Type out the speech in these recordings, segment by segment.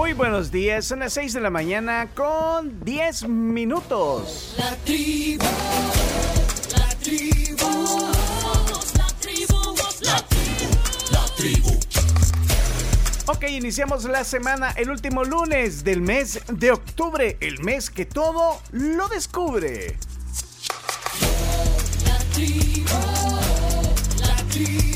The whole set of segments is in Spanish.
Muy buenos días, son las 6 de la mañana con 10 minutos. La tribu, la tribu, la tribu, la tribu, la tribu. Ok, iniciamos la semana el último lunes del mes de octubre, el mes que todo lo descubre. La tribu, la tribu,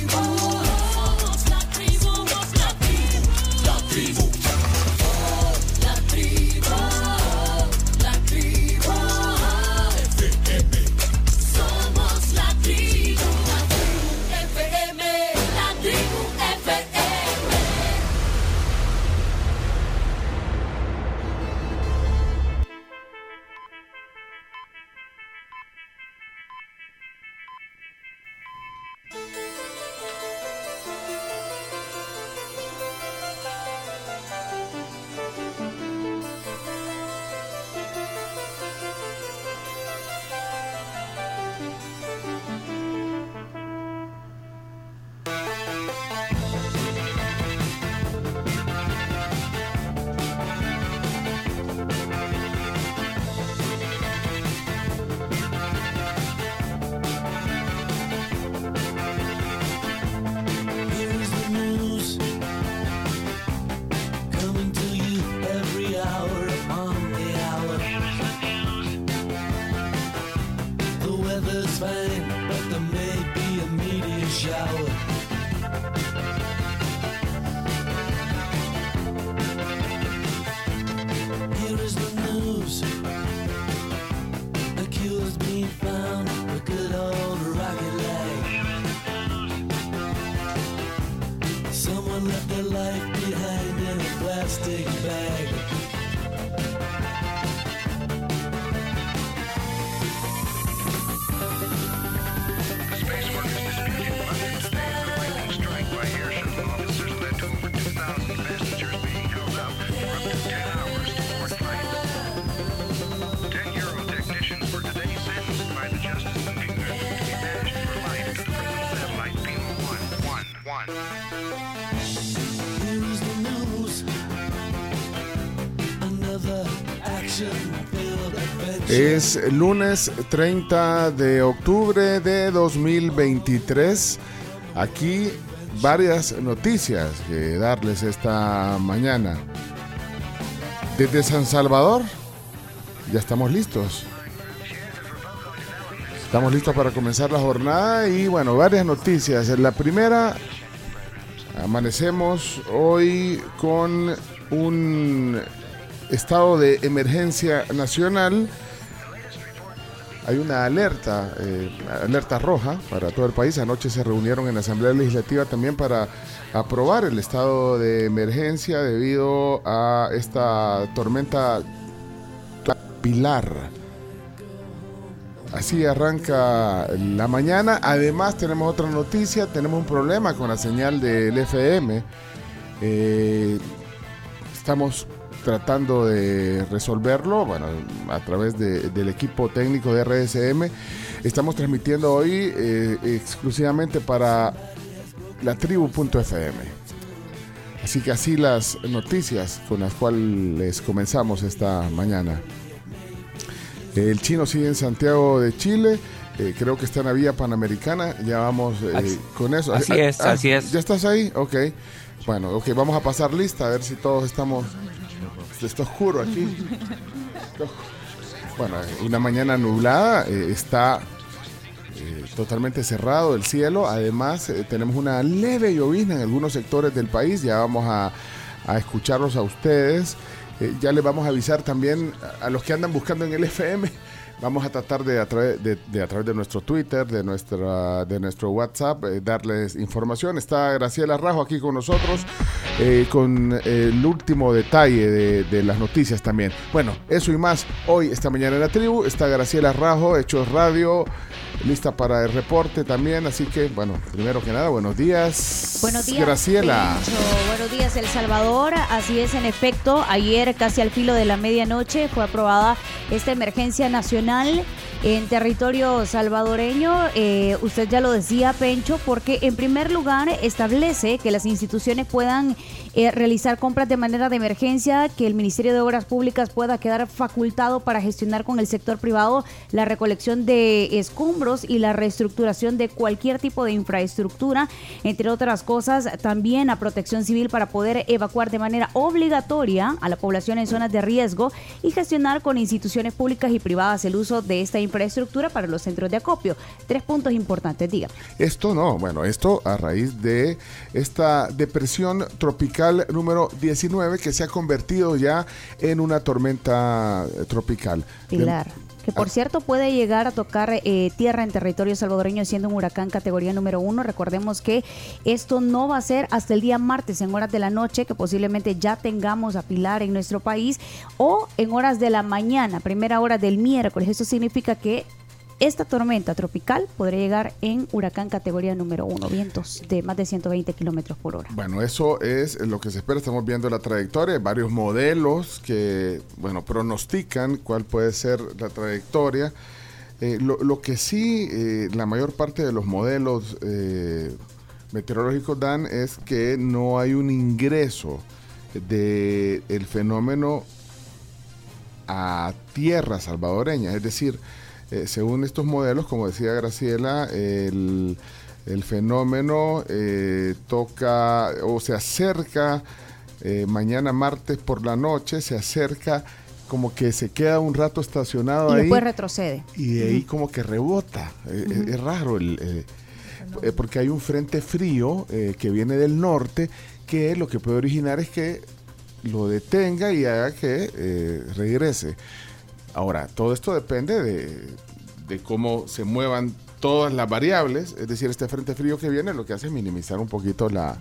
Es lunes 30 de octubre de 2023. Aquí varias noticias que darles esta mañana. Desde San Salvador ya estamos listos. Estamos listos para comenzar la jornada y bueno, varias noticias. La primera, amanecemos hoy con un estado de emergencia nacional. Hay una alerta, eh, alerta roja para todo el país. Anoche se reunieron en la Asamblea Legislativa también para aprobar el estado de emergencia debido a esta tormenta Pilar. Así arranca la mañana. Además tenemos otra noticia, tenemos un problema con la señal del FM. Eh, estamos tratando de resolverlo, bueno, a través de- del equipo técnico de RSM. Estamos transmitiendo hoy eh, exclusivamente para la tribu.fm. Así que así las noticias con las cuales comenzamos esta mañana. El chino sigue en Santiago de Chile. eh, creo que está en la vía panamericana. Ya vamos eh, con eso. así Ah, es, ah, así es. ¿Ya estás ahí? Ok. Bueno, ok, vamos a pasar lista a ver si todos estamos. Está oscuro aquí. Bueno, una mañana nublada. eh, está eh, totalmente cerrado el cielo. Además, eh, tenemos una leve llovizna en algunos sectores del país. Ya vamos a, escucharlos a ustedes. Ya les vamos a avisar también a los que andan buscando en el FM. Vamos a tratar de a través de, de a través de nuestro Twitter, de nuestra de nuestro WhatsApp, eh, darles información. Está Graciela Rajo aquí con nosotros eh, con el último detalle de, de las noticias también. Bueno, eso y más hoy, esta mañana en la tribu, está Graciela Rajo, Hechos Radio, lista para el reporte también. Así que, bueno, primero que nada, buenos días. Buenos días, Graciela. Pencho. Buenos días, El Salvador. Así es, en efecto, ayer casi al filo de la medianoche fue aprobada esta emergencia nacional en territorio salvadoreño. Eh, usted ya lo decía, Pencho, porque en primer lugar establece que las instituciones puedan eh, realizar compras de manera de emergencia, que el Ministerio de Obras Públicas pueda quedar facultado para gestionar con el sector privado la recolección de escombros y la reestructuración de cualquier tipo de infraestructura, entre otras cosas, también a protección civil para poder evacuar de manera obligatoria a la población en zonas de riesgo y gestionar con instituciones públicas y privadas el uso de esta infraestructura para los centros de acopio. Tres puntos importantes, diga. Esto no, bueno, esto a raíz de esta depresión tropical número 19 que se ha convertido ya en una tormenta eh, tropical. Pilar. Que por Ah. cierto puede llegar a tocar eh, tierra en territorio salvadoreño siendo un huracán categoría número uno. Recordemos que esto no va a ser hasta el día martes en horas de la noche, que posiblemente ya tengamos a Pilar en nuestro país, o en horas de la mañana, primera hora del miércoles. Eso significa que esta tormenta tropical podría llegar en huracán categoría número uno, vientos de más de 120 kilómetros por hora. Bueno, eso es lo que se espera. Estamos viendo la trayectoria, varios modelos que, bueno, pronostican cuál puede ser la trayectoria. Eh, lo, que sí, eh, la mayor parte de los modelos eh, meteorológicos dan es que no hay un ingreso del el fenómeno a tierra salvadoreña. Es decir, eh, según estos modelos, como decía Graciela, el, el fenómeno eh, toca o se acerca eh, mañana martes por la noche, se acerca como que se queda un rato estacionado Y ahí después retrocede. y de ahí como que rebota. Eh, Es raro, el, porque hay un frente frío eh, que viene del norte que lo que puede originar es que lo detenga y haga que eh, regrese. Ahora, todo esto depende de, de cómo se muevan todas las variables, es decir, este frente frío que viene lo que hace es minimizar un poquito la,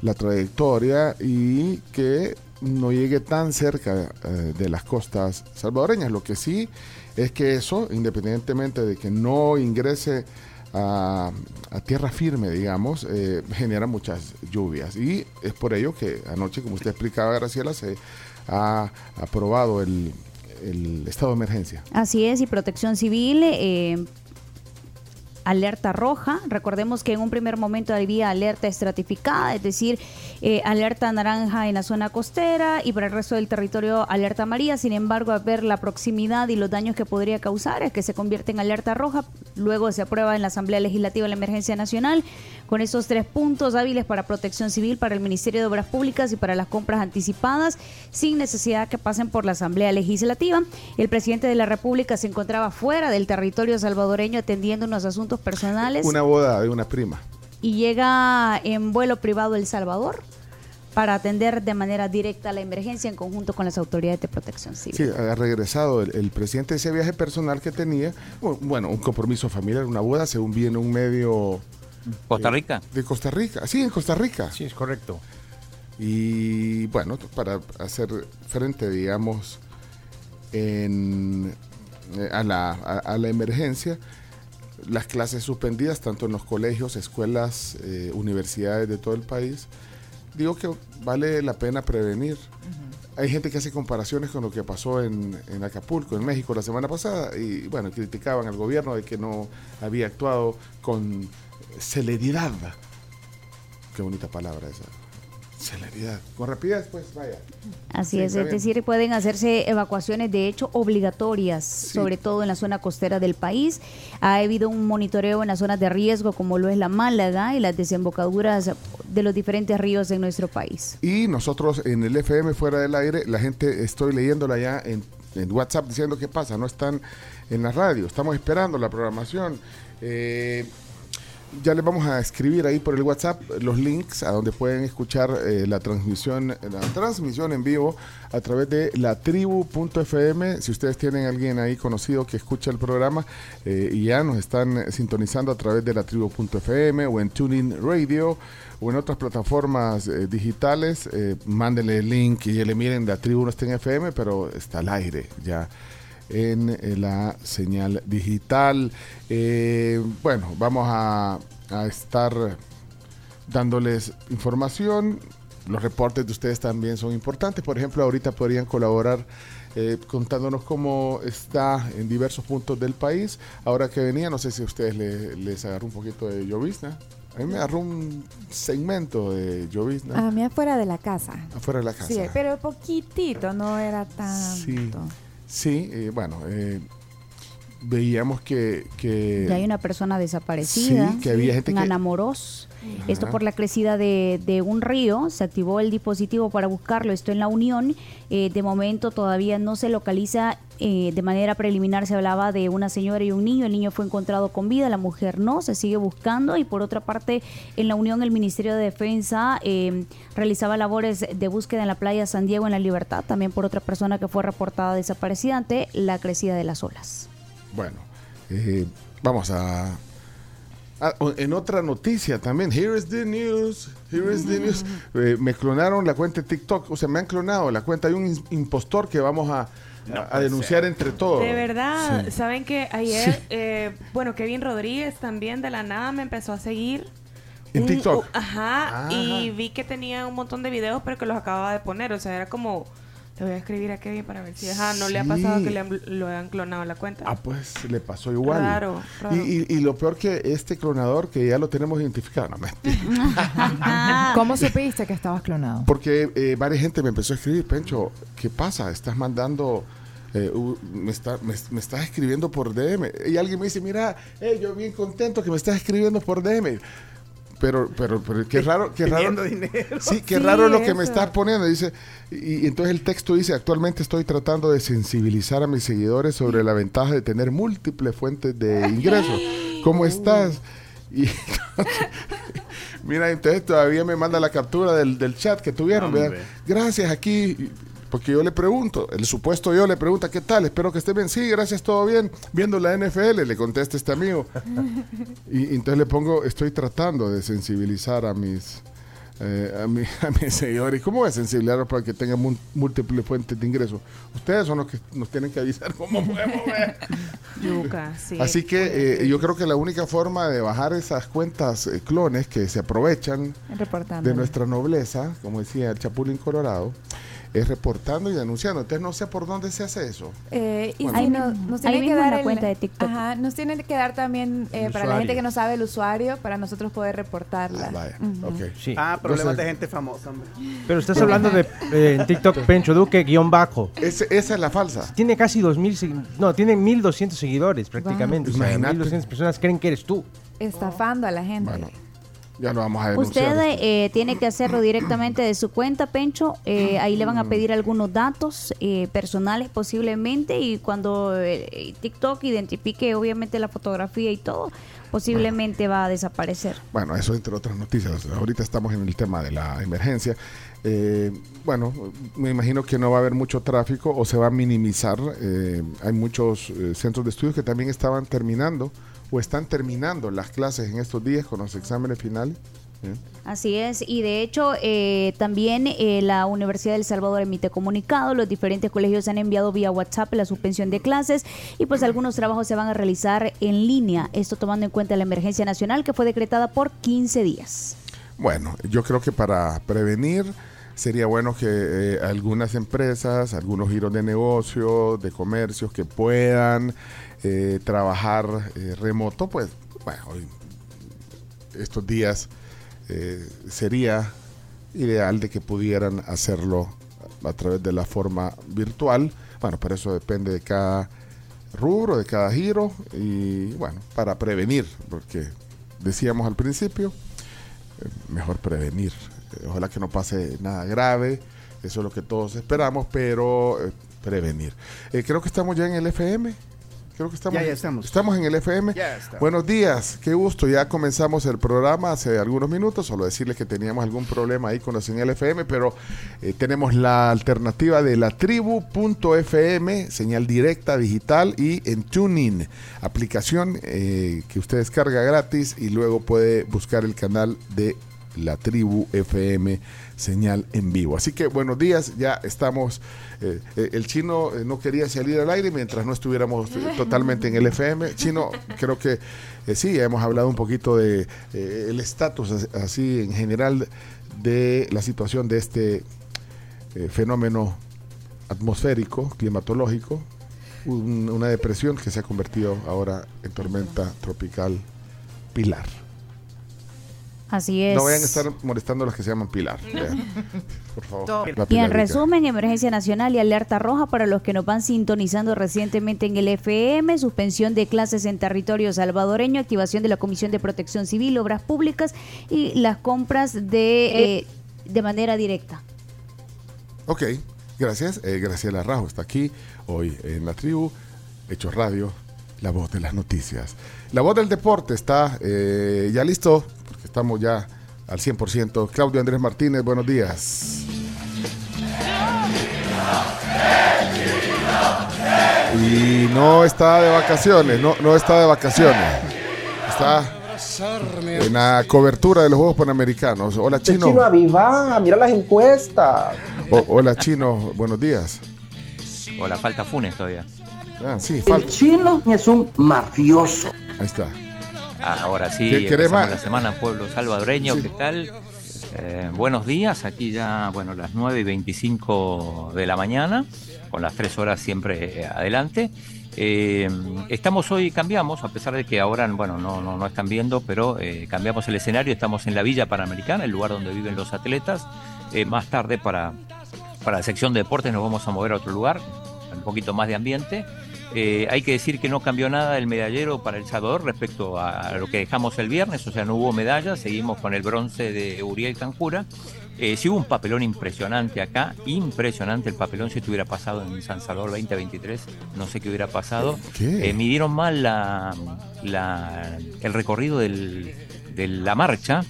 la trayectoria y que no llegue tan cerca eh, de las costas salvadoreñas. Lo que sí es que eso, independientemente de que no ingrese a, a tierra firme, digamos, eh, genera muchas lluvias. Y es por ello que anoche, como usted explicaba, Graciela, se ha aprobado el, el estado de emergencia. Así es, y protección civil, eh, alerta roja. Recordemos que en un primer momento había alerta estratificada, es decir, eh, alerta naranja en la zona costera y para el resto del territorio alerta amarilla. Sin embargo, a ver la proximidad y los daños que podría causar es que se convierte en alerta roja. Luego se aprueba en la Asamblea Legislativa la emergencia nacional con esos tres puntos hábiles para protección civil, para el Ministerio de Obras Públicas y para las compras anticipadas, sin necesidad que pasen por la Asamblea Legislativa. El presidente de la República se encontraba fuera del territorio salvadoreño atendiendo unos asuntos personales Una boda de una prima. y llega en vuelo privado a El Salvador para atender de manera directa la emergencia en conjunto con las autoridades de protección civil. Sí, ha regresado el, el presidente de ese viaje personal que tenía, bu- bueno, un compromiso familiar, una boda, según viene un medio Costa Rica. de Costa Rica. Sí, en Costa Rica. Sí, es correcto. Y bueno, para hacer frente, digamos, en, eh, a, la, a, a la emergencia, las clases suspendidas, tanto en los colegios, escuelas, eh, universidades de todo el país, digo que vale la pena prevenir. Hay gente que hace comparaciones con lo que pasó en, en Acapulco, en México, la semana pasada, y bueno, criticaban al gobierno de que no había actuado con celeridad. Qué bonita palabra esa. Celeridad. Con rapidez, pues, vaya. Así Sí, es, es decir, pueden hacerse evacuaciones de hecho obligatorias, sobre todo en la zona costera del país. Ha habido un monitoreo en las zonas de riesgo como lo es la Málaga y las desembocaduras de los diferentes ríos en nuestro país. Y nosotros en el FM fuera del aire, la gente estoy leyéndola ya en, en WhatsApp diciendo qué pasa, no están en la radio, estamos esperando la programación. Eh, ya les vamos a escribir ahí por el WhatsApp los links a donde pueden escuchar eh, la transmisión, la transmisión en vivo a través de la tribu.fm. Si ustedes tienen alguien ahí conocido que escucha el programa eh, y ya nos están sintonizando a través de la tribu.fm o en Tuning Radio o en otras plataformas eh, digitales, eh, mándenle el link y le miren, la tribu no está en FM, pero está al aire ya en eh, la señal digital. Eh, bueno, vamos a, a estar dándoles información. Los reportes de ustedes también son importantes. Por ejemplo, ahorita podrían colaborar eh, contándonos cómo está en diversos puntos del país. Ahora que venía, no sé si a ustedes le- les agarró un poquito de llovizna. A mí me agarró un segmento de llovizna A mí afuera de la casa. afuera de la casa. Sí, pero poquitito, no era tanto. Sí, sí eh, bueno, eh, veíamos que... que Ya hay una persona desaparecida. Sí, que había gente en que- Anamoros. Esto por la crecida de, de un río. Se activó el dispositivo para buscarlo. Esto en la Unión. Eh, de momento todavía no se localiza. eh, de manera preliminar se hablaba de una señora y un niño. El niño fue encontrado con vida, la mujer no. Se sigue buscando. Y por otra parte, en la Unión, el Ministerio de Defensa eh, realizaba labores de búsqueda en la playa San Diego en la Libertad. También por otra persona que fue reportada desaparecida ante la crecida de las olas. Bueno, eh, vamos a, En otra noticia también, here is the news, here is the news. Eh, me clonaron la cuenta de TikTok, o sea, me han clonado la cuenta. Hay un impostor que vamos a, a- a denunciar entre todos. De verdad, Sí. saben que ayer, Sí. eh, bueno, Kevin Rodríguez también de la nada me empezó a seguir. En Un- TikTok. ajá, Ah. y vi que tenía un montón de videos, pero que los acababa de poner. O sea, era como, le voy a escribir a Kevin para ver si, ajá, no le ha pasado que le han- lo hayan clonado la cuenta. Ah, pues le pasó igual. Raro, raro. Y, y- y lo peor que este clonador, que ya lo tenemos identificado, no mentira. ¿Cómo supiste que estabas clonado? Porque eh, varias gente me empezó a escribir, Pencho, ¿qué pasa? Estás mandando, eh, u- me, está- me, me estás escribiendo por DM. Y alguien me dice, mira, eh, yo bien contento que me estás escribiendo por DM. Pero, pero, pero qué raro, qué raro. Dinero. Sí, qué Sí, raro lo que me eso. estás poniendo. Dice, y, y entonces el texto dice, actualmente estoy tratando de sensibilizar a mis seguidores sobre la ventaja de tener múltiples fuentes de ingresos. ¿Cómo estás? Y mira, entonces todavía me manda la captura del, del chat que tuvieron. Gracias aquí. Porque yo le pregunto, el supuesto yo le pregunta, ¿qué tal? Espero que esté bien. Sí, gracias, todo bien. Viendo la NFL, le contesta este amigo. Y, y entonces le pongo, estoy tratando de sensibilizar a mis, eh, a, mi- a mis seguidores. ¿Cómo voy a sensibilizarlos para que tengan múltiples fuentes de ingresos? Ustedes son los que nos tienen que avisar cómo podemos ver. Yuca, sí. Así que eh, yo creo que la única forma de bajar esas cuentas eh, clones que se aprovechan de nuestra nobleza, como decía el Chapulín Colorado, es reportando y denunciando. Entonces no sé por dónde se hace eso. Eh, y Ahí no- nos ahí tiene que dar el- cuenta de TikTok. Ajá, nos tiene que dar también eh, para la gente que no sabe el usuario, para nosotros poder reportarla. Ah, vaya, ok. Sí. Ah, problemas Entonces- de gente famosa, hombre. Pero estás hablando de eh, en TikTok Pencho Duque guion bajo. Esa es la falsa. Tiene casi 2000, segui- no, tiene 1200 seguidores prácticamente. O sea, Imagínate. 1200 personas creen que eres tú. Estafando a la gente. Bueno, ya lo vamos a denunciar. Usted eh, tiene que hacerlo directamente de su cuenta, Pencho. Eh, ahí le van a pedir algunos datos eh, personales posiblemente y cuando eh, TikTok identifique obviamente la fotografía y todo, posiblemente va a desaparecer. Bueno, eso entre otras noticias. Ahorita estamos en el tema de la emergencia. Eh, bueno, me imagino que no va a haber mucho tráfico o se va a minimizar. Eh, hay muchos eh, centros de estudios que también estaban terminando o están terminando las clases en estos días con los exámenes finales. ¿eh? Así es, y de hecho eh, también eh, la Universidad del Salvador emite comunicado, los diferentes colegios han enviado vía WhatsApp la suspensión de clases y pues algunos trabajos se van a realizar en línea, esto tomando en cuenta la emergencia nacional que fue decretada por 15 días. Bueno, yo creo que para prevenir sería bueno que eh, algunas empresas, algunos giros de negocio, de comercios que puedan eh, trabajar eh, remoto, pues bueno, hoy, estos días eh, sería ideal de que pudieran hacerlo a través de la forma virtual. Bueno, pero eso depende de cada rubro, de cada giro y bueno, para prevenir, porque decíamos al principio, eh, mejor prevenir. Ojalá que no pase nada grave, eso es lo que todos esperamos, pero prevenir. Creo que estamos ya en el FM. Creo que estamos, Ya, ya estamos. Estamos en el FM. Ya estamos. Buenos días, qué gusto. Ya comenzamos el programa hace algunos minutos. Solo decirles que teníamos algún problema ahí con la señal FM, pero eh, tenemos la alternativa de la tribu.fm, señal directa digital y en TuneIn, aplicación eh, que usted descarga gratis y luego puede buscar el canal de la tribu FM señal en vivo. Así que buenos días, ya estamos. eh, eh, el chino eh, no quería salir al aire mientras no estuviéramos totalmente en el FM. Chino, creo que sí, hemos hablado un poquito de el estatus as- así en general de la situación de este fenómeno atmosférico, climatológico, un- una depresión que se ha convertido ahora en tormenta tropical Pilar. Así es. No vayan a estar molestando a los que se llaman Pilar. Por favor. Y en resumen, emergencia nacional y alerta roja para los que nos van sintonizando recientemente en el FM, suspensión de clases en territorio salvadoreño, activación de la Comisión de Protección Civil, Obras Públicas y las compras de, eh, de manera directa. Ok, gracias. Eh, Graciela Rajo está aquí hoy en la tribu. Hechos Radio, la voz de las noticias. La voz del deporte está eh, ya listo, estamos ya al 100%. Claudio Andrés Martínez, buenos días. Y no está de vacaciones, no, no está de vacaciones. Está en la cobertura de los Juegos Panamericanos. Hola, Chino. chino aviva, mira las encuestas. O- hola, Chino. Buenos días. O la falta Funes todavía. Ah, sí, El chino es un mafioso. Ahí está. Ah, ahora sí, ¿Qué- querés empezamos la semana Pueblo Salvadoreño, ¿qué tal? Eh, buenos días, aquí ya, bueno, las 9 y 25 de la mañana, con las 3 horas siempre eh, adelante. Eh, estamos hoy, cambiamos, a pesar de que ahora, bueno, no, no, no están viendo, pero eh, cambiamos el escenario, estamos en la Villa Panamericana, el lugar donde viven los atletas. Más tarde para, para la sección de deportes nos vamos a mover a otro lugar, un poquito más de ambiente. Eh, hay que decir que no cambió nada el medallero para El Salvador respecto a, lo que dejamos el viernes, o sea, no hubo medallas, seguimos con el bronce de Uriel Canjura. Eh, sí hubo un papelón impresionante acá, impresionante el papelón si estuviera pasado en San Salvador 2023, no sé qué hubiera pasado. ¿Qué? Eh, midieron mal la, la- el recorrido del- de la marcha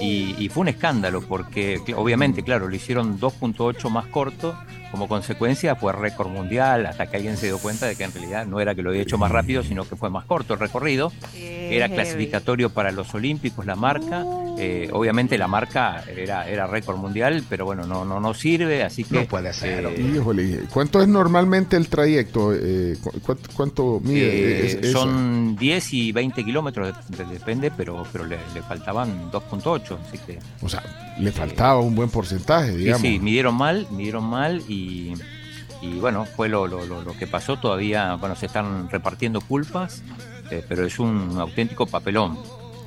y, y fue un escándalo porque obviamente, claro, lo hicieron 2.8 más corto, como consecuencia fue récord mundial, hasta que alguien se dio cuenta de que en realidad no era que lo había hecho más rápido, sino que fue más corto el recorrido. Era clasificatorio para los Olímpicos la marca, eh, obviamente la marca era, era récord mundial, pero bueno, no, no, no sirve, así que... No puede ser. Híjole, ¿cuánto es normalmente el trayecto? Eh, cu- ¿cuánto, cuánto mide? Es- es- son 10 y 20 kilómetros, de- de- depende, pero, pero le, le faltaban 2.8, así que... O sea, le faltaba un buen porcentaje, Sí, digamos. sí, midieron mal, midieron mal y, y bueno, fue lo, lo, lo, lo que pasó. Todavía, bueno, se están repartiendo culpas, eh, pero es un auténtico papelón.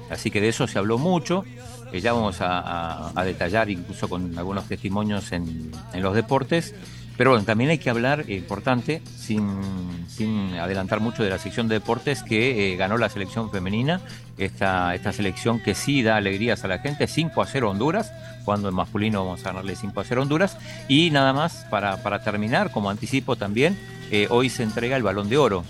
Así que de eso se habló mucho. Eh, ya vamos a, detallar incluso con algunos testimonios en, los deportes. Pero bueno, también hay que hablar, eh, importante, sin, sin adelantar mucho de la sección de deportes, que eh, ganó la selección femenina, esta, esta selección que sí da alegrías a la gente, 5 a 0 Honduras, cuando en masculino vamos a ganarle 5 a 0 Honduras. Y nada más, para, para terminar, como anticipo también, hoy se entrega el balón de oro.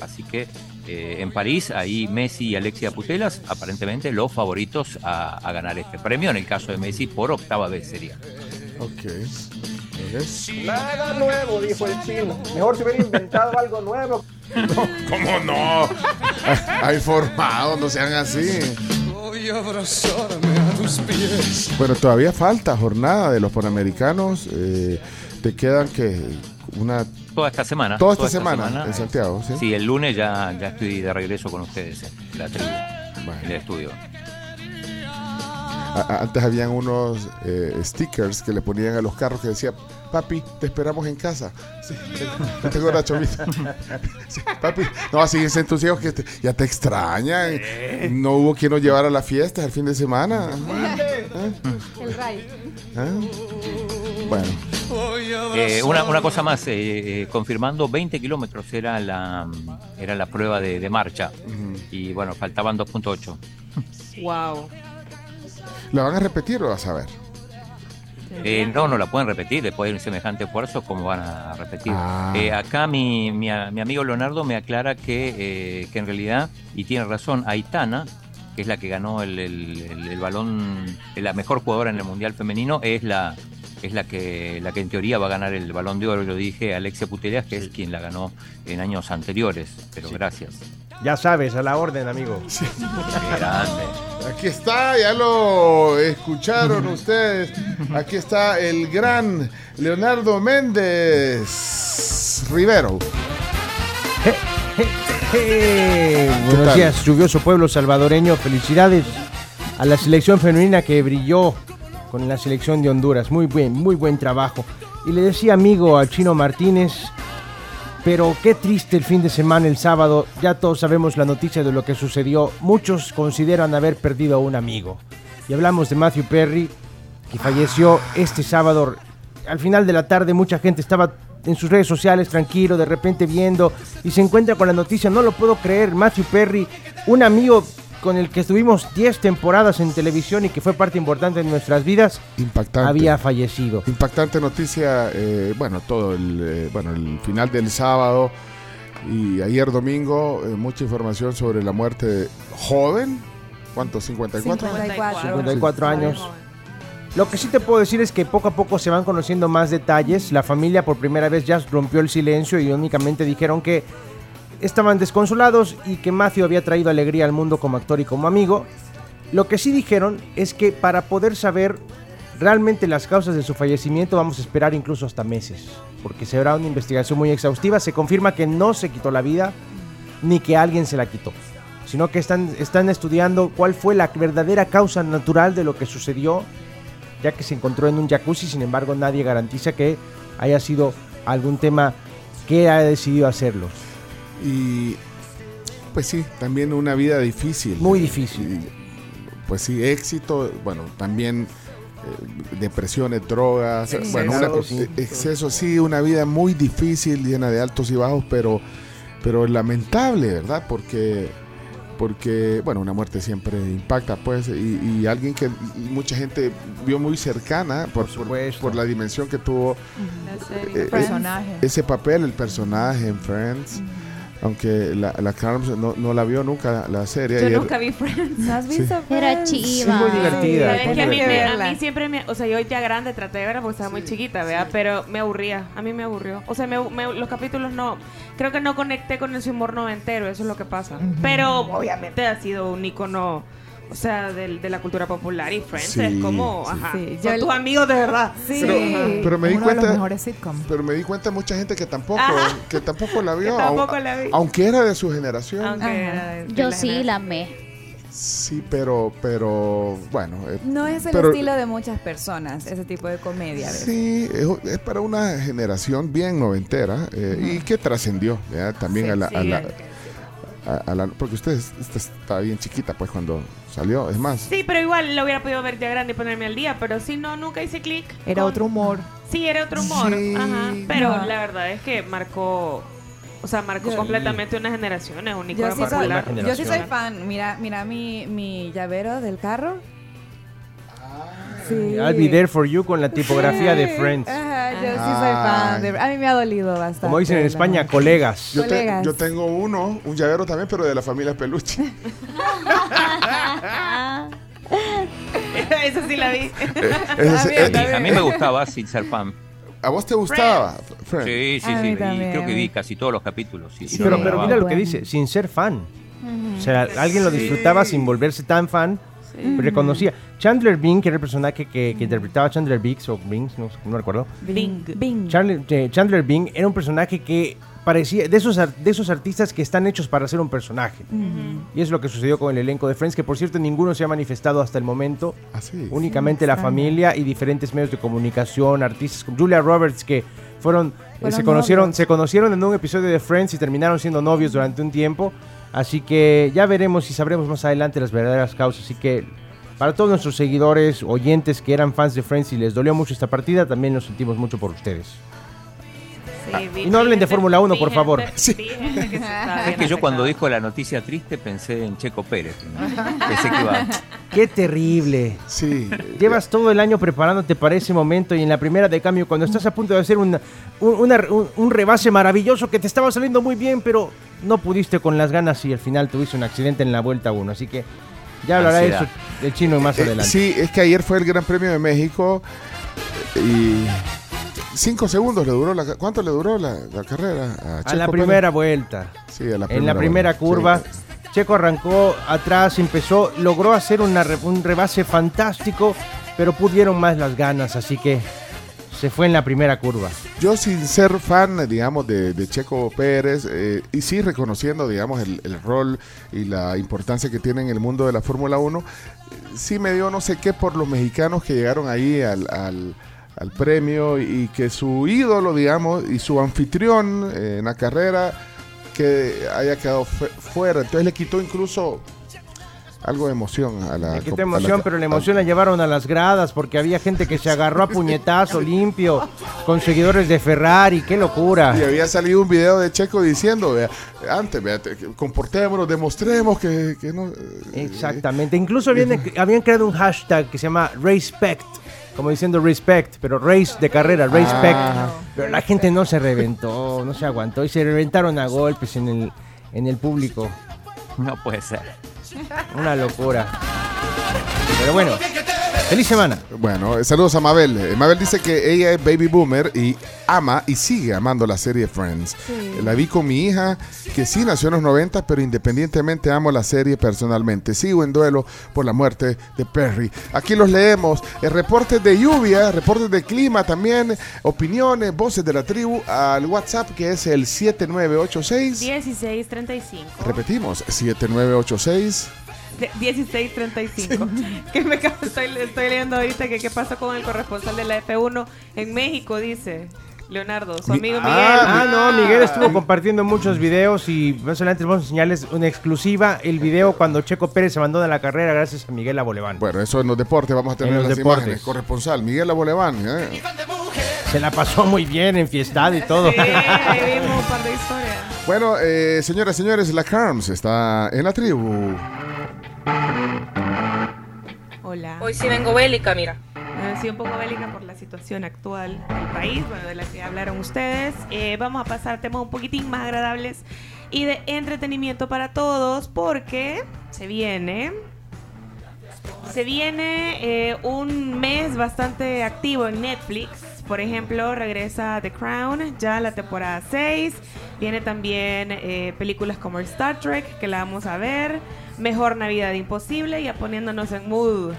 Así que eh, en París, ahí Messi y Alexia Putelas, aparentemente los favoritos a, a ganar este premio, en el caso de Messi por octava vez sería. Ok. Nada nuevo, dijo el chino. Mejor se hubiera inventado algo nuevo. ¿Cómo no? Hay formados, no sean así. Voy a abrazarme a tus pies. Bueno, todavía falta jornada de los Panamericanos. eh, te quedan que una Toda esta semana. Toda esta semana en Santiago, ¿sí? Sí, el lunes ya, ya estoy de regreso con ustedes en la tribu, en el estudio. A- Antes habían unos eh, stickers que le ponían a los carros que decía, papi, te esperamos en casa. Sí, te- tengo la chovita. Sí, papi, no, así es entusiasmo que te- ya te extrañan. No hubo quien nos llevara a la fiesta el fin de semana. El. Bueno, Eh, una, una cosa más, eh, eh, confirmando 20 kilómetros era la, era la prueba de, de marcha y bueno, faltaban 2.8. Wow. ¿la van a repetir o vas a ver? Eh, no, no la pueden repetir, después de un semejante esfuerzo, ¿cómo van a repetir? Ah. Eh, acá mi, mi, amigo Leonardo me aclara que, eh, que en realidad, y tiene razón, Aitana, que es la que ganó el, el- el- el balón, la mejor jugadora en el Mundial Femenino, es la es la que la que en teoría va a ganar el balón de oro, lo dije Alexia Putellas, que es quien la ganó en años anteriores, pero gracias. Ya sabes, a la orden, amigo. Grande. Aquí está, ya lo escucharon ustedes. Aquí está el gran Leonardo Méndez Rivero. Buenos tal? días, lluvioso pueblo salvadoreño. Felicidades a la selección femenina que brilló con la selección de Honduras. Muy buen, muy buen trabajo. Y le decía amigo al Chino Martínez, pero qué triste el fin de semana, el sábado. Ya todos sabemos la noticia de lo que sucedió. Muchos consideran haber perdido a un amigo. Y hablamos de Matthew Perry, que falleció este sábado. Al final de la tarde mucha gente estaba en sus redes sociales tranquilo, de repente viendo y se encuentra con la noticia, no lo puedo creer, Matthew Perry, un amigo con el que estuvimos 10 temporadas en televisión y que fue parte importante de nuestras vidas, Impactante. había fallecido. Impactante noticia, eh, bueno, todo el, eh, bueno, el final del sábado y ayer domingo, eh, mucha información sobre la muerte de joven, ¿cuántos? 54. 54. 54 años. Lo que sí te puedo decir es que poco a poco se van conociendo más detalles. La familia por primera vez ya rompió el silencio y únicamente dijeron que estaban desconsolados y que Matthew había traído alegría al mundo como actor y como amigo. Lo que sí dijeron es que para poder saber realmente las causas de su fallecimiento vamos a esperar incluso hasta meses, porque será una investigación muy exhaustiva. Se confirma que no se quitó la vida ni que alguien se la quitó, sino que están, están estudiando cuál fue la verdadera causa natural de lo que sucedió, ya que se encontró en un jacuzzi, sin embargo nadie garantiza que haya sido algún tema que haya decidido hacerlo. Y pues sí, también una vida difícil. Muy difícil. Y, pues sí, éxito, bueno, también eh, depresiones, drogas, Excesos. bueno, una- sí. exceso, sí, una vida muy difícil, llena de altos y bajos, pero, pero lamentable, ¿verdad? Porque, porque, bueno, una muerte siempre impacta, pues, y, y alguien que mucha gente vio muy cercana por, por, supuesto. por la dimensión que tuvo La serie. eh, eh, personaje. ese papel, el personaje en Friends. Aunque la, la Carms no, no la vio nunca la serie. Yo ayer- nunca vi Friends. ¿No has visto? Era Friends? chiva. Es muy divertida. ¿Sabes muy que a mí, divertida. me- a mí siempre me... O sea, yo ya grande traté de verla porque estaba muy chiquita, ¿verdad? Pero me aburría. A mí me aburrió. O sea, me- me- los capítulos no... Creo que no conecté con ese humor noventero. Eso es lo que pasa. Pero obviamente ha sido un icono... O sea, del- de, la cultura popular y Friends Sí, es como... sí. Ajá. Sí, son yo- tus amigos de verdad. Sí, Pero- pero me di uno de cuenta- los mejores sitcoms. Pero me di cuenta de mucha gente que tampoco, Ajá. que tampoco la vio. Que tampoco la vi. Aunque era de su generación. Aunque de- de Yo la sí generación. la amé. Sí, pero, pero, bueno. eh, No es el pero- estilo de muchas personas, ese tipo de comedia. Sí, es, es para una generación bien noventera eh, y que trascendió también Sí, a, la, sí, a, la, el- a- a la- Porque usted es- usted estaba bien chiquita pues cuando salió, es más. Sí, pero igual lo hubiera podido ver ya grande y ponerme al día, pero sí, no, nunca hice clic. Era con- otro humor. Sí, era otro humor. Sí. Ajá. Pero No. la verdad es que marcó, o sea, marcó Yo- completamente una generación, es un Yo icono sí, soy, popular. Una yo sí soy fan. Mira, mira mi, mi llavero del carro. Sí. I'll be there for you con la tipografía de Sí. Friends. Yo sí soy fan. de- a mí me ha dolido bastante. Como dicen en España, colegas. Yo, te- yo tengo uno, un llavero también, pero de la familia Peluche. Esa sí la vi. Ese es- bien, eh, está A mí me gustaba sin ser fan. ¿A vos te gustaba, Friends? Sí, sí, A sí. mí creo que vi casi todos los capítulos. sí, Sí, pero, lo pero mira lo que dice, sin ser fan. O sea, alguien lo disfrutaba sin volverse tan fan. Reconocía. Chandler Bing, que era el personaje que, que interpretaba Chandler Biggs o Bings, no, no recuerdo. Bing. Bing. Chandler, eh, Chandler Bing era un personaje que parecía de esos, de esos artistas que están hechos para ser un personaje. Y es lo que sucedió con el elenco de Friends, que por cierto ninguno se ha manifestado hasta el momento. Así. Únicamente la familia y diferentes medios de comunicación, artistas como Julia Roberts que fueron, eh, se conocieron, novios. se conocieron en un episodio de Friends y terminaron siendo novios durante un tiempo. Así que ya veremos y sabremos más adelante las verdaderas causas. Así que para todos nuestros seguidores, oyentes que eran fans de Friends y les dolió mucho esta partida, también nos sentimos mucho por ustedes. Sí, Y no hablen de Fórmula 1, vi por favor. estaba Es que yo cuando dijo la noticia triste pensé en Checo Pérez. ¿no? Pensé que iba. ¡Qué terrible! Sí. Llevas todo el año preparándote para ese momento y en la primera de cambio, cuando estás a punto de hacer una- un, una- un- un rebase maravilloso que te estaba saliendo muy bien, pero no pudiste con las ganas y al final tuviste un accidente en la vuelta 1. Así que ya hablará eso el chino más Eh, adelante. sí, es que ayer fue el Gran Premio de México y cinco segundos le duró la ¿Cuánto le duró la, la carrera? A, A Checo la Pérez? primera vuelta. Sí, a la en la primera vuelta, curva. sí. Checo arrancó atrás, empezó, logró hacer una un rebase fantástico, pero pudieron más las ganas, así que se fue en la primera curva. Yo sin ser fan, digamos, de, de Checo Pérez, eh, y sí reconociendo, digamos, el, el rol y la importancia que tiene en el mundo de la Fórmula 1, eh, sí me dio no sé qué por los mexicanos que llegaron ahí al, al- al premio y que su ídolo, digamos, y su anfitrión eh, en la carrera, que haya quedado fu- fuera. Entonces le quitó incluso algo de emoción a la... Le a la- emoción, pero la emoción la llevaron a las gradas porque había gente que se agarró a puñetazo limpio con seguidores de Ferrari, qué locura. Y había salido un video de Checo diciendo, vea, antes, vea, comportémonos, demostremos que, que no... eh, Exactamente. Incluso habían, habían creado un hashtag que se llama Respect, como diciendo respect, pero race de carrera, respect. Ah. Pero la gente no se reventó, no se aguantó y se reventaron a golpes en el, en el público. No puede ser. Una locura. Pero bueno, feliz semana. Bueno, eh, saludos a Mabel. Eh, Mabel dice que ella es baby boomer y ama y sigue amando la serie Friends. Eh, La vi con mi hija, que sí nació en los 90, pero independientemente amo la serie personalmente. Sigo en duelo por la muerte de Perry. Aquí los leemos. Reportes de lluvia, reportes de clima también, opiniones, voces de la tribu al WhatsApp que es el 7986. 1635. Repetimos, 7986. De- 1635. Que me estoy, estoy leyendo ahorita que qué pasó con el corresponsal de la F1 en México, dice Leonardo, su Mi- amigo ah, Miguel. Ah, no, Miguel estuvo compartiendo muchos videos y más adelante vamos a enseñarles una exclusiva, el video cuando Checo Pérez se mandó de la carrera gracias a Miguel Aboleván. Bueno, eso en los deportes vamos a tener En los las deportes. imágenes. Corresponsal, Miguel Aboleván. ¿eh? Se la pasó muy bien en fiestad y todo. Sí, ahí vimos un par de historias. Bueno, eh, señoras y señores, la Carms está en la tribu. Hola. Hoy sí vengo bélica, mira. Bueno, sí, un poco bélica por la situación actual del país, bueno, de la que hablaron ustedes. Eh, vamos a pasar temas un poquitín más agradables y de entretenimiento para todos, porque se viene. Se viene eh, un mes bastante activo en Netflix. Por ejemplo, regresa The Crown, ya la temporada 6. Viene también eh, películas como Star Trek, que la vamos a ver. Mejor Navidad Imposible, ya poniéndonos en mood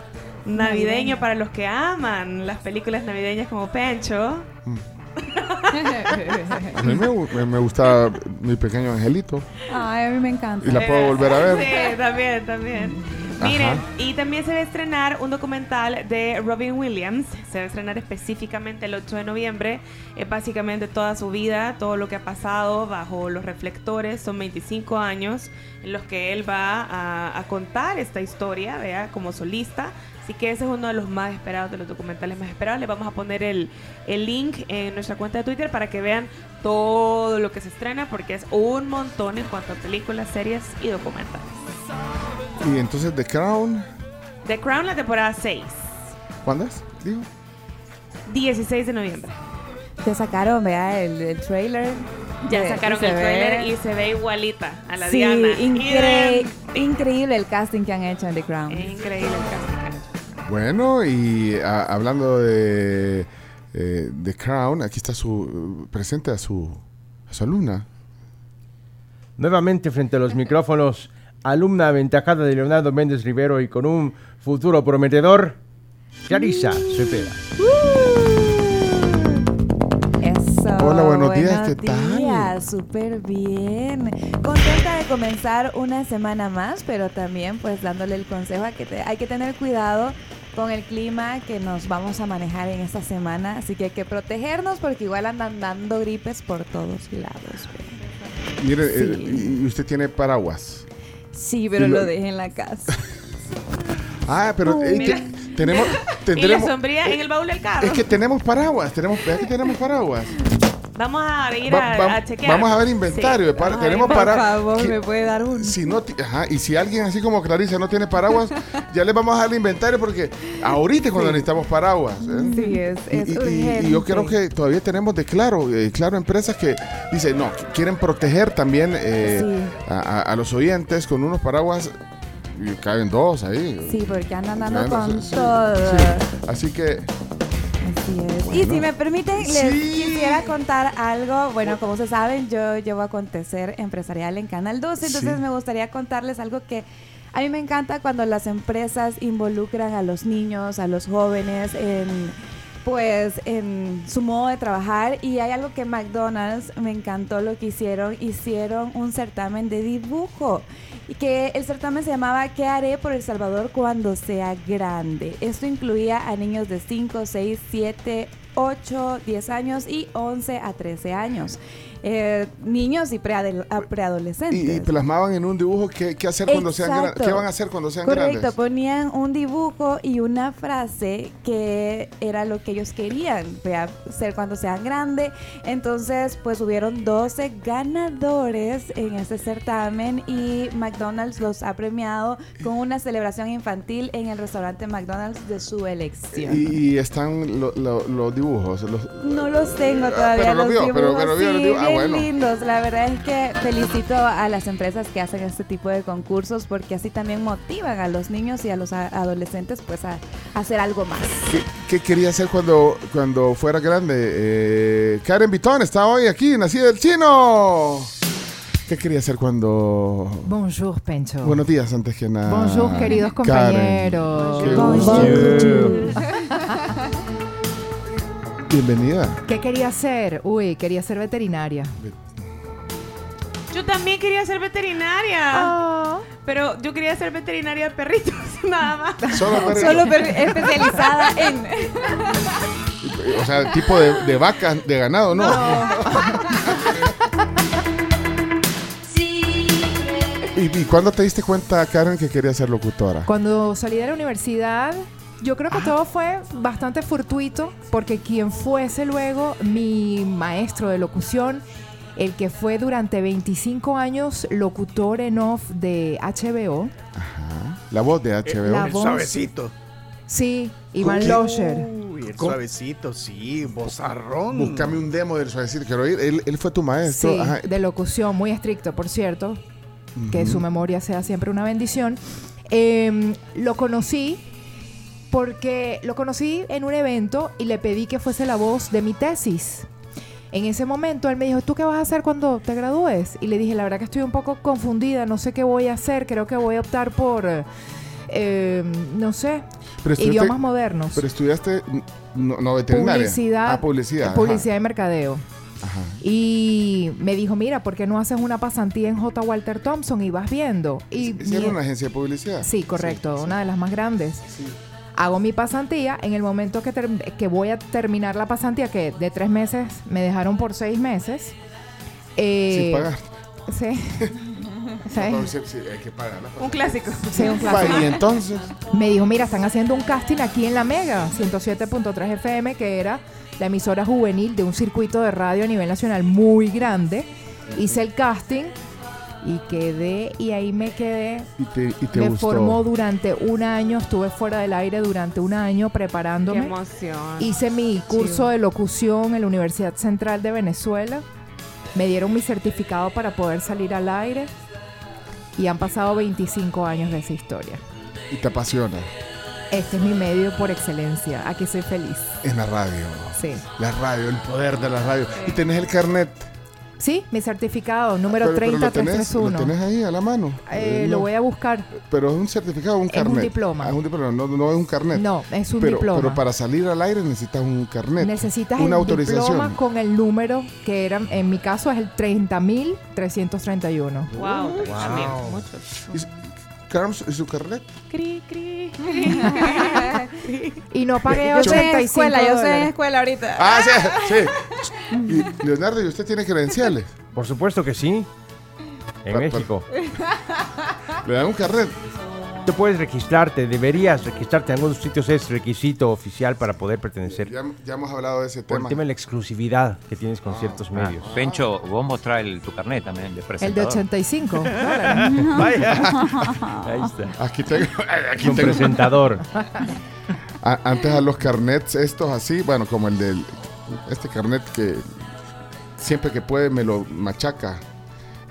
navideño Navideño. para los que aman las películas navideñas como Pencho. A mí me- me gusta mi pequeño angelito. Ay, a mí me encanta. Y la puedo volver a ver. Sí, también, también. Miren, Ajá. y también se va a estrenar un documental de Robin Williams. Se va a estrenar específicamente el 8 de noviembre. Es básicamente toda su vida, todo lo que ha pasado bajo los reflectores. Son 25 años en los que él va a, a contar esta historia, vea, como solista. Así que ese es uno de los más esperados, de los documentales más esperados. Les vamos a poner el, el link en nuestra cuenta de Twitter para que vean todo lo que se estrena, porque es un montón en cuanto a películas, series y documentales. Y entonces The Crown, The Crown, la temporada 6, ¿cuándo es? Digo. 16 de noviembre. Ya sacaron, vea, el, el trailer. Ya sacaron el trailer ve- y se ve igualita a la Sí, Diana. incre- increíble el casting que han hecho en The Crown. Es increíble el casting que han hecho. Bueno, y a- hablando de eh, The Crown, aquí está su presente a su, a su alumna. Nuevamente frente a los micrófonos, alumna aventajada de Leonardo Méndez Rivero y con un futuro prometedor, Clarisa Cepeda. Eso. Hola, buenos días, ¿qué buenos tal? días, súper bien. Contenta de comenzar una semana más, pero también pues dándole el consejo a que te- hay que tener cuidado con el clima que nos vamos a manejar en esta semana, así que hay que protegernos porque igual andan dando gripes por todos lados. Mire, Sí. eh, y usted tiene paraguas. Sí, pero lo- lo dejé en la casa. Ah, pero eh, Mira. te- tenemos, Y la tendremos, sombría en el baúl del carro. es que tenemos paraguas, tenemos, vea que tenemos paraguas. Vamos a ir Va- a, va- a chequear. vamos a ver inventario de para- tenemos Por para- favor, ¿qué- me puede dar un. Si no, ajá, y si alguien así como Clarisa no tiene paraguas, ya le vamos a dar el inventario porque ahorita es cuando necesitamos paraguas. ¿eh? Sí, es, Y, es y- y- urgente. y yo creo que todavía tenemos de claro, eh, claro, empresas que dicen, no, quieren proteger también eh, Sí. a, a- a los oyentes con unos paraguas, y caben dos ahí. Sí, porque andan dando Bueno, con sí, sí, todo. sí. Así que Así es. Y si me permiten, les quisiera contar algo. Bueno, como ustedes saben, yo llevo acontecer empresarial en Canal 12, entonces Sí. me gustaría contarles algo que a mí me encanta cuando las empresas involucran a los niños, a los jóvenes en pues en su modo de trabajar y hay algo que McDonald's me encantó lo que hicieron, hicieron un certamen de dibujo y que el certamen se llamaba ¿Qué haré por El Salvador cuando sea grande? Esto incluía a niños de 5, 6, 7, 8, 10 años y 11 a 13 años. Eh, niños y a- preadolescentes. Y, y plasmaban en un dibujo qué, qué hacer cuando sean grandes. ¿Qué van a hacer cuando sean Correcto, grandes? ponían un dibujo y una frase que era lo que ellos querían vea, ser cuando sean grandes. Entonces, pues hubieron 12 ganadores en ese certamen y McDonald's los ha premiado con una celebración infantil en el restaurante McDonald's de su elección. Y, y están lo- lo- los dibujos. los- No los tengo Ah, todavía pero lo los vio, pero- pero vio los sí, dibujos. Ah, bien bueno. lindos. La verdad es que felicito a las empresas que hacen este tipo de concursos porque así también motivan a los niños y a los a- adolescentes pues a, a hacer algo más. ¿Qué, qué quería hacer cuando, cuando fuera grande? Eh, Karen Vitón está hoy aquí, nacida del chino. ¿Qué quería hacer cuando... Bonjour, Pencho. Buenos días, antes que nada. Bonjour, queridos Karen. compañeros. Qué Bonjour. Bienvenida. ¿Qué quería hacer? Uy, quería ser veterinaria. Yo también quería ser veterinaria. Pero yo quería ser veterinaria de perritos, nada más. Solo perritos. Solo especializada en... O sea, tipo de, de vaca, de ganado, ¿no? ¿Y, ¿Y cuándo te diste cuenta, Karen, que quería ser locutora? Cuando salí de la universidad, yo creo que todo fue bastante fortuito, porque quien fuese luego mi maestro de locución, el que fue durante 25 años locutor en off de HBO, La voz de HBO. La el voz. suavecito. sí, Iván. Losher. Uy, el ¿Cómo? suavecito, sí, bozarrón. Búscame un demo del suavecito, quiero oír. Él, él fue tu maestro. Sí, Ajá. de locución, muy estricto, por cierto. Que su memoria sea siempre una bendición. Eh, lo conocí porque lo conocí en un evento y le pedí que fuese la voz de mi tesis. En ese momento él me dijo, ¿tú qué vas a hacer cuando te gradúes? Y le dije, la verdad que estoy un poco confundida, no sé qué voy a hacer, creo que voy a optar por, eh, no sé, idiomas modernos. Pero estudiaste, no, no veterinaria. Publicidad, Ah, publicidad. ajá. publicidad y mercadeo. Ajá. Y me dijo, mira, ¿por qué no haces una pasantía en J. Walter Thompson y vas viendo? Y ¿Sí era una agencia de publicidad? Sí, correcto, una de las más grandes. Hago mi pasantía, en el momento que, que voy a terminar la pasantía, que de tres meses me dejaron por seis meses. eh, Sin pagar. Sí. Sí. No, sí, sí, hay que pagar la Un clásico. Sí, un clásico. Y entonces, Me dijo, mira, están haciendo un casting aquí en La Mega, 107.3 FM, que era la emisora juvenil de un circuito de radio a nivel nacional muy grande. Hice el casting y quedé, y ahí me quedé. y te, y te me gustó. formó durante un año, estuve fuera del aire durante un año Qué preparándome. emoción. Hice mi curso de locución en la Universidad Central de Venezuela. Me dieron mi certificado para poder salir al aire. Y han pasado 25 años de esa historia. Y te apasiona. Este es mi medio por excelencia. Aquí soy feliz. En la radio. Sí. La radio, el poder de la radio. Y tenés el carnet. Sí, mi certificado, número Pero- pero lo tenés, 30331. lo tenés ahí a la mano. Eh, Eh, Lo no. voy a buscar. Pero es un certificado o un Es un carnet. diploma. Ah, es un diploma, no, no es un carnet. No, es un pero, diploma. Pero para salir al aire necesitas un carnet. Necesitas una el autorización. diploma con el número que era, en mi caso, es el 30.331. Wow, Wow. también, muchos. ¿Y su- Carlos, ¿y su carnet? Cri, cri. Y no pagué Yo estoy en 85 escuela, yo estoy en escuela ahorita. Ah, sí, sí. Y, Leonardo, ¿y usted tiene credenciales? Por supuesto que sí. En Pa- pa- México. Le dan un carnet. Puedes registrarte, deberías registrarte. En algunos sitios es requisito oficial para poder pertenecer. Ya, ya hemos hablado de ese Por el tema. tema de la exclusividad que tienes con ciertos medios. Ah, Pencho, vos mostrás el- tu carnet también de El de presentador. 85 dólares. Vaya. Ahí está. Aquí tengo. Aquí Un tengo. presentador. A- antes a los carnets estos así, bueno, como el del. Este carnet que siempre que puede me lo machaca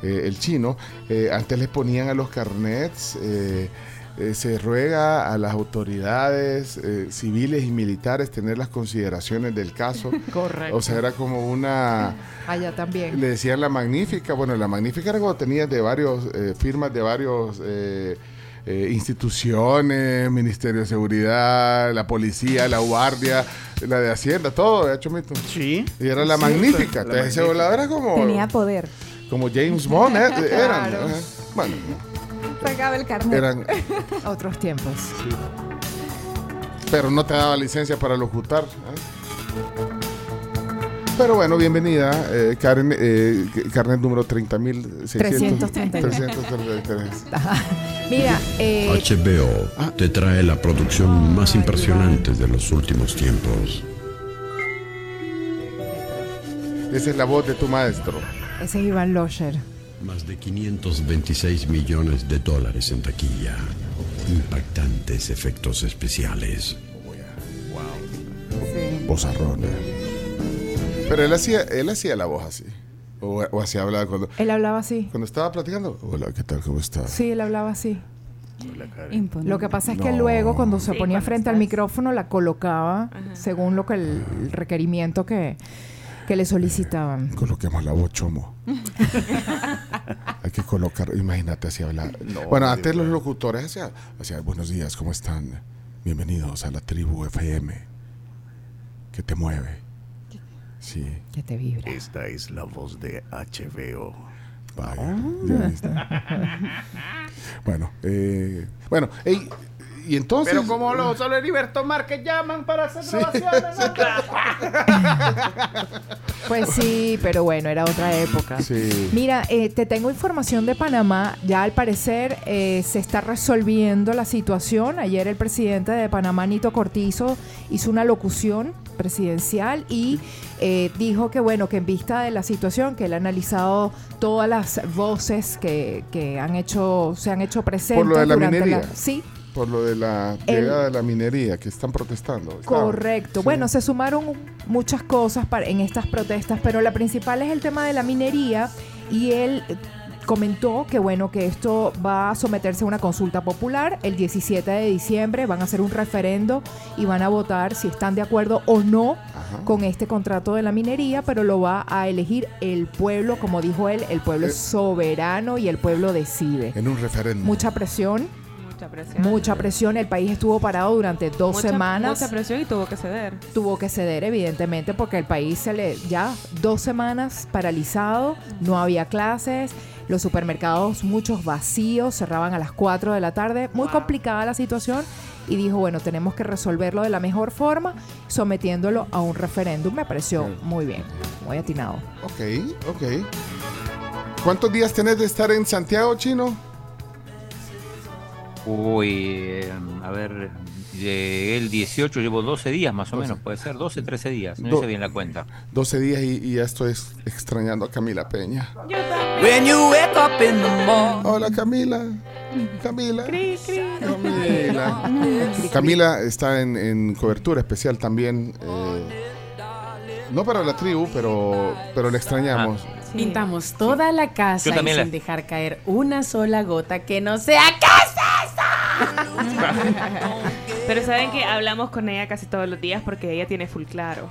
eh, el chino. eh, antes les ponían a los carnets. eh, eh, se ruega a las autoridades eh, civiles y militares tener las consideraciones del caso. Correcto. O sea, era como una... Allá también. Le decían la magnífica. Bueno, la magnífica era cuando tenías de varios eh, firmas de varios eh, eh, instituciones, Ministerio de Seguridad, la policía, la guardia, la de Hacienda, todo, ¿eh, Chomito? Sí. Y era la Sí, magnífica. la Entonces ese magnífica. volador era como, Tenía poder. como James Bond, ¿eh? Claro. ajá. Bueno, Sacaba el carnet. eran, Otros tiempos. pero no te daba licencia para locutar. ¿eh? Pero bueno, bienvenida, eh, Karen, eh, carnet número 30.600. 333. Mira, eh, HBO te trae la producción más impresionante de los últimos tiempos. Esa es la voz de tu maestro. ese es Iván Losher. Más de 526 millones de dólares en taquilla. Impactantes efectos especiales. Bozarrona. Pero él hacía, él hacía la voz así. O, o así hablaba cuando, Él hablaba así. cuando estaba platicando. Hola, ¿qué tal? ¿Cómo estás? Sí, él hablaba así. Lo que pasa es que No. luego cuando se Sí, ponía frente al estás- micrófono la colocaba según lo que el, el requerimiento que, que le solicitaban. Coloquemos la voz chomo. Hay que colocar, imagínate así hablar. bueno, antes los locutores hacían, hacían, buenos días, ¿cómo están? Bienvenidos a la tribu FM. Que te mueve. Sí. Que te vibra. Esta es la voz de HBO. Vaya, ya viste. bueno, eh, bueno, ey, y entonces. Pero como lo, solo Heriberto Márquez llaman para hacer grabaciones. ¿no? Pues sí, pero bueno, era otra época. Sí. Mira, eh, te tengo información de Panamá. Ya al parecer eh, se está resolviendo la situación. Ayer el presidente de Panamá, Nito Cortizo, hizo una locución presidencial y eh, dijo que bueno, que en vista de la situación, que él ha analizado todas las voces que, que han hecho, se han hecho presentes Por lo de la durante minería. Sí, Por lo de la El- llegada de la minería, que están protestando. Correcto. Sí. Bueno, se sumaron muchas cosas para, en estas protestas, pero la principal es el tema de la minería y él comentó que bueno que esto va a someterse a una consulta popular el 17 de diciembre van a hacer un referendo y van a votar si están de acuerdo o no Ajá. con este contrato de la minería pero lo va a elegir el pueblo como dijo él el pueblo Eh. es soberano y el pueblo decide En un referéndum. mucha presión Mucha presión. mucha presión el país estuvo parado durante dos Mucha- semanas Mucha presión y tuvo que ceder. tuvo que ceder evidentemente porque el país se le ya dos semanas paralizado, no había clases, los supermercados muchos vacíos, cerraban a las 4 de la tarde, muy complicada la situación y dijo, bueno, tenemos que resolverlo de la mejor forma, sometiéndolo a un referéndum, me pareció muy bien, muy atinado. Ok, ok. ¿Cuántos días tenés de estar en Santiago, Chino? Uy, eh, a ver, llegué el 18, llevo 12 días más o menos, puede ser, 12, 13 días, no Do- hice bien la cuenta. 12 días y, y ya estoy ex- extrañando a Camila Peña. When you wake up in the morning. Hola, Camila. Camila. Camila. Camila está en, en cobertura especial también. eh, no para la tribu, pero, pero le extrañamos. Pintamos toda la casa y sin la- dejar caer una sola gota que no sea casa. Pero saben que hablamos con ella casi todos los días porque ella tiene full claro.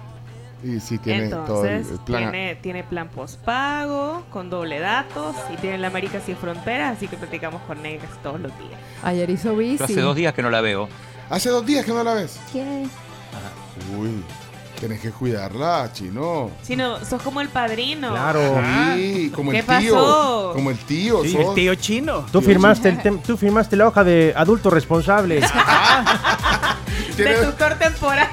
Y sí, tiene todo el, Entonces, el plan. tiene, tiene plan postpago, con doble datos y tiene la América sin fronteras, así que platicamos con ella casi todos los días. Ayer hizo bici. hace dos días que no la veo. Hace dos días que no la ves. ¿Qué? Uy, tienes que cuidarla, chino. Si no, sos como el padrino. Claro. Sí, como ¿Qué el tío. pasó? Como el tío. Sí, sos. el tío chino. Tú firmaste, el tem- tú firmaste la hoja de adulto responsable. De tutor temporal.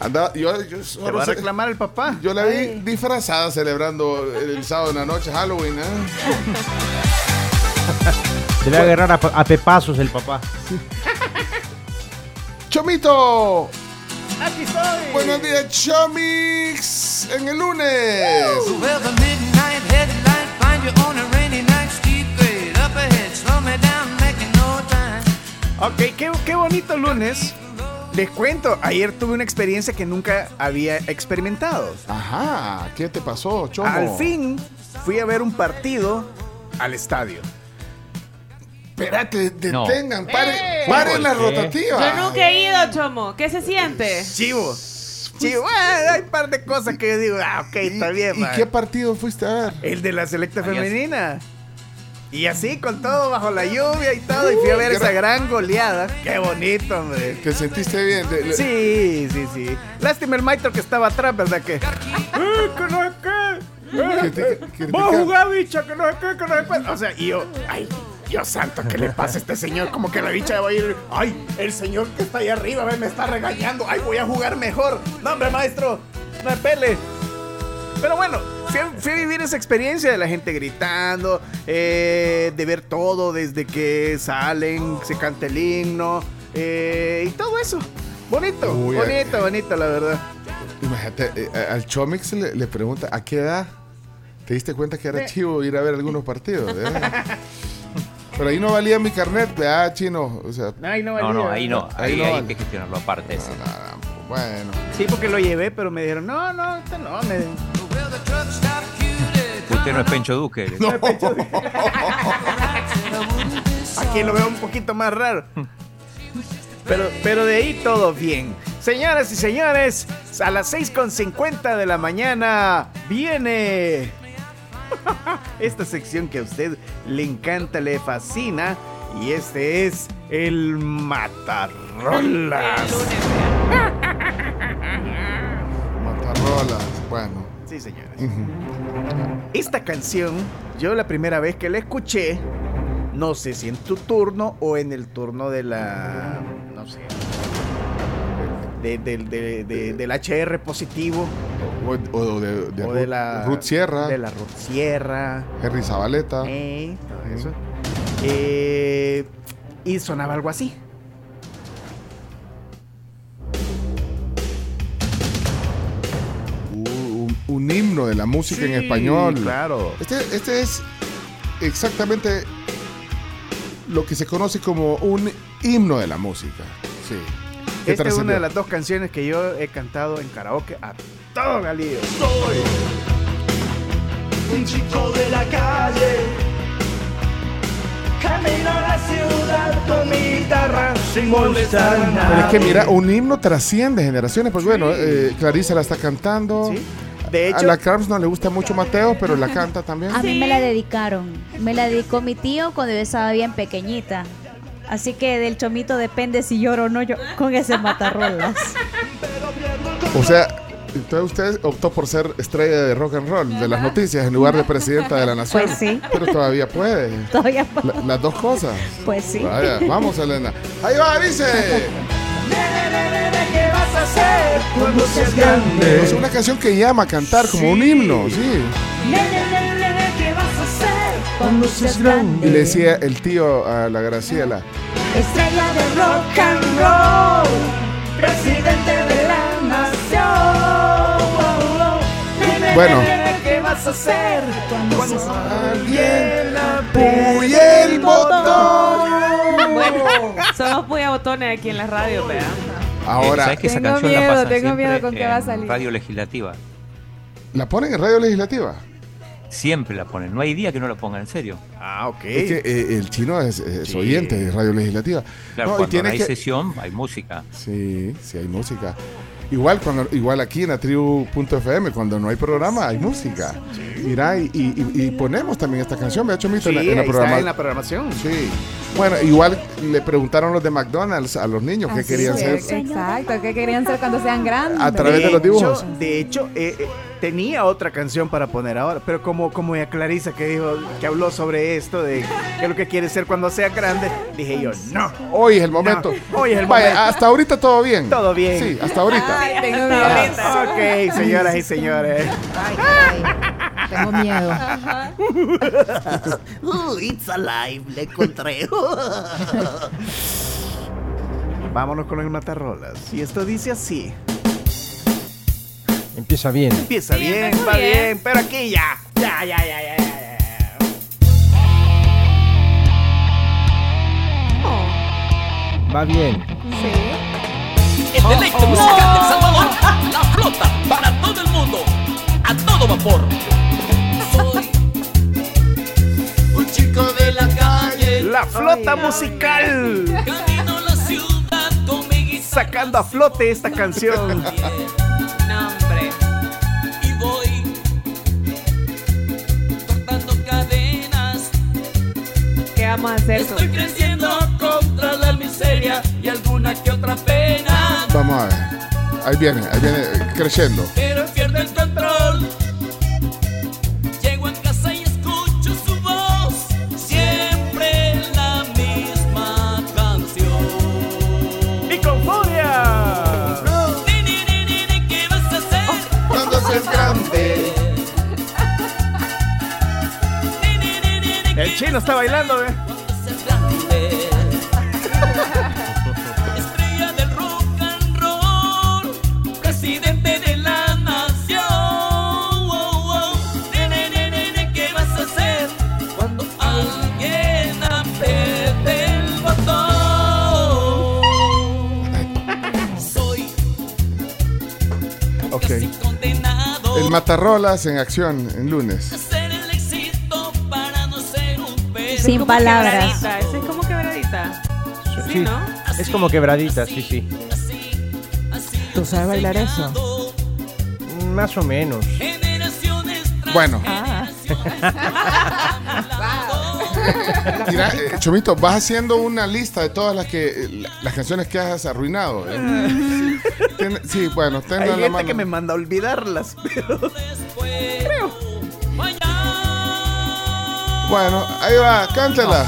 Anda- yo, yo Te solo va a reclamar el papá. yo la vi disfrazada celebrando el sábado en la noche Halloween. ¿eh? Debe agarrar a, a pepazos el papá. Chomito, Aquí estoy. buenos días, Chomix, en el lunes. Well, the midnight headlight find you on a rainy night, steep grade up ahead, slow me down, making no time. Ok, qué, qué bonito lunes. Les cuento, ayer tuve una experiencia que nunca había experimentado. Ajá, ¿qué te pasó, Chomo? Al fin fui a ver un partido al estadio. Espérate, No. detengan, paren, ¡Eh! paren la rotativa. Yo nunca he ido, Chomo. ¿Qué se siente? Chivo. Chivo. Ah, hay un par de cosas que yo digo, ah, ok, está bien, ¿Y man. qué partido fuiste a ver? El de la selecta femenina. Y así, con todo, bajo la lluvia y todo, y fui a ver esa gran goleada. Qué bonito, hombre. ¿Te sentiste bien? De- Sí, sí, sí. Lástima el maestro que estaba atrás, ¿verdad que? ¡Eh, que no es que! Criti- criticar. ¡Vos jugás, bicha! Que no es que, que no es que. O sea, y yo, ay, Dios santo, ¿qué le pasa a este señor? Como que la bicha va a ir, ay, el señor que está ahí arriba, ve, me está regañando, ay, voy a jugar mejor. No, hombre, maestro, no me pele. Pero bueno, fui a, fui a vivir esa experiencia de la gente gritando, eh, de ver todo desde que salen, se canta el himno eh, y todo eso. Bonito, Uy, bonito, bonito, la verdad. Imagínate, eh, al Chomix le, le pregunta, ¿a qué edad te diste cuenta que era chivo ir a ver algunos partidos? Pero ahí no valía mi carnet, ¿verdad, chino? O sea, Ay, no, No, no, valía, ahí no. Ahí Ahí no hay vale. que gestionarlo aparte. ese. bueno. Sí, porque lo llevé, pero me dijeron, no, no, este no, me... Usted no es Pencho Duque. No, Aquí lo veo un poquito más raro. Pero, pero de ahí todo bien. Señoras y señores, a las 6.50 de la mañana viene esta sección que a usted le encanta, le fascina. Y este es el Matarrolas. Matarrolas, bueno. Sí, señores. Esta canción, yo la primera vez que la escuché, no sé si en tu turno o en el turno de la. No sé. De- del- de- de- del HR positivo. O, o de, o Ruth, la. Ruth Sierra, De la Ruth Sierra. Henry Zabaleta. Eh, todo eso. Eh, y sonaba algo así. un, un himno de la música en español. claro. Este, este es exactamente lo que se conoce como un himno de la música. Sí. Que Esta es una de las dos canciones que yo he cantado en karaoke a todo galillo. Un chico de la calle Camino a la ciudad con mi guitarra sin molestar a nadie Pero es que mira, un himno trasciende generaciones. Pues bueno, eh, Clarisa la está cantando. De a la Carms no le gusta mucho Mateo, pero la canta también. A mí me la dedicaron. Me la dedicó mi tío cuando yo estaba bien pequeñita. Así que del chomito depende si lloro o no yo con ese matarrolas. O sea, entonces usted optó por ser estrella de rock and roll, de las noticias, en lugar de presidenta de la nación. Pues sí. Pero todavía puede. Todavía puedo. La- las dos cosas. Pues sí. Vaya, vamos, Elena. Ahí va, dice. ¿Qué vas a hacer cuando seas grande? Es una canción que llama a cantar como un himno, sí. Y le decía el tío a la Graciela. Estrella de rock and roll, presidente de la nación. Dime, Bueno. dime, ¿qué vas a hacer cuando, alguien apoye el botón? Bueno, somos muy a botones aquí en la radio, vea. Ahora, ¿Sabes que esa Tengo canción miedo, la pasan tengo miedo con qué en va a salir. Radio Legislativa. ¿la ponen en radio legislativa? Siempre la ponen. No hay día que no la pongan, en serio. Ah, ok. Es que eh, el chino es, es oyente de radio legislativa. Claro, No, cuando no hay que- sesión, hay música. Sí, sí hay música. Igual cuando igual aquí en la tribu.fm, cuando no hay programa, hay música. Mira, y, y- y- y ponemos también esta canción, ¿verdad, Chomito? Sí, en la, en la programa- en la programación. Sí. Bueno, igual le preguntaron los de McDonald's a los niños qué Así querían es, ser. Exacto, ¿qué querían ser cuando sean grandes? A través de los dibujos. hecho- de hecho, eh, eh, tenía otra canción para poner ahora, pero como, como ya Clarisa que dijo, que habló sobre esto, de qué es lo que quiere ser cuando sea grande, dije yo, no. Hoy es el momento. No, hoy es el Vaya, momento. hasta ahorita todo bien. Todo bien. Sí, hasta ahorita. Ay, tengo miedo. Ok, señoras y señores. Tengo miedo. Uh, it's alive, le encontré. Vámonos con el matarrolas. Y esto dice así. Empieza bien. Empieza Sí, bien, va bien. bien, pero aquí ya. Ya, ya, ya, ya, ya, ya. Va bien. El deleite musical del Salvador, la flota para todo el mundo, a todo vapor. Un chico de la calle La flota musical. Sacando a flote esta canción. No, vamos a hacer? Estoy creciendo contra la miseria y alguna que otra pena. Vamos a ver. Ahí viene, ahí viene eh, creciendo. Pero pierdo el control. Llego a casa y escucho su voz. Siempre la misma canción. ¡Y con furia! Ni, ni, ni, ni, ni, ¿Qué vas a hacer? Cuando seas grande. El chino está bailando, ¿eh? El Matarrolas en acción en lunes. a ser el éxito para no ser un pez. Sin Como palabras. quebradita, Ese es como quebradita. Sí, Sí, ¿no? es como quebradita, sí, sí. ¿Tú sabes bailar eso? Más o menos. Bueno, Ah. mira, eh, Chomito, vas haciendo una lista de todas las que la- las canciones que has arruinado. ¿eh? Ten- sí, bueno, Hay tenla en la gente mano. que me manda a olvidarlas, pero creo. Bueno, ahí va, cántela.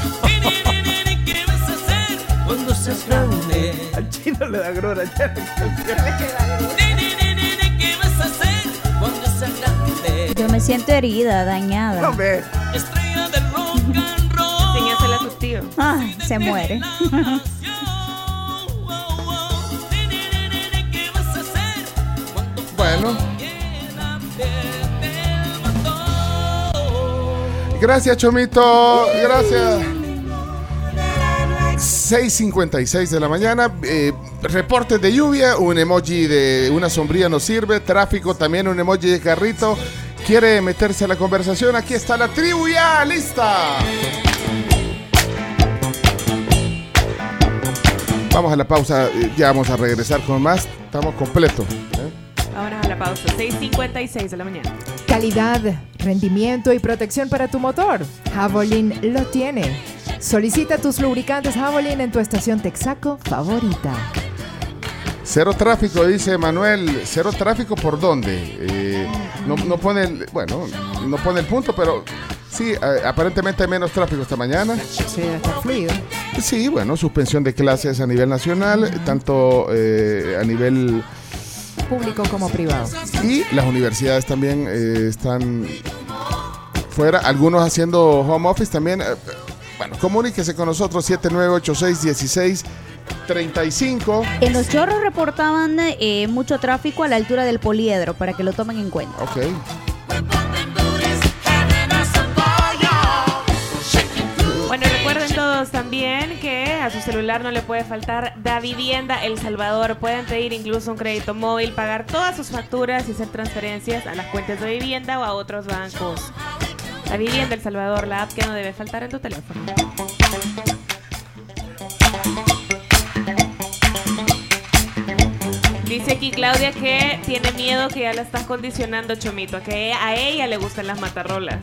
Cuando seas grande. Al chino le da grora. Yo me siento herida, dañada. No, ve. Ah, se muere. ¿Qué vas a hacer Bueno. Gracias, Chomito. Gracias. 6.56 de la mañana. eh, reportes de lluvia. Un emoji de una sombría nos sirve. Tráfico también. Un emoji de carrito. ¿Quiere meterse a la conversación? Aquí está la tribu ya lista. Vamos a la pausa. eh, Ya vamos a regresar con más. Estamos completos. ¿eh? Vámonos a la pausa. 6.56 de la mañana. Calidad, rendimiento y protección para tu motor. Javelin lo tiene. Solicita tus lubricantes Javelin en tu estación Texaco favorita. Cero tráfico, dice Manuel. Cero tráfico por dónde? Eh, no, no pone el, bueno, no pone el punto, pero sí, aparentemente hay menos tráfico esta mañana. Sí, está fluido. Sí, bueno, suspensión de clases a nivel nacional, tanto eh, a nivel Público como privado. y las universidades también eh, están fuera, algunos haciendo home office también. eh, bueno, comuníquese con nosotros 7986 1635. En los chorros reportaban eh, mucho tráfico a la altura del poliedro para que lo tomen en cuenta. Ok. Recuerden todos también que a su celular no le puede faltar Da Vivienda El Salvador. Pueden pedir incluso un crédito móvil, pagar todas sus facturas y hacer transferencias a las cuentas de vivienda o a otros bancos. La Vivienda El Salvador, la app que no debe faltar en tu teléfono. Dice aquí Claudia que tiene miedo que ya la estás condicionando, Chomito, que a ella le gustan las matarrolas.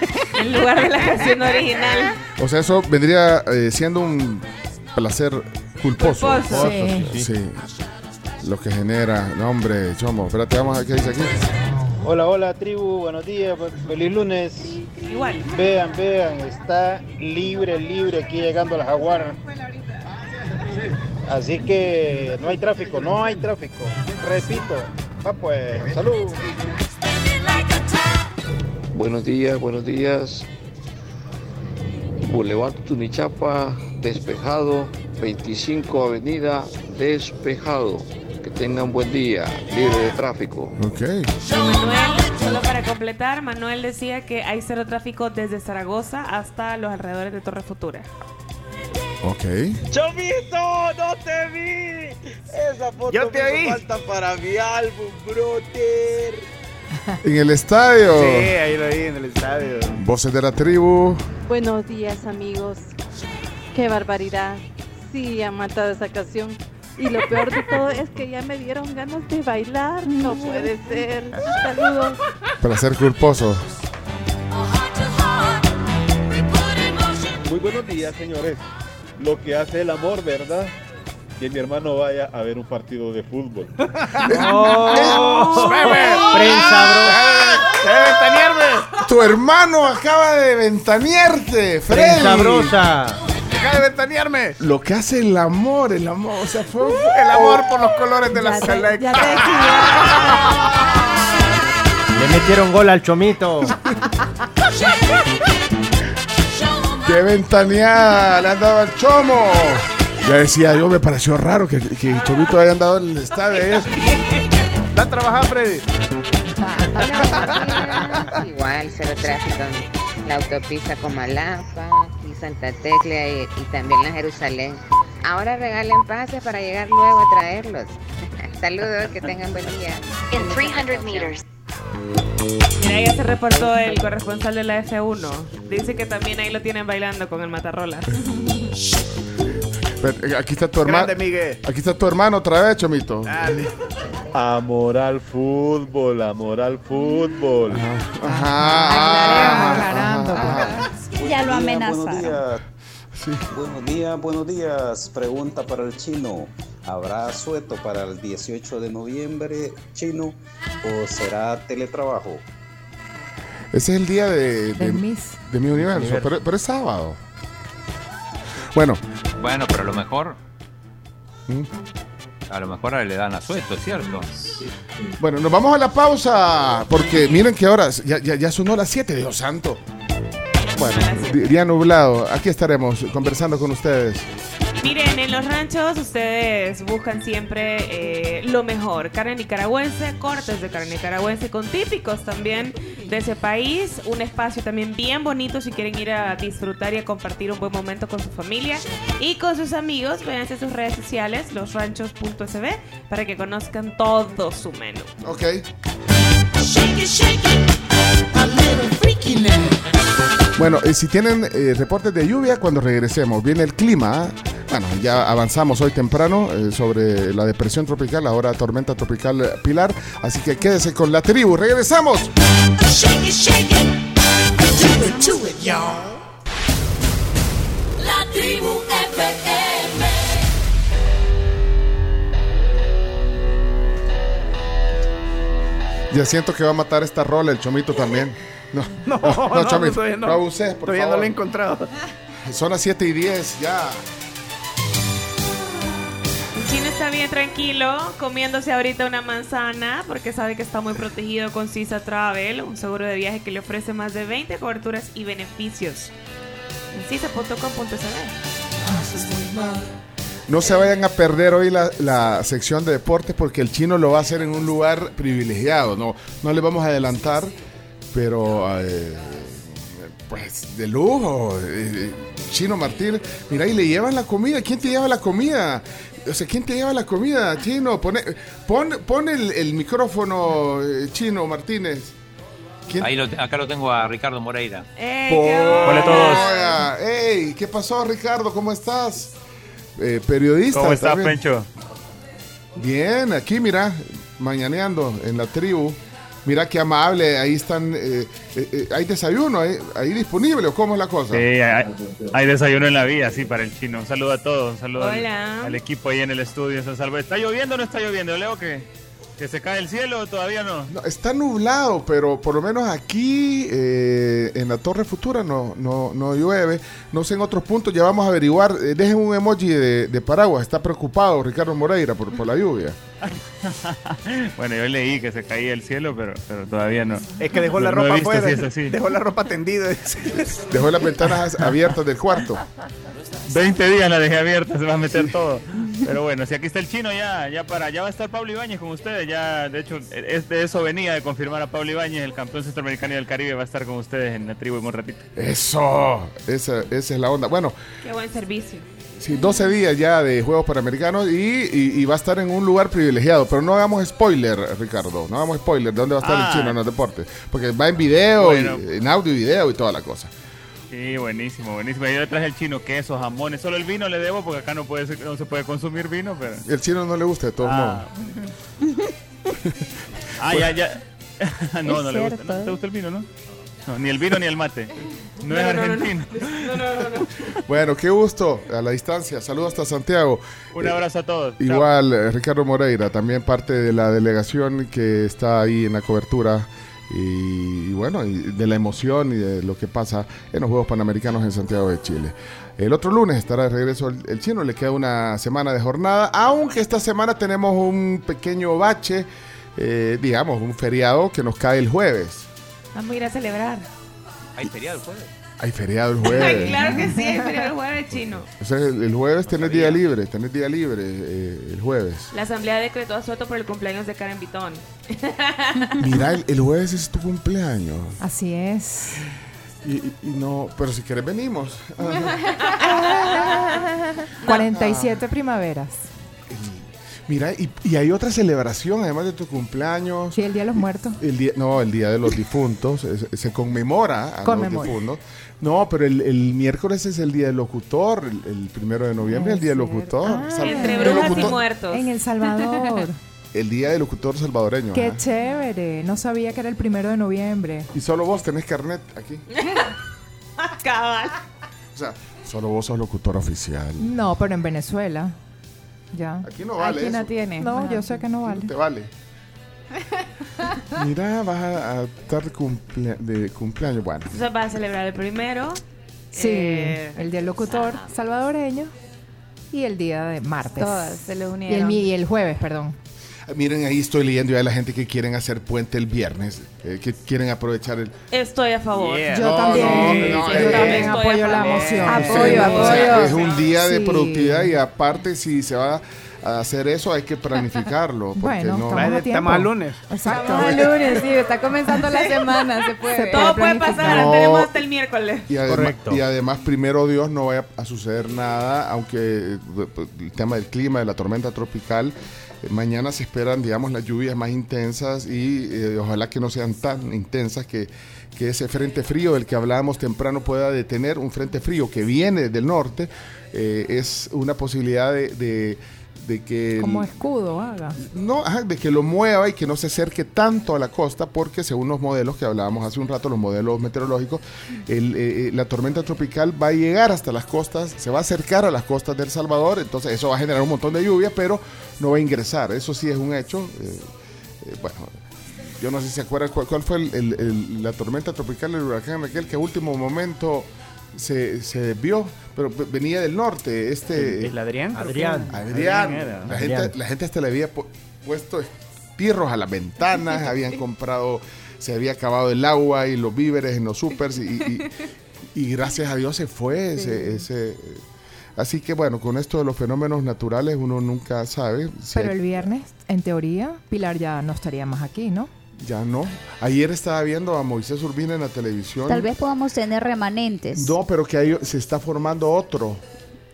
en lugar de la canción original. O sea, eso vendría eh, siendo un placer culposo. Culposo. Sí. Sí. Lo que genera. No, hombre, chomo. Espérate, vamos a ver qué dice aquí. Hola, hola tribu, buenos días, feliz lunes. Igual. Vean, vean, está libre, libre aquí llegando a la Jaguar. Así que no hay tráfico, no hay tráfico. Repito, va pues, salud. Buenos días, buenos días. Boulevard Tunichapa, despejado. 25 Avenida, despejado. Que tengan buen día, libre de tráfico. Ok. Manuel, solo para completar, Manuel decía que hay cero tráfico desde Zaragoza hasta los alrededores de Torre Futura. Ok. ¡Chovito! ¡No te vi! Esa foto Yo te me falta para mi álbum, brother. En el estadio. Sí, ahí lo vi en el estadio. Voces de la tribu. Buenos días amigos. Qué barbaridad. Sí, han matado esa canción. Y lo peor de todo es que ya me dieron ganas de bailar. No puede ser. Saludos. Para ser culposo. Muy buenos días, señores. Lo que hace el amor, ¿verdad? Que mi hermano vaya a ver un partido de fútbol. ¡Oh! Prensa, ¡Debe ventanearme! Tu hermano acaba de ventanearte, Freddy. Prensa brosa. Deja de ventanearme. Lo que hace el amor, el amor, o sea, fue El amor por los colores de la selecta. ya te decía. Le metieron gol al chomito. ¡Qué ventaneada! Le han dado al chomo. Ya decía yo, me pareció raro que, que el chomito haya andado en el estadio. ¿eh? Da a trabajar, Freddy. Igual, cero tráfico en la autopista Comalapa y Santa Tecla y, y también la Jerusalén. Ahora regalen pases para llegar luego a traerlos. Saludos, que tengan buen día. In 300 meters. Mira, ya se reportó el corresponsal de la F1. Dice que también ahí lo tienen bailando con el Matarrolas. Pero, eh, Aquí está tu hermano. Aquí está tu hermano otra vez, chomito. Dale. Amor al fútbol, amor al fútbol. Ajá. aclarando, ajá. Ya lo Buenos amenazaron. días. Sí. Buenos días, buenos días. Pregunta para el chino. ¿Habrá sueto para el 18 de noviembre, chino? ¿O será teletrabajo? Ese es el día de, de, mi universo, Universo. Pero, pero es sábado. Bueno, Bueno, pero a lo mejor, ¿Mm? a lo mejor le dan a sueto, ¿cierto? bueno, nos vamos a la pausa. Porque miren que ahora ya, ya, ya sonó las 7, Dios santo. Bueno, día nublado. Aquí estaremos conversando con ustedes. Miren, en los ranchos ustedes buscan siempre eh, lo mejor. Carne nicaragüense, cortes de carne nicaragüense con típicos también de ese país. Un espacio también bien bonito si quieren ir a disfrutar y a compartir un buen momento con su familia y con sus amigos. Véanse sus redes sociales, losranchos.sb, para que conozcan todo su menú. Ok. Shake it, shake it. A little freaky now. Bueno, eh, si tienen eh, reportes de lluvia, cuando regresemos, viene el clima. Bueno, ya avanzamos hoy temprano eh, sobre la depresión tropical, ahora tormenta tropical eh, Pilar. Así que quédese con la tribu. ¡Regresamos! Shake it, shake it. Do it to it, y'all. La tribu FM. Ya siento que va a matar esta rola el chomito también. No, No, no, no, chomito, todavía no. no abuses, por Todavía no lo he encontrado. Son las 7 y 10, ya. Está bien tranquilo, comiéndose ahorita una manzana, porque sabe que está muy protegido con Sisa Travel, un seguro de viaje que le ofrece más de 20 coberturas y beneficios. En sisa.com.sb. No se vayan a perder hoy la, la sección de deportes porque el chino lo va a hacer en un lugar privilegiado. No, no le vamos a adelantar, pero eh, pues de lujo. Eh, chino Martín, mira, y le llevan la comida. ¿Quién te lleva la comida? O sea, ¿quién te lleva la comida, chino? Pone, pon, pon el, el micrófono, eh, chino Martínez. ¿Quién- Ahí lo, acá lo tengo a Ricardo Moreira. Hola a todos. Hey, ¿qué pasó, Ricardo? ¿Cómo estás? Eh, periodista. ¿Cómo estás. Pencho? Bien, aquí mira, mañaneando en la tribu. Mira qué amable, ahí están, eh, eh, eh, hay desayuno ahí, ahí disponible, ¿o cómo es la cosa? Sí, hay, hay desayuno en la vida, sí, para el chino. Un saludo a todos, un saludo al, Hola. al equipo ahí en el estudio. Se salve. ¿Está lloviendo o no está lloviendo? Leo que, que se cae el cielo o todavía no. No, está nublado, pero por lo menos aquí eh, en la Torre Futura no, no, no llueve. No sé en otros puntos, ya vamos a averiguar. Eh, dejen un emoji de, de paraguas, está preocupado Ricardo Moreira por, por la lluvia. bueno, yo leí que se caía el cielo, pero, pero todavía no. Es que dejó la No ropa afuera. si así. Dejó la ropa tendida. Dejó las ventanas abiertas del cuarto. 20 días la dejé abierta, se va a meter todo. Pero bueno, si aquí está el chino ya, ya para, ya va a estar Pablo Ibáñez con ustedes. Ya, de hecho, es de eso venía de confirmar a Pablo Ibáñez, el campeón centroamericano y del Caribe, va a estar con ustedes en la tribu en un ratito. Eso, esa, esa es la onda. Bueno, Qué buen servicio. Sí, 12 días ya de Juegos Panamericanos y, y- y va a estar en un lugar privilegiado. Pero no hagamos spoiler, Ricardo. No hagamos spoiler de dónde va a estar Ah. el chino en los deportes. Porque va en video, y- en audio y video y toda la cosa. Sí, buenísimo, buenísimo. Yo le traje el chino queso, jamones. Solo el vino le debo porque acá no puede ser- no se puede consumir vino, pero. El chino no le gusta de todos Ah. modos. Ah, ya, ya. no, Es no le gusta. ¿No te gusta el vino, no? No, ni el vino ni el mate. No, No, es no, no, no. argentino. Bueno, qué gusto a la distancia. Saludos hasta Santiago. Un Eh, abrazo a todos. Chao. Igual, eh, Ricardo Moreira, también parte de la delegación que está ahí en la cobertura y, y bueno, y de la emoción y de lo que pasa en los Juegos Panamericanos en Santiago de Chile. El otro lunes estará de regreso el, el chino, le queda una semana de jornada, aunque esta semana tenemos un pequeño bache, eh, digamos, un feriado que nos cae el jueves. Vamos a ir a celebrar. ¿Hay feriado el jueves? Hay feriado el jueves. claro que sí, hay feriado el jueves chino. O sea, el, el jueves tenés día libre, tenés día libre eh, el jueves. La asamblea decretó asueto por el cumpleaños de Karen Vitón. Mira, el, el jueves es tu cumpleaños. Así es. Y, y- y no, pero si querés venimos. 47 primaveras. Mira, y, y hay otra celebración además de tu cumpleaños. Sí, el Día de los Muertos. El día, no, el Día de los Difuntos. se, se conmemora a Conmemora. los difuntos. No, pero el, el miércoles es el Día del Locutor, el, el primero de noviembre es el Día del Locutor. Sal- Entre brujas y muertos. En El Salvador. El Día del Locutor salvadoreño. Qué ajá. chévere. No sabía que era el primero de noviembre. Y solo vos tenés carnet aquí. Cabal. O sea, solo vos sos locutor oficial. No, pero en Venezuela. Ya. Aquí no vale Aquí no eso. tiene. No, Ajá. yo sé que no vale. Te vale. Mira, vas a, a estar de, cumplea- de cumpleaños. Bueno, Entonces va a celebrar el primero. Sí, eh, el Día del Locutor salvadoreño y el día de martes. Todas se le Y el, unieron. mi- y el jueves, perdón. miren, ahí estoy leyendo ya la gente que quieren hacer puente el viernes, eh, que quieren aprovechar el... Estoy a favor. Yeah. Yo No, también. no, no, yo eh, también apoyo la moción. Apoyo, O sea, apoyo. es un día de productividad y aparte si se va a hacer eso hay que planificarlo. Porque Bueno, no... estamos a tiempo. Estamos al lunes. Exacto. Estamos al lunes, sí, está comenzando la semana, se puede. Se Todo puede pasar. No. Tenemos hasta el miércoles. Y además, Correcto. y además, primero Dios, no vaya a suceder nada, aunque eh, el tema del clima, de la tormenta tropical, eh, mañana se esperan, digamos, las lluvias más intensas y eh, ojalá que no sean tan intensas que, que ese frente frío del que hablábamos temprano pueda detener, un frente frío que viene del norte, eh, es una posibilidad de, de- de que... Como escudo, haga. No, ajá, de que lo mueva y que no se acerque tanto a la costa, porque según los modelos que hablábamos hace un rato, los modelos meteorológicos, el, eh, eh, la tormenta tropical va a llegar hasta las costas, se va a acercar a las costas del Salvador, entonces eso va a generar un montón de lluvia, pero no va a ingresar, eso sí es un hecho. eh, eh, bueno, yo no sé si se acuerdan cuál, cuál fue el- la tormenta tropical, el huracán aquel que a último momento se, se desvió, pero venía del norte, este... ¿El Adrián? Adrián. Adrián. era. La, Adrián. Gente, la gente hasta le había pu- puesto pirros a las ventanas, habían comprado, se había acabado el agua y los víveres en los supers y, y- y gracias a Dios se fue ese, ese- Así que bueno, con esto de los fenómenos naturales uno nunca sabe. si Pero hay- el viernes, en teoría, Pilar ya no estaría más aquí, ¿no? Ya no. Ayer estaba viendo a Moisés Urbina en la televisión. Tal vez podamos tener remanentes. No, pero que ahí se está formando otro.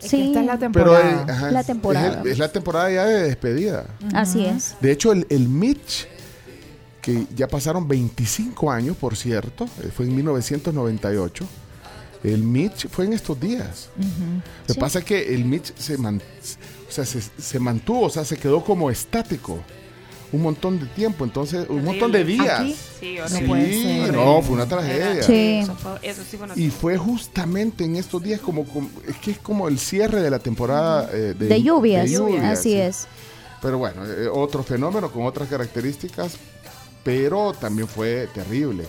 Es que Sí, esta es la Pero temporada. eh, ajá, La es el- temporada. es la temporada ya de despedida. así es. De hecho, el, el Mitch, que ya pasaron 25 años, por cierto, eh, fue en 1998. El Mitch fue en estos días. Lo que Sí. pasa es que el Mitch se, man- o sea, se, se mantuvo, o sea, se quedó como estático un montón de tiempo, entonces, un montón de días. ¿Aquí? Sí, No horrible. puede ser. no, fue una tragedia. Sí. Eso, fue- eso sí fue una Y fue justamente en estos días como, como- es que es como el cierre de la temporada eh, de, De lluvias, de lluvias, así sí. es. Pero bueno, eh, otro fenómeno con otras características, pero también fue terrible.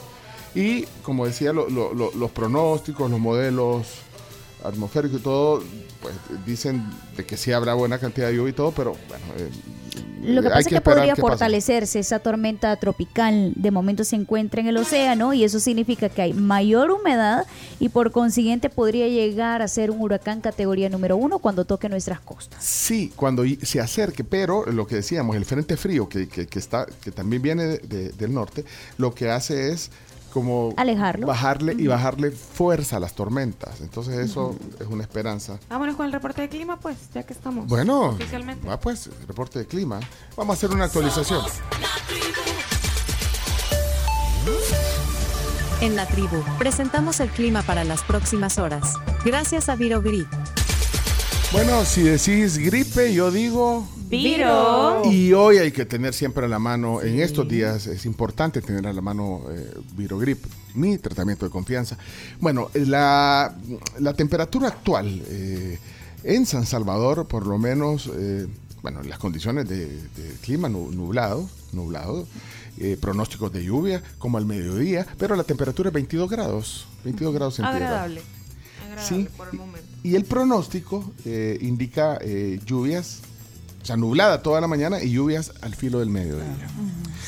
Y como decía, lo- lo- lo- los pronósticos, los modelos atmosféricos y todo, pues dicen de que sí habrá buena cantidad de lluvia y todo, pero bueno, eh, Lo que pasa es que podría fortalecerse esa tormenta tropical. De momento se encuentra en el océano y eso significa que hay mayor humedad y por consiguiente podría llegar a ser un huracán categoría número uno cuando toque nuestras costas. Sí, cuando se acerque, pero lo que decíamos, el frente frío que, que- que está, que también viene de- de- del norte, lo que hace es como Alejarlo. bajarle y bajarle fuerza a las tormentas. Entonces eso es una esperanza. Vámonos con el reporte de clima, pues, ya que estamos. Bueno, Oficialmente. va pues, reporte de clima. Vamos a hacer una actualización. En la tribu, presentamos el clima para las próximas horas. Gracias a Virogrip. Bueno, si decís gripe, yo digo... Viro. Y hoy hay que tener siempre a la mano, en estos días es importante tener a la mano eh, Virogrip, mi tratamiento de confianza. Bueno, la, la temperatura actual eh, en San Salvador, por lo menos, eh, bueno, las condiciones de, de clima nu- nublado, nublado, eh, pronósticos de lluvia como al mediodía, pero la temperatura es 22 grados, 22 grados centígrados. Agradable. Agradable Sí, por el momento. Y el pronóstico eh, indica eh, lluvias, o sea, nublada toda la mañana y lluvias al filo del mediodía.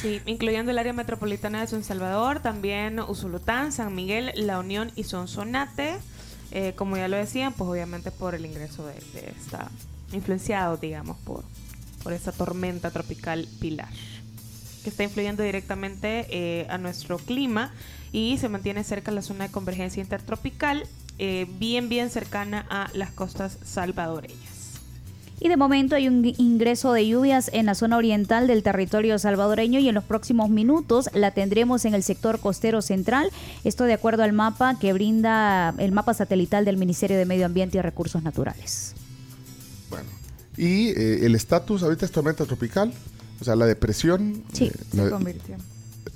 Sí, incluyendo el área metropolitana de San Salvador, también Usulután, San Miguel, La Unión y Sonsonate. Eh, como ya lo decían, pues obviamente por el ingreso de, de esta, influenciado, digamos, por, por esta tormenta tropical Pilar, que está influyendo directamente eh, a nuestro clima y se mantiene cerca la zona de convergencia intertropical, eh, bien, bien cercana a las costas salvadoreñas. Y de momento hay un ingreso de lluvias en la zona oriental del territorio salvadoreño y en los próximos minutos la tendremos en el sector costero central. Esto de acuerdo al mapa que brinda el mapa satelital del Ministerio de Medio Ambiente y Recursos Naturales. Y eh, el estatus ahorita es tormenta tropical, o sea, la depresión. Sí, eh, Se la, convirtió.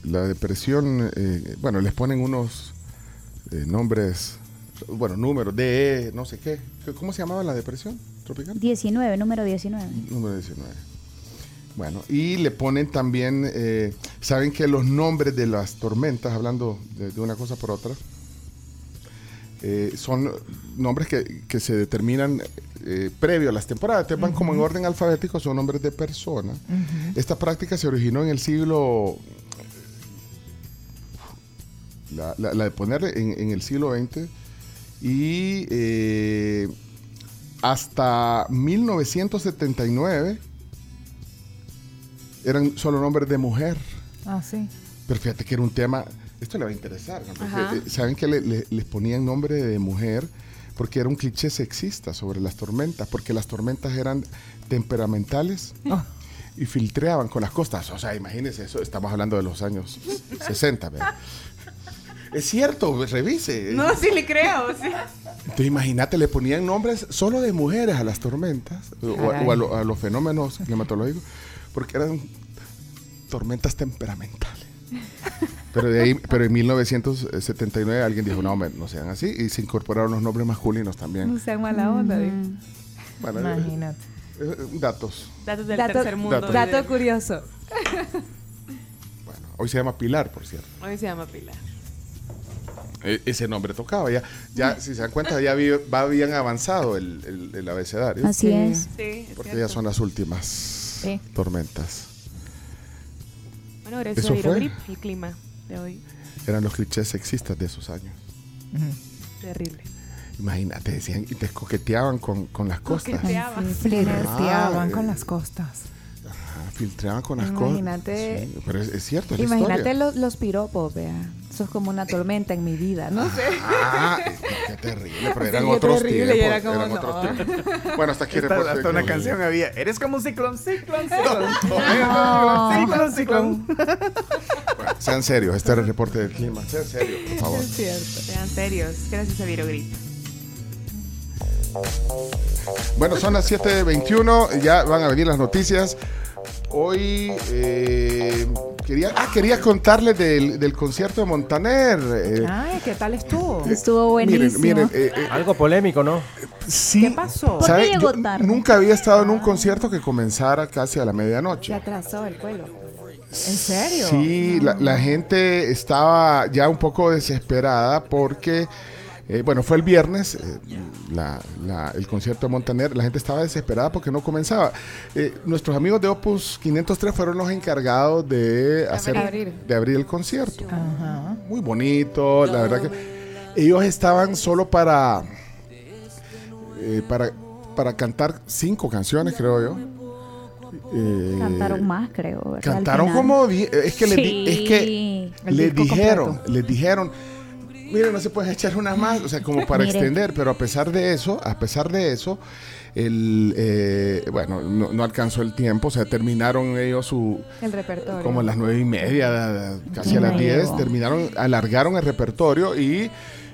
la depresión, eh, bueno, les ponen unos eh, nombres, bueno, números, DE, no sé qué. ¿Cómo se llamaba la depresión tropical? 19, número 19. Número 19. Bueno, y le ponen también, eh, saben que los nombres de las tormentas, hablando de, de una cosa por otra, eh, son nombres que, que se determinan eh, previo a las temporadas, van como en orden alfabético, son nombres de personas. Esta práctica se originó en el siglo, la, la- la de poner en, en el siglo XX y eh, hasta 1979 eran solo nombres de mujer. Ah, sí. Pero fíjate que era un tema, esto le va a interesar, ¿no? Porque, eh, saben que le- le- les ponían nombre de mujer porque era un cliché sexista sobre las tormentas, porque las tormentas eran temperamentales y filtreaban con las costas. O sea, imagínense eso, estamos hablando de los años 60, ¿verdad? Es cierto, revise. No, sí le creo. sí. Entonces, imagínate, le ponían nombres solo de mujeres a las tormentas o, a, lo- a los fenómenos climatológicos, porque eran tormentas temperamentales. Pero, de ahí, pero en 1979 alguien dijo, no, hombre, no sean así, y se incorporaron los nombres masculinos también. No sean mala onda, digo. Bueno, Imagínate. eh, eh, datos. Datos del Dato, tercer mundo. Datos. dato curioso. Hoy se llama Pilar, por cierto. Hoy se llama Pilar. E- ese nombre tocaba. Ya, ya si se dan cuenta, ya vi- va bien avanzado el, el- el abecedario. Así Sí. es. Sí, es Porque cierto. ya son las últimas Sí. tormentas. Bueno, gracias Eso a fue. Virogrip, el clima de hoy. Eran los clichés sexistas de esos años. Terrible. Imagínate, decían y te coqueteaban con, con las costas. Coqueteaban. Ah, con las costas. ah, filtraban con las costas. Imagínate. Sí, pero es, es cierto, es Imagínate los, los piropos, vea. Eso es como una tormenta en mi vida, no sé. Ah, qué terrible, pero Sí, eran qué otros terrible, tiempos. era como, eran otros no. tiempos. Bueno, hasta aquí Hasta- reporte hasta una clima. canción había. Eres como un ciclón, ciclón, ciclón. No. Ciclón, ciclón. Bueno, sean serios, este era el reporte del clima. Sean serios, por favor. Es cierto. Sean serios. Gracias a Virogrip. Bueno, son las 7.21, ya van a venir las noticias. Hoy eh, quería, ah, quería contarles del, del concierto de Montaner. eh, Ay, ¿qué tal estuvo? Estuvo buenísimo. miren, miren, eh, eh, Algo polémico, ¿no? sí, ¿Qué pasó? ¿Por ¿sabe? qué llegó Yo tarde? nunca había estado en un concierto que comenzara casi a la Se medianoche. atrasó el vuelo. ¿En serio? Sí, la, la gente estaba ya un poco desesperada porque, eh, bueno, fue el viernes eh, la- la- el concierto de Montaner, la gente estaba desesperada porque no comenzaba. Eh, nuestros amigos de Opus 503 fueron los encargados de hacer, Abrir. de abrir el concierto. Ajá. Muy bonito, la verdad que ellos estaban solo para, eh, para, para cantar cinco canciones, creo yo. Eh, Cantaron más, creo. Cantaron como es que, le di- es que Sí. El les disco dijeron, completo. les dijeron, miren, no se pueden echar unas más, o sea, como para Mire. extender, pero a pesar de eso, a pesar de eso, el, eh, bueno, no, no alcanzó el tiempo, o sea, terminaron ellos su, El repertorio. como a las nueve y media, casi a las diez, terminaron, alargaron el repertorio y,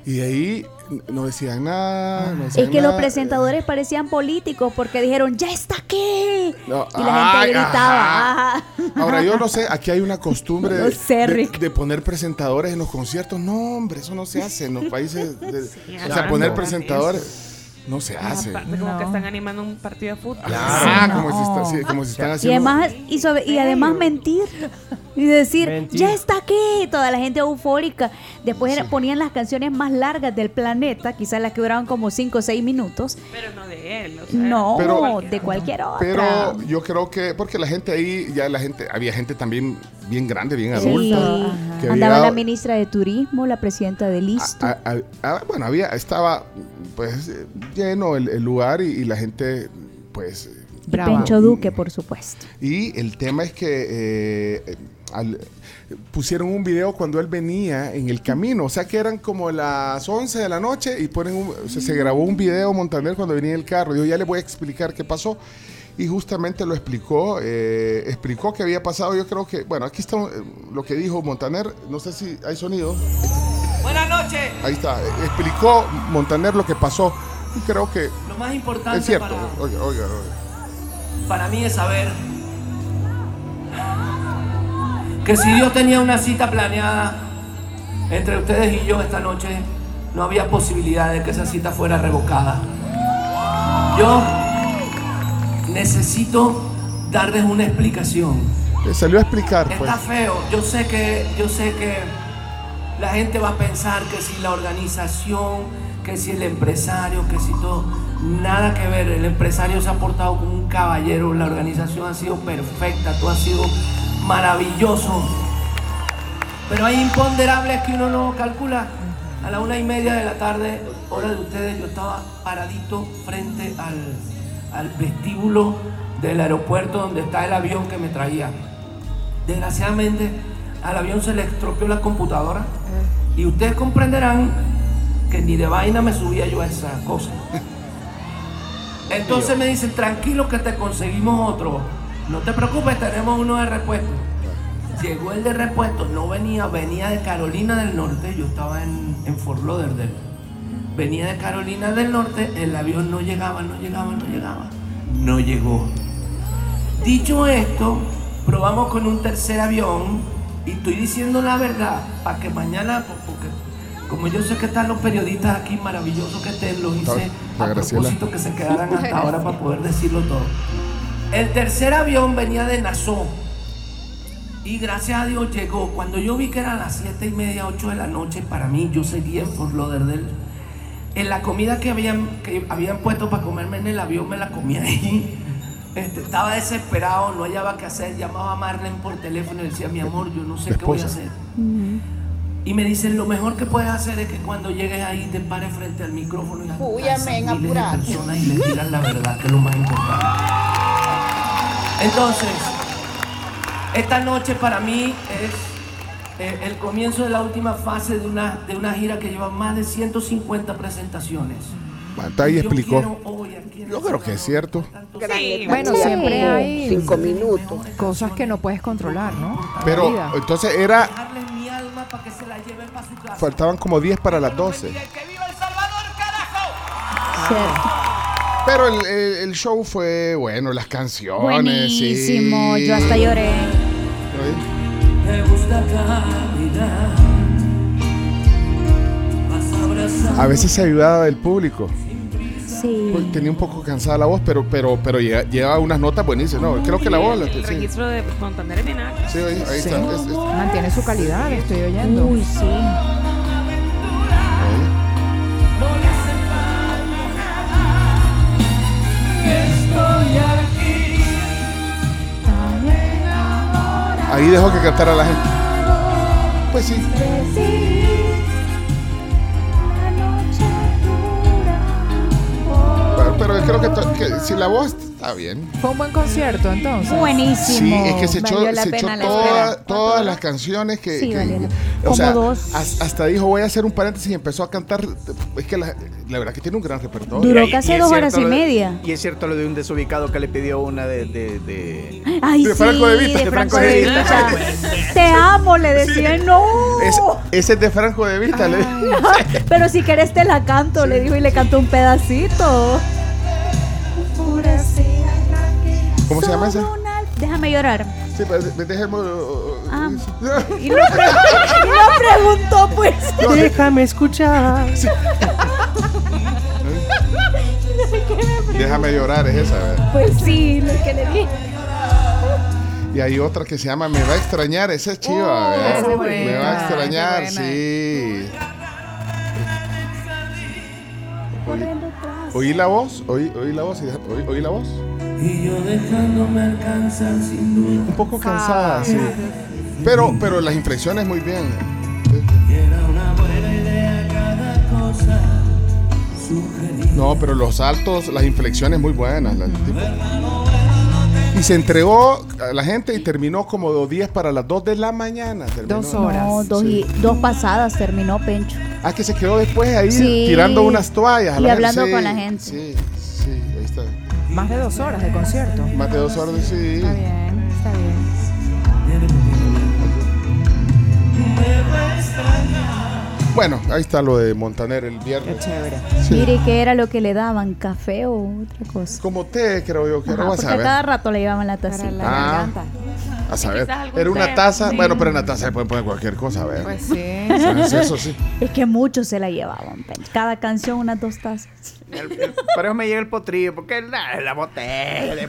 y de ahí no decían nada. no decían Es que los presentadores parecían políticos porque dijeron, ya está aquí. No, Y la gente gritaba. ajá. ajá. Ahora yo no sé, aquí hay una costumbre No de, sé, de- Rick. de poner presentadores en los conciertos. No, hombre, eso no se hace en los países. de- o sea, poner No. presentadores no se hace. Aparte, como que están animando un partido de fútbol. Ah, como, si está- sí, como si están Y haciendo. además, y, sobre- y además mentir. Y decir, Mentir. ya está aquí. Toda la gente eufórica. Después ponían las canciones más largas del planeta, quizás las que duraban como 5 o 6 minutos. Pero no de él. o sea, No, Pero- de cualquier otra. Pero yo creo que, porque la gente ahí, ya la gente, había gente también bien grande, bien Sí. adulta. había Andaba la ministra de Turismo, la presidenta del ISTU. a- a- a- bueno, había, estaba pues eh, lleno el, el lugar y, y la gente, pues. y Pencho Duque, por supuesto. Y el tema es que eh, al- pusieron un video cuando él venía en el camino, o sea que eran como las 11 de la noche y ponen un- o sea, se grabó un video Montaner cuando venía en el carro. Yo ya les voy a explicar qué pasó. Y justamente lo explicó, eh, explicó qué había pasado. Yo creo que, bueno, aquí está lo que dijo Montaner. No sé si hay sonido. Buenas noches. Ahí está. Explicó Montaner lo que pasó. Creo que Lo más importante es cierto. para, Oiga, oiga, oiga. para mí es saber que si Dios tenía una cita planeada entre ustedes y yo esta noche, no había posibilidad de que esa cita fuera revocada. Yo necesito darles una explicación. Eh, Salió a explicar, pues. Está feo. Yo sé que, yo sé que la gente va a pensar que si la organización, que si el empresario, que si todo, nada que ver. El empresario se ha portado como un caballero, la organización ha sido perfecta, todo ha sido maravilloso. Pero hay imponderables que uno no calcula. A la una y media de la tarde, hora de ustedes, yo estaba paradito frente al, al vestíbulo del aeropuerto donde está el avión que me traía. Desgraciadamente, al avión se le estropeó la computadora y ustedes comprenderán que ni de vaina me subía yo a esa cosa. Entonces me dicen, tranquilo que te conseguimos otro. No te preocupes, tenemos uno de repuesto. Llegó el de repuesto, no venía, venía de Carolina del Norte, yo estaba en, en Fort Lauderdale. Venía de Carolina del Norte, el avión no llegaba, no llegaba, no llegaba. No llegó. Dicho esto, probamos con un tercer avión y estoy diciendo la verdad para que mañana, como yo sé que están los periodistas aquí maravillosos que estén, los hice a propósito que se quedaran hasta ahora para poder decirlo todo. El tercer avión venía de Nassau y gracias a Dios llegó. Cuando yo vi que eran las siete y media, 8 de la noche, para mí yo seguía en Fort Lauderdale. En la comida que habían, que habían puesto para comerme en el avión, me la comí ahí. Este, estaba desesperado, no hallaba qué hacer. Llamaba a Marlene por teléfono y decía, mi amor, yo no sé qué voy a hacer. Y me dicen, lo mejor que puedes hacer es que cuando llegues ahí te pares frente al micrófono y a Uy, amén, miles de personas y les digas la verdad, que es lo más importante. Entonces, esta noche para mí es eh, el comienzo de la última fase de una, de una gira que lleva más de 150 presentaciones. Yo explicó. quiero hoy aquí en Yo creo que es cierto. Bueno, Sí. siempre hay Cinco minutos. cosas que no puedes controlar, ¿no? Pero entonces era. Para que se la lleven para su casa. Faltaban como 10 para las 12. Pero el, el- el show fue bueno, las canciones. Buenísimo, sí. yo hasta lloré. Me gusta caminar. A veces se ayudaba del público. Sí. Pues, Tenía un poco cansada la voz, pero pero pero lleva, lleva unas notas buenísimas. No, creo que la voz la El sí. registro de Montaner es bien alto. Sí, ahí, ahí Sí. está. Es- es- Mantiene su calidad, estoy oyendo. Uy, sí. Estoy aquí. ahí dejó que cantara la gente. Pues sí. Pero, creo que, si la voz está bien. Fue un buen concierto entonces. Buenísimo. Sí, es que se echó, Valió la se echó pena la toda- espera. todas las canciones que. Sí, que- valió la- o como sea, dos. hasta dijo, voy a hacer un paréntesis y empezó a cantar. Es que la, la verdad que tiene un gran repertorio. Duró Y- casi dos cierto horas y media. Y es cierto lo de un desubicado que le pidió una de. de, de- Ay, de sí, Franco de Vita. de Franco de Vita. Te amo, le decía, no. Es- ese es de Franco de Vita. le- Pero si querés te la canto, le dijo y le cantó un pedacito. ¿Cómo se llama esa? Déjame llorar. Sí, pero de- dejemos. Ah, y, no no preguntó, pues. Déjame escuchar. Déjame llorar, es esa. ¿verdad? Pues sí, lo que le dije. Y hay otra que se llama Me va a extrañar, esa es chiva. Oh, Me va a extrañar, sí. Oí, la voz, oí, oí la voz, oí, oí la voz. Y yo dejándome alcanzar sin duda. Un poco cansada, sí. Pero, pero las inflexiones muy bien. Era una buena idea cada cosa. Sugerir. No, pero los saltos, las inflexiones muy buenas. la- tipo. Y se entregó a la gente y terminó como dos días para las 2 de la mañana. terminó. No, dos, y- dos pasadas terminó Pencho. Ah, que se quedó después ahí Sí. tirando unas toallas. a Y la hablando gente. con la gente. Sí, sí, ahí está. Más de dos horas de concierto. Más de dos horas, sí. Está bien, está bien. Bueno, ahí está lo de Montaner el viernes. chévere. Mire, ¿qué era lo que le daban? ¿Café o otra cosa? Como té, creo yo, que Ajá, no vas porque a ver. cada rato le llevaban la tacita. Ah, a saber. Era una taza, sí. bueno, pero en la taza se puede poner cualquier cosa, a ver. Pues sí. Eso sí. Es que muchos se la llevaban. Cada canción unas dos tazas. Por eso me llega el potrillo, porque la, la botella.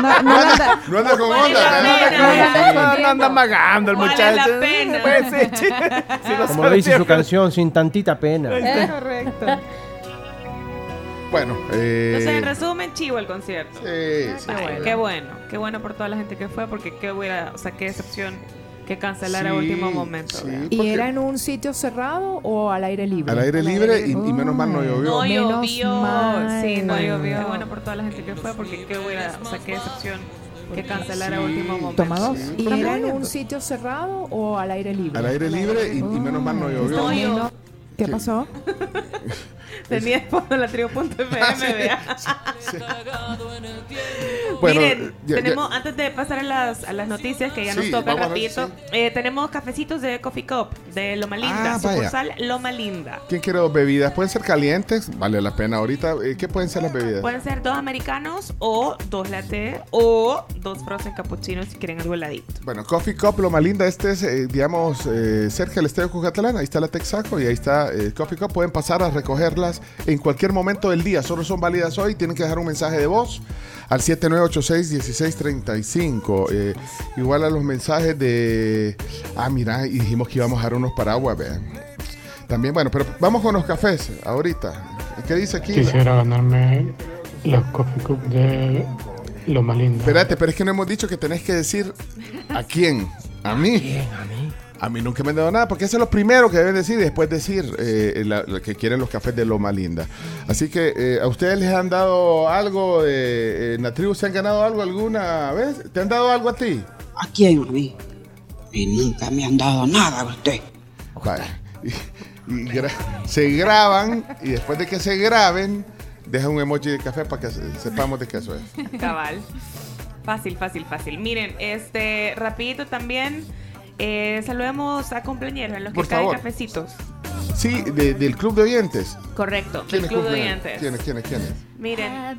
No, no anda, No anda con onda. No, anda magando el ¿Cuál es muchacho. la pena? Pues sí, sí. Sí lo Como sabe dice su canción, sin tantita pena. Es correcto. Bueno, Entonces, en eh, resumen, chivo el concierto. sí, sí. Ay, qué bueno, qué bueno por toda la gente que fue, porque qué buena, o sea, qué decepción que cancelara a Sí, último momento. sí. ¿Y era en un sitio cerrado o al aire libre? al aire libre y, y menos mal no llovió. No llovió, mal. sí, no Bueno. llovió. Qué bueno por toda la gente que fue, porque qué buena, o sea, qué decepción que cancelara a último momento. Toma dos. Sí. ¿Y era en un sitio cerrado o al aire libre? Al aire libre y, y menos mal no llovió. No llovió. ¿Qué pasó? Tenía fondo la tribu.fm, vea. Bueno, Miren, ya- ya- tenemos, antes de pasar a las, a las noticias que ya Sí, nos tocan rapidito, eh, tenemos cafecitos de Coffee Cup de Loma Linda, Ah, sucursal Loma Linda. ¿Quién quiere dos bebidas? Pueden ser calientes, vale la pena ahorita. eh, ¿Qué pueden ser las bebidas? Pueden ser dos americanos o dos latte o dos frozen cappuccinos si quieren algo heladito. Bueno, Coffee Cup, lo más linda, este es, eh, digamos, eh, cerca del Estadio Cucatlán, ahí está la Texaco y ahí está eh, Coffee Cup. Pueden pasar a recogerlas en cualquier momento del día, solo son válidas hoy, tienen que dejar un mensaje de voz al 7986-1635. Eh, igual a los mensajes de, ah, mira, y dijimos que íbamos a dar unos paraguas, vean. También, bueno, pero vamos con los cafés ahorita. ¿Qué dice aquí? Quisiera ganarme los Coffee Cup de Loma Linda. Espérate, pero es que no hemos dicho que tenés que decir a quién. A mí. ¿A mí? Nunca me han dado nada, porque eso es lo primero que deben decir y después decir eh, la- que quieren los cafés de Loma Linda. Así que, eh, ¿a ustedes les han dado algo de, en la tribu? ¿Se han ganado algo alguna vez? ¿Te han dado algo a ti? ¿A quién? A mí. Y nunca me han dado nada a usted. Vaya. Y, y gra- se graban y después de que se graben, dejan un emoji de café para que se- sepamos de qué eso es. Cabal. Fácil, fácil, fácil. Miren, este, rapidito también, eh, saludemos a cumpleaños en los que Por caen favor. cafecitos. Sí, de- del club de oyentes. Correcto, del ¿Quiénes Club de? Oyentes. ¿Quiénes, quiénes, quiénes? Miren,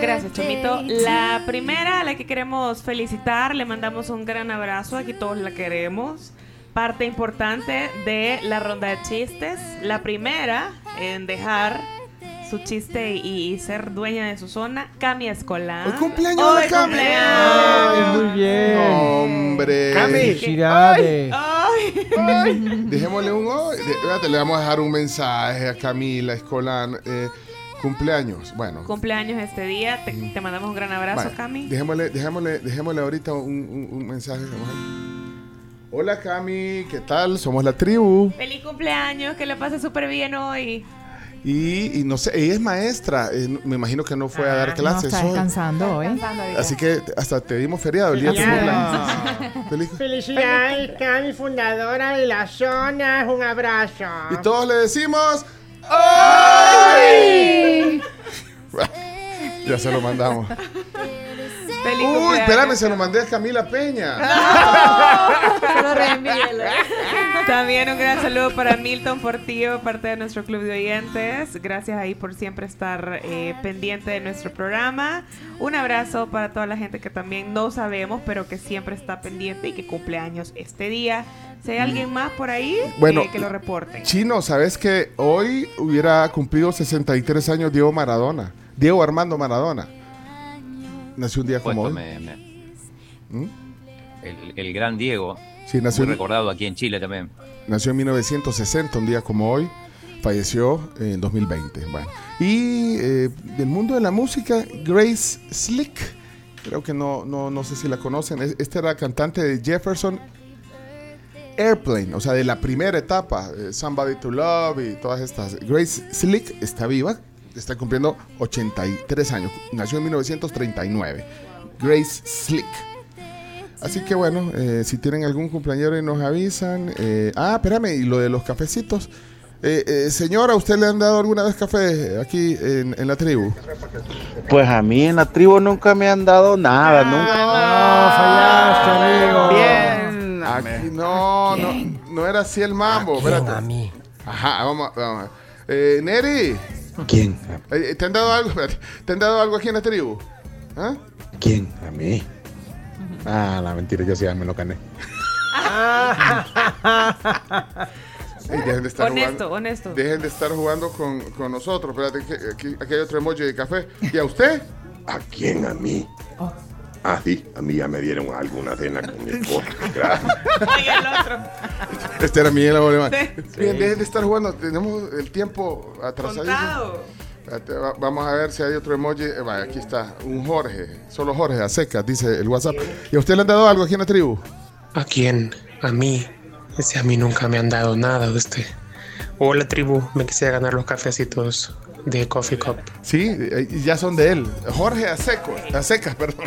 gracias Chomito. La primera a la que queremos felicitar, le mandamos un gran abrazo, aquí todos la queremos. Parte importante de la ronda de chistes. La primera en dejar su chiste y, y ser dueña de su zona, Cami Escolar. ¡Hoy cumpleaños ¡Hoy de Cami! cumpleaños! Muy bien. Hombre. Felicidades. Ay. Dejémosle un hoy. le vamos a dejar un mensaje a Camila Escolán. eh, cumpleaños. Bueno. Cumpleaños este día, te, te mandamos un gran abrazo, vale, Cami. Dejémosle, dejémosle, dejémosle ahorita un, un- un mensaje. Hola Cami, ¿qué tal? Somos la tribu. Feliz cumpleaños, que le pase súper bien hoy. Y, y no sé, ella es maestra. eh, me imagino que no fue a dar No, clases está hoy. descansando hoy. Así que hasta te dimos feriado el día de tu Ya. cumpleaños. Feliz- Felicidades, Cami, fundadora de la zona. Un abrazo. Y todos le decimos. ¡Ay! ya se lo mandamos. Feliz Uy, espérame, se lo mandé a Camila Peña. Reenvíelo. También un gran saludo para Milton Portillo, parte de nuestro club de oyentes. Gracias ahí por siempre estar eh, pendiente de nuestro programa. Un abrazo para toda la gente que también no sabemos, pero que siempre está pendiente y que cumple años este día. Si hay alguien más por ahí, Bueno, eh, que lo reporten. Chino, ¿sabes que hoy hubiera cumplido 63 años Diego Maradona? Diego Armando Maradona. Nació un día como hoy. me- me- ¿Mm? el, el gran Diego. Sí, nació- muy recordado aquí en Chile también. Nació en 1960, un día como hoy. Falleció en 2020. Bueno. Y eh, del mundo de la música, Grace Slick. Creo que no, no, no sé si la conocen. Es- Esta era cantante de Jefferson Airplane, o sea, de la primera etapa, eh, Somebody to Love y todas estas. Grace Slick está viva, está cumpliendo 83 años. Nació en 1939. Grace Slick. Así que bueno, eh, si tienen algún cumpleañero y nos avisan. eh, ah, espérame, y lo de los cafecitos. Eh, eh, señora, ¿usted le han dado alguna vez café aquí en, en la tribu? Pues a mí en la tribu nunca me han dado nada, nunca. No, fallaste, amigo. Bien. Aquí no, no, no era así el mambo. espérate. a mí. Ajá, vamos, vamos. Eh, Neri. ¿Quién? eh, ¿Te han dado algo? Espérate, ¿Te han dado algo aquí en la tribu? ¿Ah? ¿Quién? A mí. Ah, la mentira, yo sí ya me lo gané. Ey, dejen de estar Honesto, jugando. honesto. Dejen de estar jugando con, con nosotros. Espérate, que aquí, aquí hay otro emoji de café. ¿Y a usted? ¿A quién? ¿A mí? Ah, sí, a mí ya me dieron alguna cena con mi esposa. Gracias. Oye, el otro. Este era Miguel Abolema. Sí. Bien, dejen de estar jugando. Tenemos el tiempo atrasadísimo. Contado. Espérate, va- Vamos a ver si hay otro emoji. Eh, vaya, aquí está. Un Jorge. Solo Jorge, a secas, dice el WhatsApp. ¿Y a usted le han dado algo aquí en la tribu? ¿A quién? A mí. Ese a mí nunca me han dado nada usted. Hola tribu, me quisiera ganar los cafecitos de Coffee Cup. Sí, eh, ya son de él. Jorge a seco. A secas, perdón.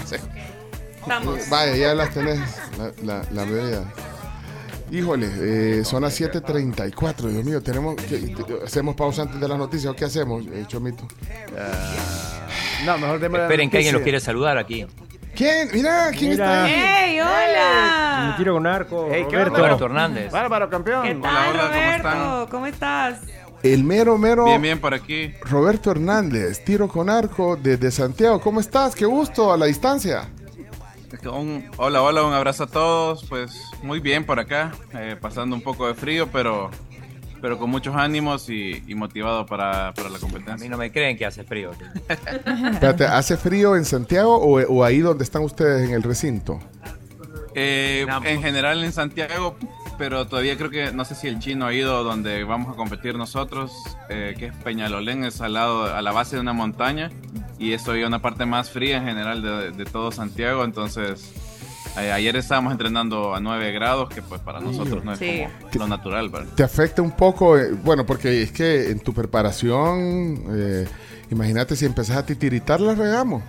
Estamos. Vaya, ya las tenés, la, la, la bebida. Híjole, eh, son las 7.34, Dios mío, tenemos que, hacemos pausa antes de las noticias, ¿o qué hacemos, eh, Chomito? No, mejor démosle la Esperen que alguien los quiere saludar aquí. ¿Quién? Mira, ¿quién está ahí? ¡Ey, hola! Me tiro con arco. Ey, ¿qué Roberto. Hernández. Bárbaro, campeón. ¿Qué tal, Roberto? ¿Cómo estás? El mero, mero Bien, bien, por aquí. Roberto Hernández, tiro con arco desde Santiago. ¿Cómo estás? Qué gusto, a la distancia. Un- hola, hola, un abrazo a todos. Pues muy bien por acá, eh, pasando un poco de frío, pero, pero con muchos ánimos y, y motivado para, para la A competencia. mí no me creen que hace frío. Espérate, ¿hace frío en Santiago o, o ahí donde están ustedes en el recinto? Eh, en general en Santiago, pero todavía creo que no sé si el chino ha ido donde vamos a competir nosotros, eh, que es Peñalolén, es al lado, a la base de una montaña y es todavía una parte más fría en general de, de todo Santiago, entonces eh, ayer estábamos entrenando a 9 grados, que pues para nosotros no es Sí. como lo natural, ¿verdad? ¿Te afecta un poco? eh, bueno, porque es que en tu preparación, eh, imagínate si empezás a titiritar, la regamos.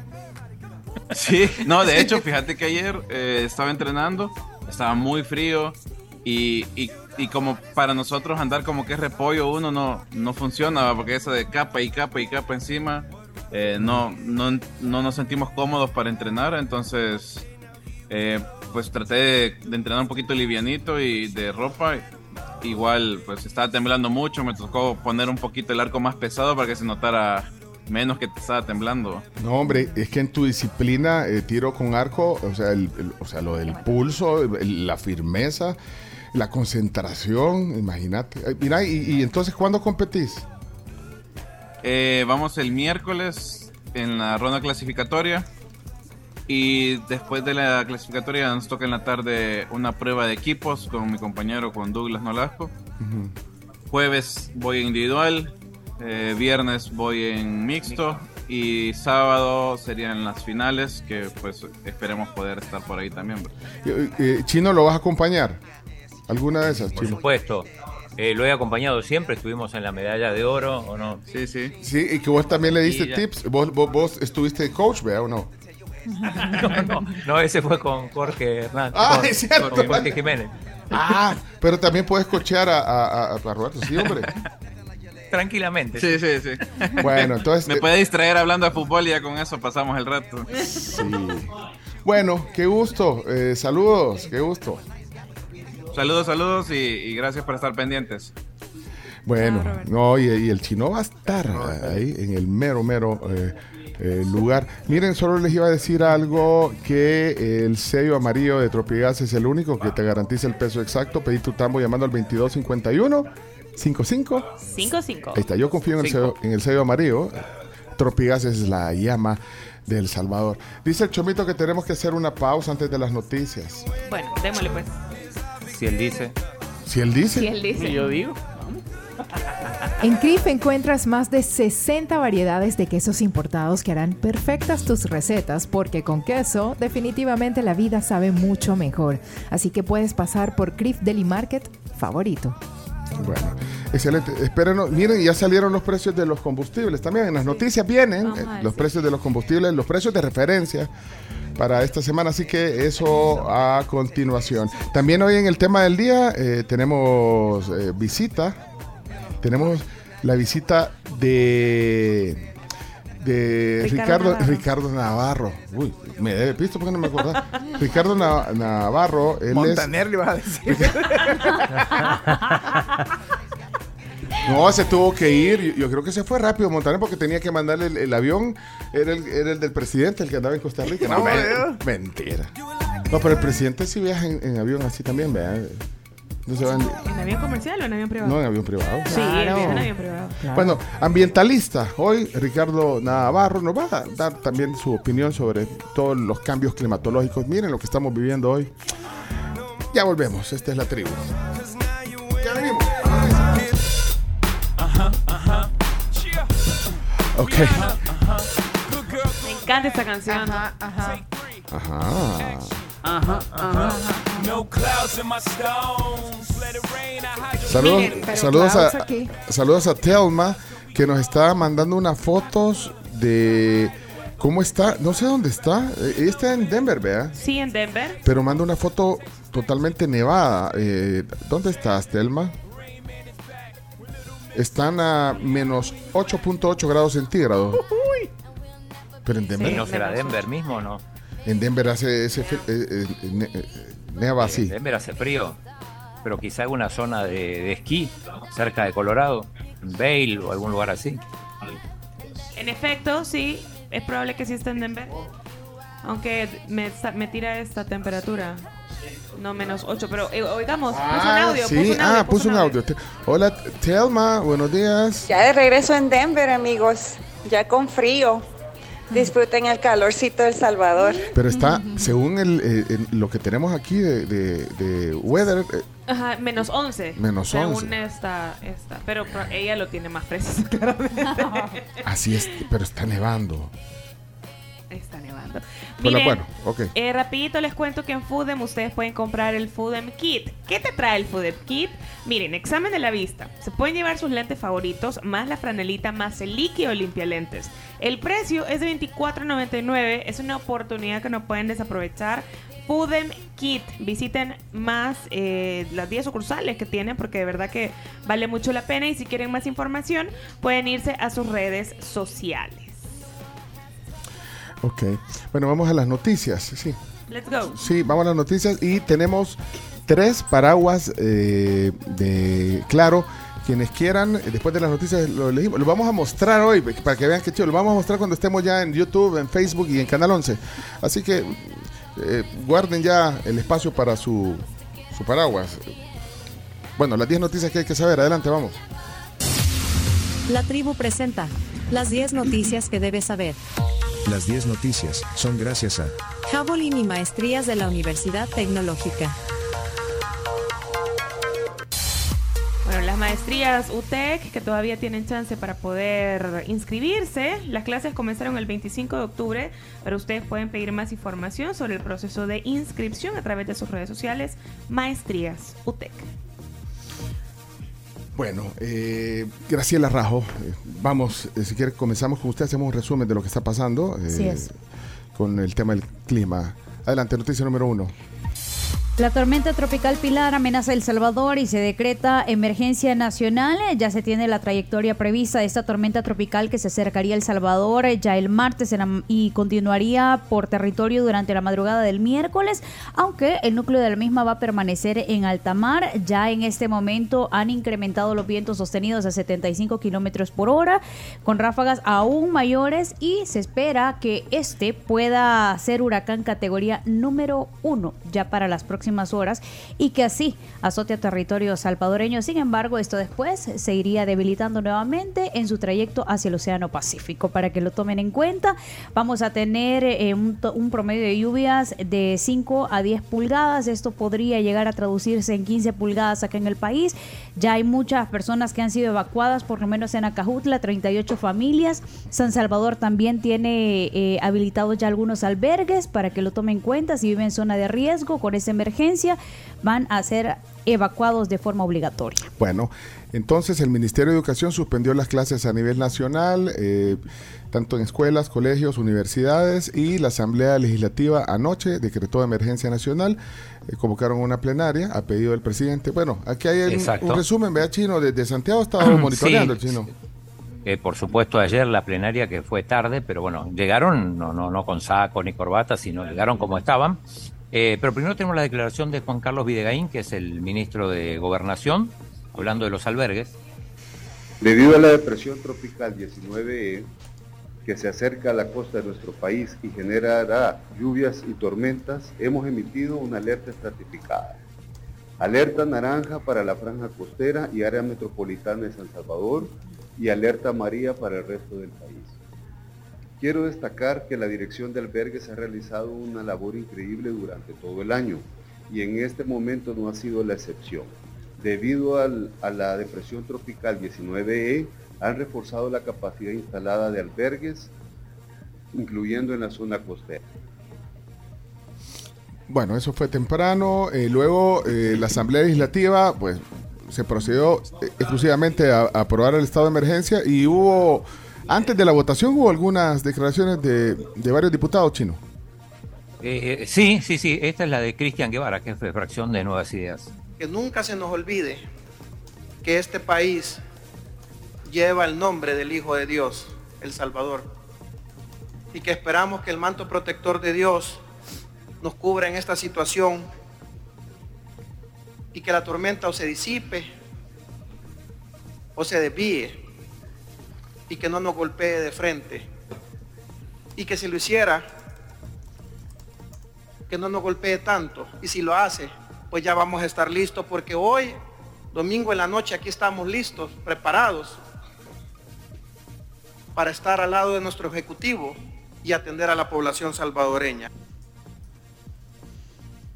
Sí, no, de hecho, fíjate que ayer eh, estaba entrenando, estaba muy frío y, y- y como para nosotros andar como que es repollo uno no, no funciona, ¿va? porque eso de capa y capa y capa encima, eh, no, no, no nos sentimos cómodos para entrenar, entonces eh, pues traté de, de entrenar un poquito livianito y de ropa. Igual, pues estaba temblando mucho, me tocó poner un poquito el arco más pesado para que se notara menos que te estaba temblando. No, hombre, es que en tu disciplina, eh, tiro con arco, o sea, el, el- o sea, lo del pulso, el- la firmeza, la concentración, imagínate. Mira, y, y entonces, ¿cuándo competís? Eh, vamos el miércoles en la ronda clasificatoria. Y después de la clasificatoria nos toca en la tarde una prueba de equipos con mi compañero, con Douglas Nolasco. Jueves voy individual, eh, viernes voy en mixto y sábado serían las finales que pues esperemos poder estar por ahí también. Eh, eh, Chino, ¿lo vas a acompañar? ¿Alguna de esas, Por Chino? supuesto. Eh, lo he acompañado siempre, estuvimos en la medalla de oro, ¿o no? Sí, sí. Sí, y que vos también le diste tips. Vos, vos, vos estuviste coach, ¿verdad o no? no, no, no, ese fue con Jorge Hernández. Ah, con, es cierto. con Jorge Jiménez. Ah, pero también puedes cochear a, a, a- a Roberto, sí, hombre. Tranquilamente. Sí, sí, sí. Bueno, entonces- Me puede distraer hablando de fútbol y ya con eso pasamos el rato. Sí. Bueno, qué gusto. Eh, saludos, qué gusto. Saludos, saludos y, y gracias por estar pendientes. Bueno, no, y, y el chino va a estar ahí en el mero, mero eh, eh, lugar. Miren, solo les iba a decir algo que el sello amarillo de Tropigas es el único que te garantiza el peso exacto. Pedí tu tambo llamando al 2251 55. 5-5. Ahí está, yo confío en el, sello, en el sello amarillo. Tropigas es la llama del Salvador. Dice el Chomito que tenemos que hacer una pausa antes de las noticias. Bueno, démosle pues. Si él dice. Si él dice. Si él dice. Yo digo. En CRIF encuentras más de 60 variedades de quesos importados que harán perfectas tus recetas porque con queso definitivamente la vida sabe mucho mejor. Así que puedes pasar por CRIF Deli Market favorito. Bueno, excelente. Espérenos. Miren, ya salieron los precios de los combustibles. También en las noticias vienen eh, los precios de los combustibles, los precios de referencia para esta semana. Así que eso a continuación. También hoy en el tema del día eh, tenemos eh, visita. Tenemos la visita de de Ricardo Ricardo Ricardo Navarro. Uy, me debe pisto porque no me acordaba. Ricardo Na- Navarro, él es Montaner le vas a decir. No, se tuvo que ir. Yo, yo creo que se fue rápido Montaner porque tenía que mandarle el, el avión. Era el, era el del presidente, el que andaba en Costa Rica. No, No, mentira. No, pero el presidente sí viaja en, en avión así también, ¿verdad? No se van. ¿En avión comercial o en avión privado? No, en avión privado. Sí, en avión privado. Bueno, ambientalista. Hoy Ricardo Navarro nos va a dar también su opinión sobre todos los cambios climatológicos. Miren lo que estamos viviendo hoy. Ya volvemos. Esta es la tribu. Ya venimos. Ok. Me encanta esta canción. Ajá, ajá. Ajá. Saludos, Miren, saludos, a, saludos a Telma que nos está mandando unas fotos de cómo está. No sé dónde está. Eh, Ella está en Denver, vea. Sí, en Denver. Pero manda una foto totalmente nevada. Eh, ¿Dónde estás, Telma? Están a menos 8.8 grados centígrados. Pero en Denver. ¿Y no será Denver mismo o no? En Denver hace ese eh, eh, eh, neva así. En Denver hace frío. Pero quizá alguna zona de, de esquí cerca de Colorado, en Vail o algún lugar así. En efecto, sí, es probable que sí esté en Denver. Aunque me, me tira esta temperatura. No, menos 8, pero eh, oigamos, puso un Ah, audio, sí, puso un audio. ah, puso un audio. Te- Hola, Telma, buenos días. Ya de regreso en Denver, amigos. Ya con frío. Disfruten el calorcito del Salvador. Pero está, según el, eh, en lo que tenemos aquí de, de- de weather, eh, Ajá, menos 11. Menos Según 11. esta, esta. Pero ella lo tiene más preciso, claramente. así es, pero está nevando. Está nevando. Miren, bueno, ok. eh, rapidito les cuento que en Foodem ustedes pueden comprar el Foodem Kit. ¿Qué te trae el Foodem Kit? Miren, examen de la vista. Se pueden llevar sus lentes favoritos, más la franelita, más el líquido limpia lentes. El precio es de $24.99. Es una oportunidad que no pueden desaprovechar. Foodem Kit. Visiten más eh, las 10 sucursales que tienen porque de verdad que vale mucho la pena y si quieren más información pueden irse a sus redes sociales. Ok. Bueno, vamos a las noticias. Sí, Let's go. sí, vamos a las noticias y tenemos tres paraguas eh, de Claro. Quienes quieran, eh, después de las noticias, lo elegimos. Lo vamos a mostrar hoy para que vean que chido. Lo vamos a mostrar cuando estemos ya en YouTube, en Facebook y en Canal 11. Así que eh, guarden ya el espacio para su, su paraguas. Bueno, las 10 noticias que hay que saber. Adelante, vamos. La tribu presenta las 10 noticias que debes saber. Las 10 noticias son gracias a Javelin y maestrías de la Universidad Tecnológica. Bueno, las maestrías UTEC, que todavía tienen chance para poder inscribirse, las clases comenzaron el 25 de octubre, pero ustedes pueden pedir más información sobre el proceso de inscripción a través de sus redes sociales, Maestrías UTEC. Bueno, eh, Graciela Rajo, eh, vamos, eh, si quiere comenzamos con usted, hacemos un resumen de lo que está pasando eh, con el tema del clima. Adelante, noticia número uno. La tormenta tropical Pilar amenaza El Salvador y se decreta emergencia nacional. Ya se tiene la trayectoria prevista de esta tormenta tropical que se acercaría a El Salvador ya el martes y continuaría por territorio durante la madrugada del miércoles, aunque el núcleo de la misma va a permanecer en alta mar. Ya en este momento han incrementado los vientos sostenidos a 75 kilómetros por hora, con ráfagas aún mayores y se espera que este pueda ser huracán categoría número uno ya para las próximas horas y que así azote a territorio salvadoreño. Sin embargo, esto después se iría debilitando nuevamente en su trayecto hacia el Océano Pacífico. Para que lo tomen en cuenta, vamos a tener eh, un, un promedio de lluvias de 5 a 10 pulgadas. Esto podría llegar a traducirse en 15 pulgadas acá en el país. Ya hay muchas personas que han sido evacuadas, por lo menos en Acajutla, 38 familias. San Salvador también tiene eh, habilitados ya algunos albergues para que lo tomen en cuenta. Si viven en zona de riesgo con esa emergencia, van a ser evacuados de forma obligatoria. Bueno, entonces el Ministerio de Educación suspendió las clases a nivel nacional, eh, tanto en escuelas, colegios, universidades y la Asamblea Legislativa anoche decretó emergencia nacional, eh, convocaron una plenaria a pedido del presidente. Bueno, aquí hay un, un resumen, vea Chino, desde Santiago ha estado monitoreando el Sí, Chino. Eh, por supuesto, ayer la plenaria que fue tarde, pero bueno, llegaron no, no, no con saco ni corbata, sino llegaron como estaban. Eh, pero primero tenemos la declaración de Juan Carlos Videgaín, que es el ministro de Gobernación, hablando de los albergues. Debido a la depresión tropical 19E que se acerca a la costa de nuestro país y generará lluvias y tormentas, hemos emitido una alerta estratificada. Alerta naranja para la franja costera y área metropolitana de San Salvador y alerta amarilla para el resto del país. Quiero destacar que la Dirección de Albergues ha realizado una labor increíble durante todo el año y en este momento no ha sido la excepción. Debido al- a la depresión tropical 19E, han reforzado la capacidad instalada de albergues, incluyendo en la zona costera. Bueno, eso fue temprano. eh, luego eh, la Asamblea Legislativa, pues, se procedió eh, exclusivamente a, a aprobar el estado de emergencia y hubo, antes de la votación, hubo algunas declaraciones de, de varios diputados chinos. Eh, eh, sí, sí, sí, esta es la de Cristian Guevara, que es de fracción de Nuevas Ideas. que nunca se nos olvide que este país lleva el nombre del Hijo de Dios, el Salvador, y que esperamos que el manto protector de Dios nos cubra en esta situación y que la tormenta o se disipe o se desvíe y que no nos golpee de frente. Y que si lo hiciera que no nos golpee tanto. Y si lo hace pues ya vamos a estar listos porque hoy domingo en la noche aquí estamos listos preparados para estar al lado de nuestro ejecutivo y atender a la población salvadoreña.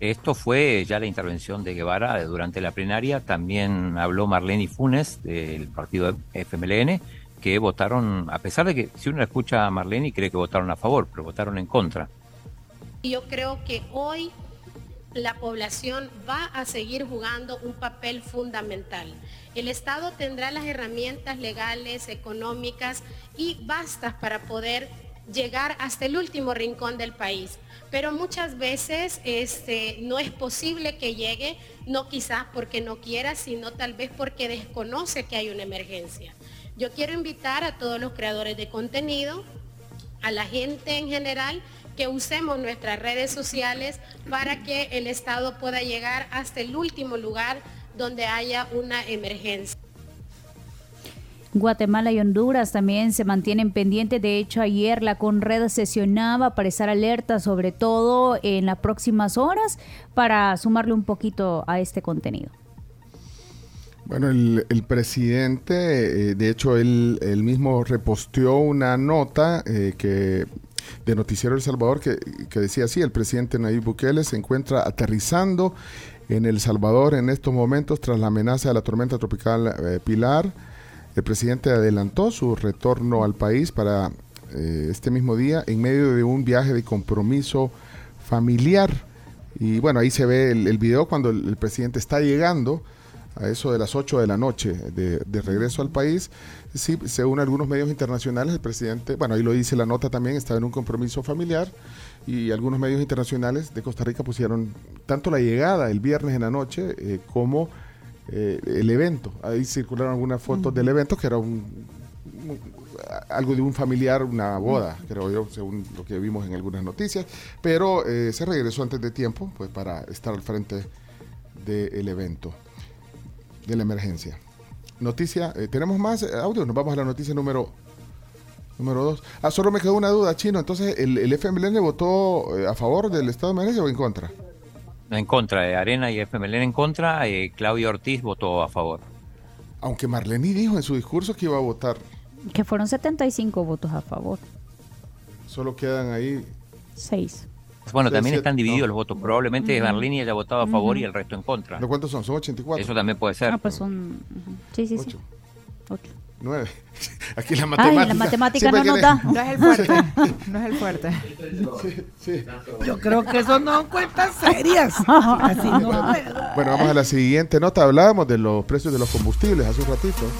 Esto fue ya la intervención de Guevara durante la plenaria. También habló Marlene Funes del partido FMLN, que votaron, a pesar de que si uno escucha a Marlene cree que votaron a favor, pero votaron en contra. Yo creo que hoy la población va a seguir jugando un papel fundamental. El Estado tendrá las herramientas legales, económicas y bastas para poder llegar hasta el último rincón del país. Pero muchas veces este, no es posible que llegue, no quizás porque no quiera, sino tal vez porque desconoce que hay una emergencia. Yo quiero invitar a todos los creadores de contenido, a la gente en general, que usemos nuestras redes sociales para que el Estado pueda llegar hasta el último lugar donde haya una emergencia. Guatemala y Honduras también se mantienen pendientes. De hecho, ayer la Conred sesionaba para estar alerta, sobre todo en las próximas horas, para sumarle un poquito a este contenido. Bueno, el, el presidente, eh, de hecho, él, él mismo reposteó una nota eh, que de Noticiero El Salvador que, que decía así, el presidente Nayib Bukele se encuentra aterrizando en El Salvador en estos momentos tras la amenaza de la tormenta tropical eh, Pilar. El presidente adelantó su retorno al país para eh, este mismo día en medio de un viaje de compromiso familiar. Y bueno, ahí se ve el, video cuando el, presidente está llegando a eso de las 8 de la noche de, de regreso al país. Sí, según algunos medios internacionales, el presidente, bueno, ahí lo dice la nota también, estaba en un compromiso familiar y algunos medios internacionales de Costa Rica pusieron tanto la llegada el viernes en la noche eh, como eh, el evento. Ahí circularon algunas fotos del evento que era un, un- algo de un familiar, una boda, creo yo, según lo que vimos en algunas noticias, pero eh, se regresó antes de tiempo pues para estar al frente del evento, de la emergencia. Noticia, ¿tenemos más audio? Nos vamos a la noticia número número dos. Ah, solo me quedó una duda, Chino. Entonces, ¿el, el FMLN votó eh, a favor del estado de emergencia o en contra? En contra, de Arena y FMLN en contra, eh, Claudio Ortiz votó a favor. Aunque Marlene dijo en su discurso que iba a votar, Que fueron 75 votos a favor. solo quedan ahí. 6. Bueno, también están divididos los votos. Probablemente Ujú. Marlene haya votado a favor y el resto en contra. ¿De cuántos son? Son 84. Eso también puede ser. Ah, pues son. ujú. Sí, sí, sí. Ocho. 9. Aquí la Ay, matemática. la matemática siempre no nos da. No es el fuerte. No es el fuerte. Yo creo que eso no son cuentas serias. Así no puedo. Bueno, vamos a la siguiente nota. Hablábamos de los precios de los combustibles hace un ratito.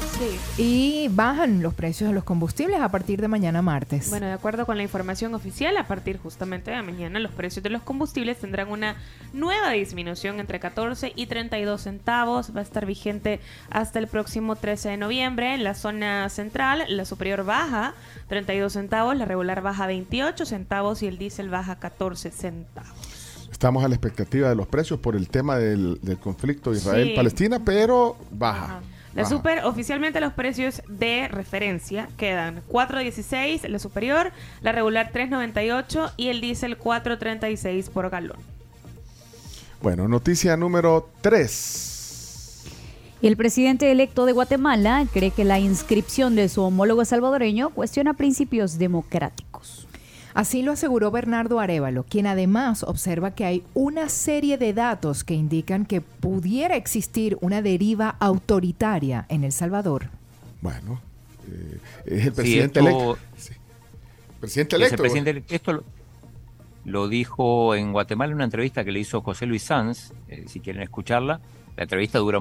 Y bajan los precios de los combustibles a partir de mañana martes. Bueno, de acuerdo con la información oficial, a partir justamente de mañana los precios de los combustibles tendrán una nueva disminución entre 14 y 32 centavos. Va a estar vigente hasta el próximo 13 de noviembre. En la zona central, la superior baja 32 centavos, la regular baja 28 centavos y el diésel baja 14 centavos. Estamos a la expectativa de los precios por el tema del, del conflicto Israel-Palestina, pero baja. La baja. super, oficialmente los precios de referencia quedan 4.16 la superior, la regular 3.98 y el diésel 4.36 por galón. Bueno, noticia número 3. El presidente electo de Guatemala cree que la inscripción de su homólogo salvadoreño cuestiona principios democráticos. Así lo aseguró Bernardo Arevalo, quien además observa que hay una serie de datos que indican que pudiera existir una deriva autoritaria en El Salvador. Bueno, eh, es el Sí, presidente esto- electo. Sí. Presidente Es el electo. presidente electo. Esto lo, lo dijo en Guatemala en una entrevista que le hizo José Luis Sanz, eh, si quieren escucharla. La entrevista dura,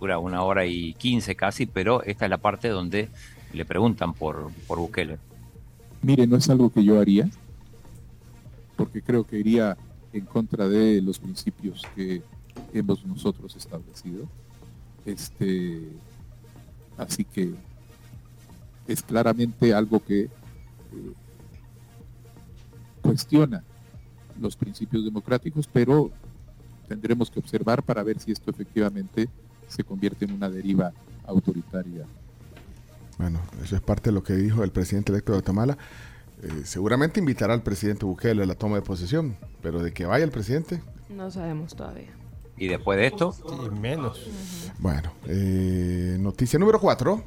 dura una hora y quince casi, pero esta es la parte donde le preguntan por, por Bukele. Mire, no es algo que yo haría, porque creo que iría en contra de los principios que hemos nosotros establecido. Este, así que es claramente algo que eh, cuestiona los principios democráticos, pero tendremos que observar para ver si esto efectivamente se convierte en una deriva autoritaria. Bueno, eso es parte de lo que dijo el presidente electo de Guatemala. Eh, seguramente invitará al presidente Bukele a la toma de posesión, pero de que vaya el presidente, No sabemos todavía. Y después de esto, menos. bueno. eh, noticia número 4.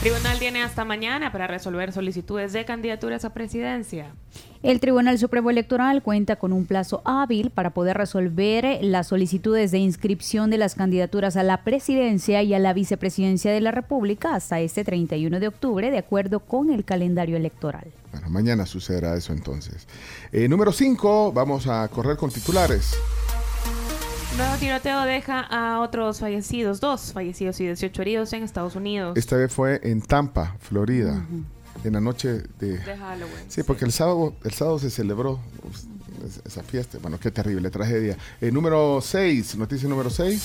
Tribunal tiene hasta mañana para resolver solicitudes de candidaturas a presidencia. El Tribunal Supremo Electoral cuenta con un plazo hábil para poder resolver las solicitudes de inscripción de las candidaturas a la presidencia y a la vicepresidencia de la República hasta este 31 de octubre, de acuerdo con el calendario electoral. Bueno, mañana sucederá eso entonces. Eh, número 5, vamos a correr con titulares. Nuevo tiroteo deja a otros fallecidos, dos fallecidos y 18 heridos en Estados Unidos. Esta vez fue en Tampa, Florida, en la noche de... De Halloween. Sí, porque el sábado, el sábado se celebró uf, es- esa fiesta. Bueno, qué terrible tragedia. Eh, número 6, noticia número 6.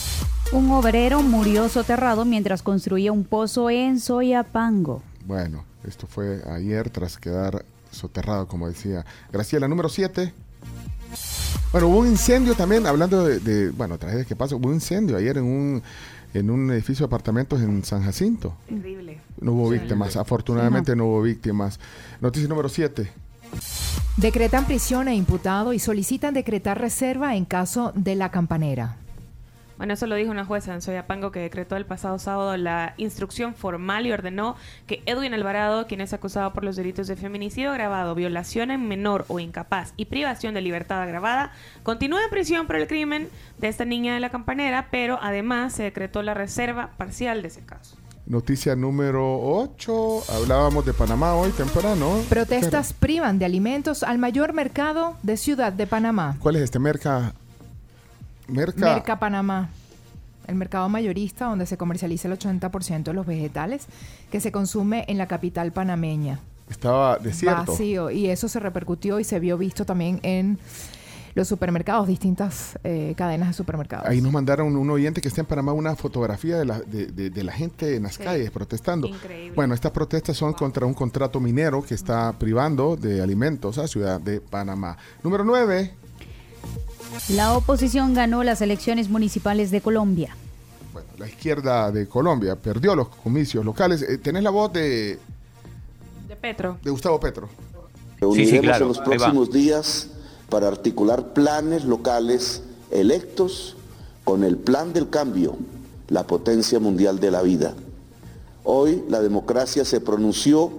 Un obrero murió soterrado mientras construía un pozo en Soyapango. Bueno, esto fue ayer tras quedar soterrado, como decía Graciela. Número 7. Bueno, hubo un incendio también, hablando de, de, bueno, tragedias que pasan. Hubo un incendio ayer en un, en un edificio de apartamentos en San Jacinto. Terrible. No hubo Sí. víctimas, afortunadamente no hubo víctimas. Noticia número 7. Decretan prisión a imputado y solicitan decretar reserva en caso de la campanera. Bueno, eso lo dijo una jueza en Soyapango que decretó el pasado sábado la instrucción formal y ordenó que Edwin Alvarado, quien es acusado por los delitos de feminicidio agravado, violación en menor o incapaz y privación de libertad agravada, continúa en prisión por el crimen de esta niña de la campanera, pero además se decretó la reserva parcial de ese caso. Noticia número 8. Hablábamos de Panamá hoy temprano. Protestas privan de alimentos al mayor mercado de Ciudad de Panamá. ¿Cuál es este merca? Merca. Merca Panamá. El mercado mayorista donde se comercializa el 80% de los vegetales que se consume en la capital panameña. Estaba desierto. Vacío. Y eso se repercutió y se vio visto también en los supermercados, distintas eh, cadenas de supermercados. Ahí nos mandaron un oyente que está en Panamá una fotografía de la, de, de- de la gente en las Sí. calles protestando. Increíble. Bueno, estas protestas son contra un contrato minero que está privando de alimentos a Ciudad de Panamá. Número 9. La oposición ganó las elecciones municipales de Colombia. La izquierda de Colombia perdió los comicios locales. Eh, ¿Tenés la voz de, De Petro. de Gustavo Petro? Reuniremos claro, en los próximos días para articular planes locales electos con el plan del cambio, la potencia mundial de la vida. Hoy la democracia se pronunció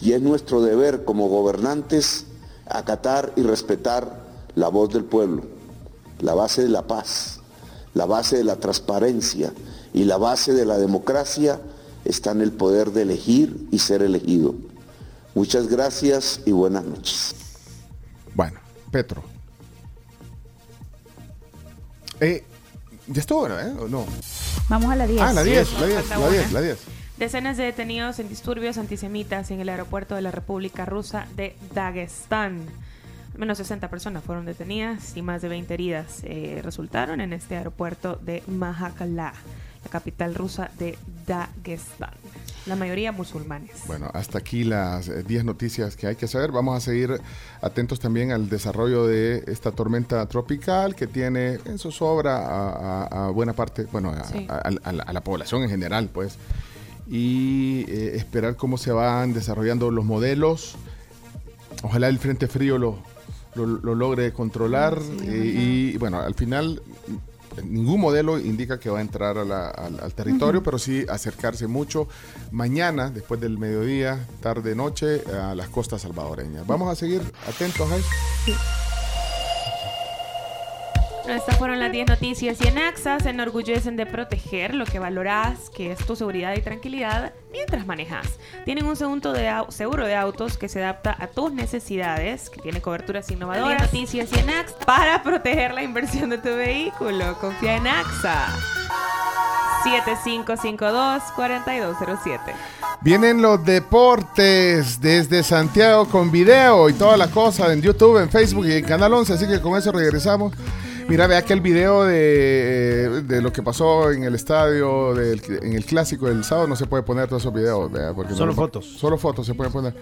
y es nuestro deber como gobernantes acatar y respetar la voz del pueblo, la base de la paz, la base de la transparencia y la base de la democracia está en el poder de elegir y ser elegido. Muchas gracias y buenas noches. Bueno, Petro. Eh, ya estuvo, ¿no? ¿eh? ¿O no? Vamos a la 10. Ah, la 10, la 10, Falta la 10, una. la 10. Decenas de detenidos en disturbios antisemitas en el aeropuerto de la República Rusa de Dagestán. Al menos 60 personas fueron detenidas y más de 20 heridas eh, resultaron en este aeropuerto de Mahakala, la capital rusa de Dagestán. La mayoría musulmanes. Bueno, hasta aquí las eh, 10 noticias que hay que saber. Vamos a seguir atentos también al desarrollo de esta tormenta tropical que tiene en su sobra a, a- a buena parte, bueno, Sí. a la población en general, pues. Y eh, esperar cómo se van desarrollando los modelos. Ojalá el Frente Frío lo, lo, lo logre controlar. eh, y bueno, al final ningún modelo indica que va a entrar a la- al, al territorio, pero sí acercarse mucho mañana, después del mediodía, tarde, noche, a las costas salvadoreñas. Vamos a seguir atentos a eso. Estas fueron las 10 noticias y en AXA se enorgullecen de proteger lo que valorás, que es tu seguridad y tranquilidad mientras manejas. Tienen un segundo de seguro de autos que se adapta a tus necesidades, que tiene coberturas innovadoras. 10 noticias y en AXA para proteger la inversión de tu vehículo. Confía en AXA. 7552-4207. Vienen los deportes desde Santiago con video y toda la cosa en YouTube, en Facebook y en Canal 11, así que con eso regresamos. Mira, ve aquel video de, de lo que pasó en el estadio, del- en el clásico del sábado, no se puede poner todos esos videos. vea, porque Solo lo- fotos. Solo fotos se pueden poner.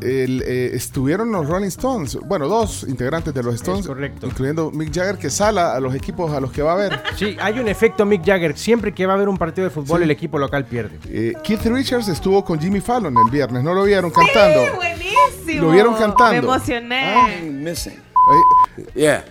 Eh, el, eh, estuvieron los Rolling Stones, bueno, dos integrantes de los Stones, incluyendo Mick Jagger, que sala a los equipos a los que va a ver. Sí, hay un efecto Mick Jagger. Siempre que va a haber un partido de fútbol, Sí. el equipo local pierde. Eh, Keith Richards estuvo con Jimmy Fallon el viernes, ¿no lo vieron cantando? buenísimo. ¿Lo vieron cantando? Me emocioné. missing. Yeah.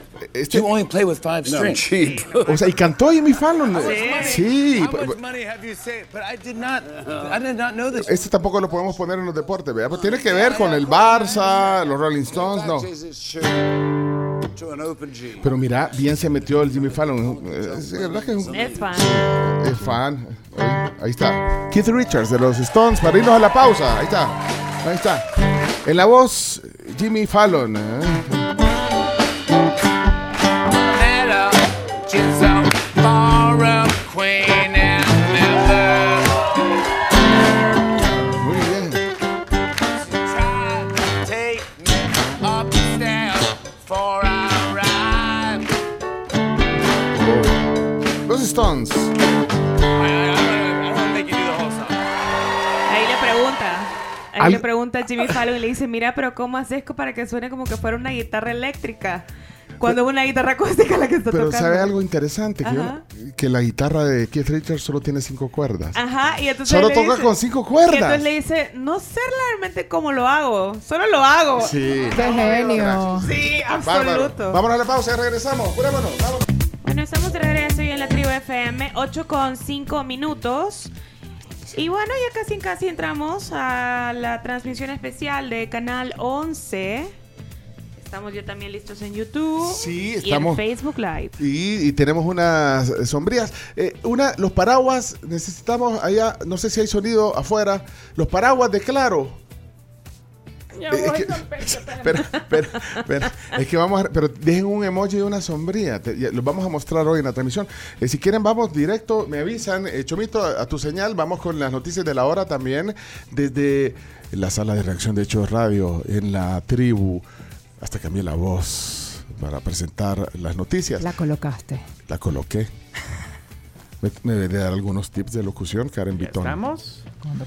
You only play with five No, strings. cheap. O sea, y cantó Jimmy Fallon. Sí. How much money have you saved? But I did not. I did not know this. Este tampoco lo podemos poner en los deportes, ¿verdad? Pues tiene que ver con el Barça, los Rolling Stones, no. Pero mira, bien se metió el Jimmy Fallon. Eh, Es verdad que es un- Es fan. es fan. Ahí, ahí está. Keith Richards de los Stones para irnos a la pausa. Ahí está. Ahí está. En la voz, Jimmy Fallon. ¿eh? Ahí le pregunta. Ahí Al- le pregunta a Jimmy Fallon y le dice, mira, pero ¿cómo haces para que suene como que fuera una guitarra eléctrica? Cuando es una guitarra acústica la que está Pero tocando. sabe algo interesante, que, yo- Ajá. que la guitarra de Keith Richards solo tiene cinco cuerdas. Ajá, y entonces Solo le toca dice- con cinco Y cuerdas. entonces le dice, no sé realmente cómo lo hago, solo lo hago. Sí. ¡Qué genio! Sí, Bárbaro. absoluto. Vámonos a la pausa y regresamos. Vámonos. Bueno, estamos de regreso FM, 8 con 5 minutos. Y bueno, ya casi casi entramos a la transmisión especial de Canal 11. Estamos ya también listos en YouTube. Sí, Y en Facebook Live. Y, y tenemos unas sombrías. Eh, una, los paraguas, necesitamos allá, no sé si hay sonido afuera, los paraguas de Claro. Ya voy es que-. Espera, espera, espera. Es que vamos a... Pero dejen un emoji de una sombría. Te- ya- Los vamos a mostrar hoy en la transmisión. Eh, si quieren, vamos directo. Me avisan. eh, Chomito, a, a tu señal. Vamos con las noticias de la hora también. Desde la sala de reacción de Hechos Radio en la tribu. Hasta cambié la voz para presentar las noticias. La colocaste. La coloqué. Me, me debe dar algunos tips de locución, Karen Vitón. ¿Estamos?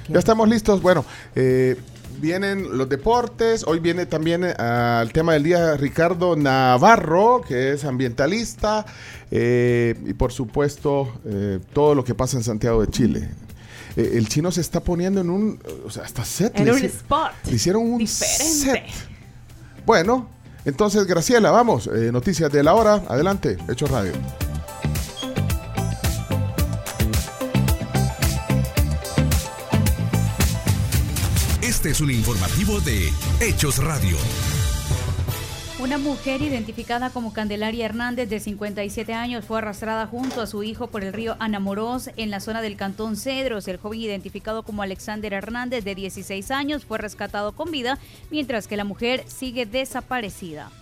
Ya estamos listos. Bueno, eh, vienen los deportes. Hoy viene también eh, al tema del día Ricardo Navarro, que es ambientalista. eh, y por supuesto, eh, todo lo que pasa en Santiago de Chile. Eh, el chino se está poniendo en un. O sea, hasta set. En le un spot. Le hicieron un Diferente. set. Bueno, entonces, Graciela, vamos. eh, noticias de la hora. Adelante, Hechos Radio. Este es un informativo de Hechos Radio. Una mujer identificada como Candelaria Hernández de 57 años fue arrastrada junto a su hijo por el río Anamorós en la zona del Cantón Cedros. El joven identificado como Alexander Hernández de 16 años fue rescatado con vida, mientras que la mujer sigue desaparecida.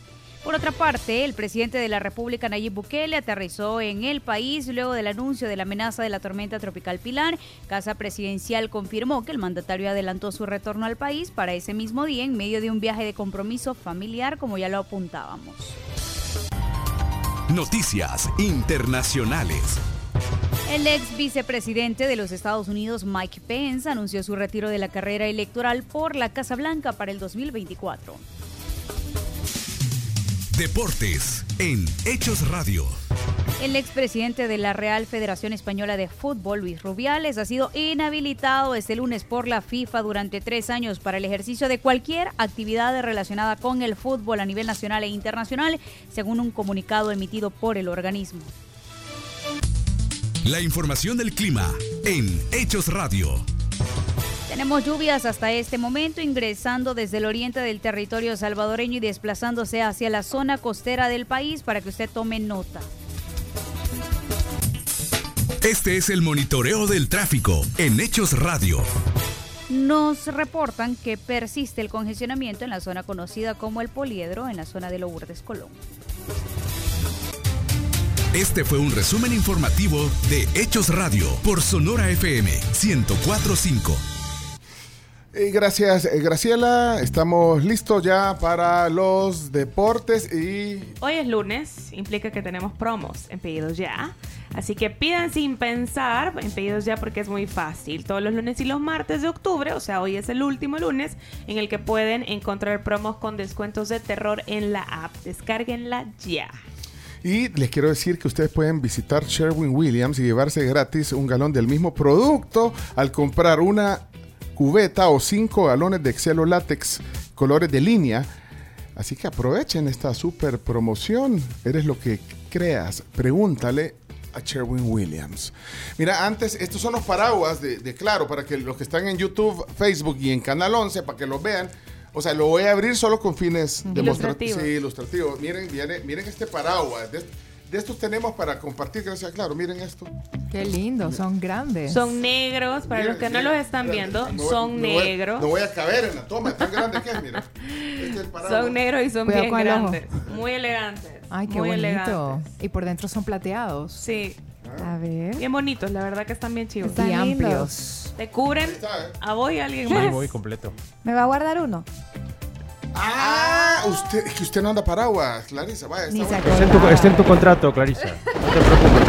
Por otra parte, el presidente de la República, Nayib Bukele, aterrizó en el país luego del anuncio de la amenaza de la tormenta tropical Pilar. Casa Presidencial confirmó que el mandatario adelantó su retorno al país para ese mismo día en medio de un viaje de compromiso familiar, como ya lo apuntábamos. Noticias internacionales. El ex vicepresidente de los Estados Unidos, Mike Pence, anunció su retiro de la carrera electoral por la Casa Blanca para el 2024. Deportes en Hechos Radio. El expresidente de la Real Federación Española de Fútbol, Luis Rubiales, ha sido inhabilitado este lunes por la FIFA durante tres años para el ejercicio de cualquier actividad relacionada con el fútbol a nivel nacional e internacional, según un comunicado emitido por el organismo. La información del clima en Hechos Radio. Tenemos lluvias hasta este momento ingresando desde el oriente del territorio salvadoreño y desplazándose hacia la zona costera del país para que usted tome nota. Este es el monitoreo del tráfico en Hechos Radio. Nos reportan que persiste el congestionamiento en la zona conocida como el Poliedro, en la zona de Lourdes Colón. Este fue un resumen informativo de Hechos Radio por Sonora FM 1045. Eh, gracias, eh, Graciela. Estamos listos ya para los deportes y Hoy es lunes, implica que tenemos promos en pedidos ya. Así que pidan sin pensar en pedidos ya porque es muy fácil. Todos los lunes y los martes de octubre, o sea, hoy es el último lunes en el que pueden encontrar promos con descuentos de terror en la app. Descárguenla ya. Y les quiero decir que ustedes pueden visitar Sherwin Williams y llevarse gratis un galón del mismo producto al comprar una cubeta o cinco galones de Excelo látex colores de línea. Así que aprovechen esta super promoción. Eres lo que creas. Pregúntale a Sherwin Williams. Mira, antes, estos son los paraguas de, de Claro, para que los que están en YouTube, Facebook y en Canal 11, para que los vean. O sea, lo voy a abrir solo con fines demostrativos. Sí, ilustrativos. Miren, viene- miren este paraguas. De, de estos tenemos para compartir, gracias Claro. Miren esto. Qué lindo, son grandes. Son negros, para Mira, los que no los están viendo, voy- son voy- negros. No voy a caber en la toma, tan grande que es, mira. Este es. Son negros y son Cuidado bien grandes. Muy elegantes. Ay, qué muy bonito. elegantes. Y por dentro son plateados. Sí. A ver. Bien bonitos, la verdad que están bien chivos. Están Y lindos. amplios. Te cubren a vos y a alguien más. Muy completo. ¿Me va a guardar uno? Ah, usted, es que usted no anda paraguas, Clarisa. Vaya, está se bueno. Está en, tu, está en tu contrato, Clarisa. No te preocupes.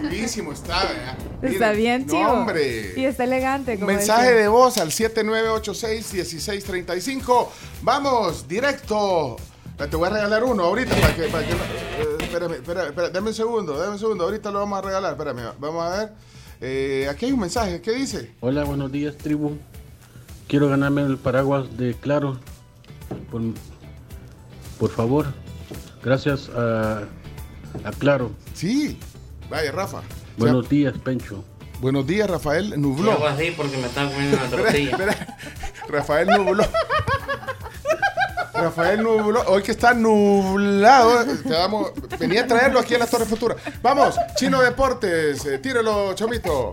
Chivísimo está, ¿verdad? Está Miren, bien, no, chivo. hombre. Y está elegante. Como Mensaje decía. de voz al 7986-1635. Vamos, directo. Te voy a regalar uno ahorita para que. Para que no- eh, espérame, espérame, espérame, dame un segundo, dame un segundo. Ahorita lo vamos a regalar. Espérame, vamos a ver. Eh, aquí hay un mensaje. ¿Qué dice? Hola, buenos días, tribu. Quiero ganarme el paraguas de Claro. Por, por favor. Gracias a, a Claro. Sí. Vaya, Rafa. Buenos días, Pencho. Buenos días, Rafael Nubló. Yo así porque me están comiendo una Espera, tortilla. espera. Rafael Nubló. Rafael Nubló. Hoy que está nublado, te damos- venía a traerlo aquí a la Torre Futura. Vamos, Chino Deportes, eh, tírelo, Chomito.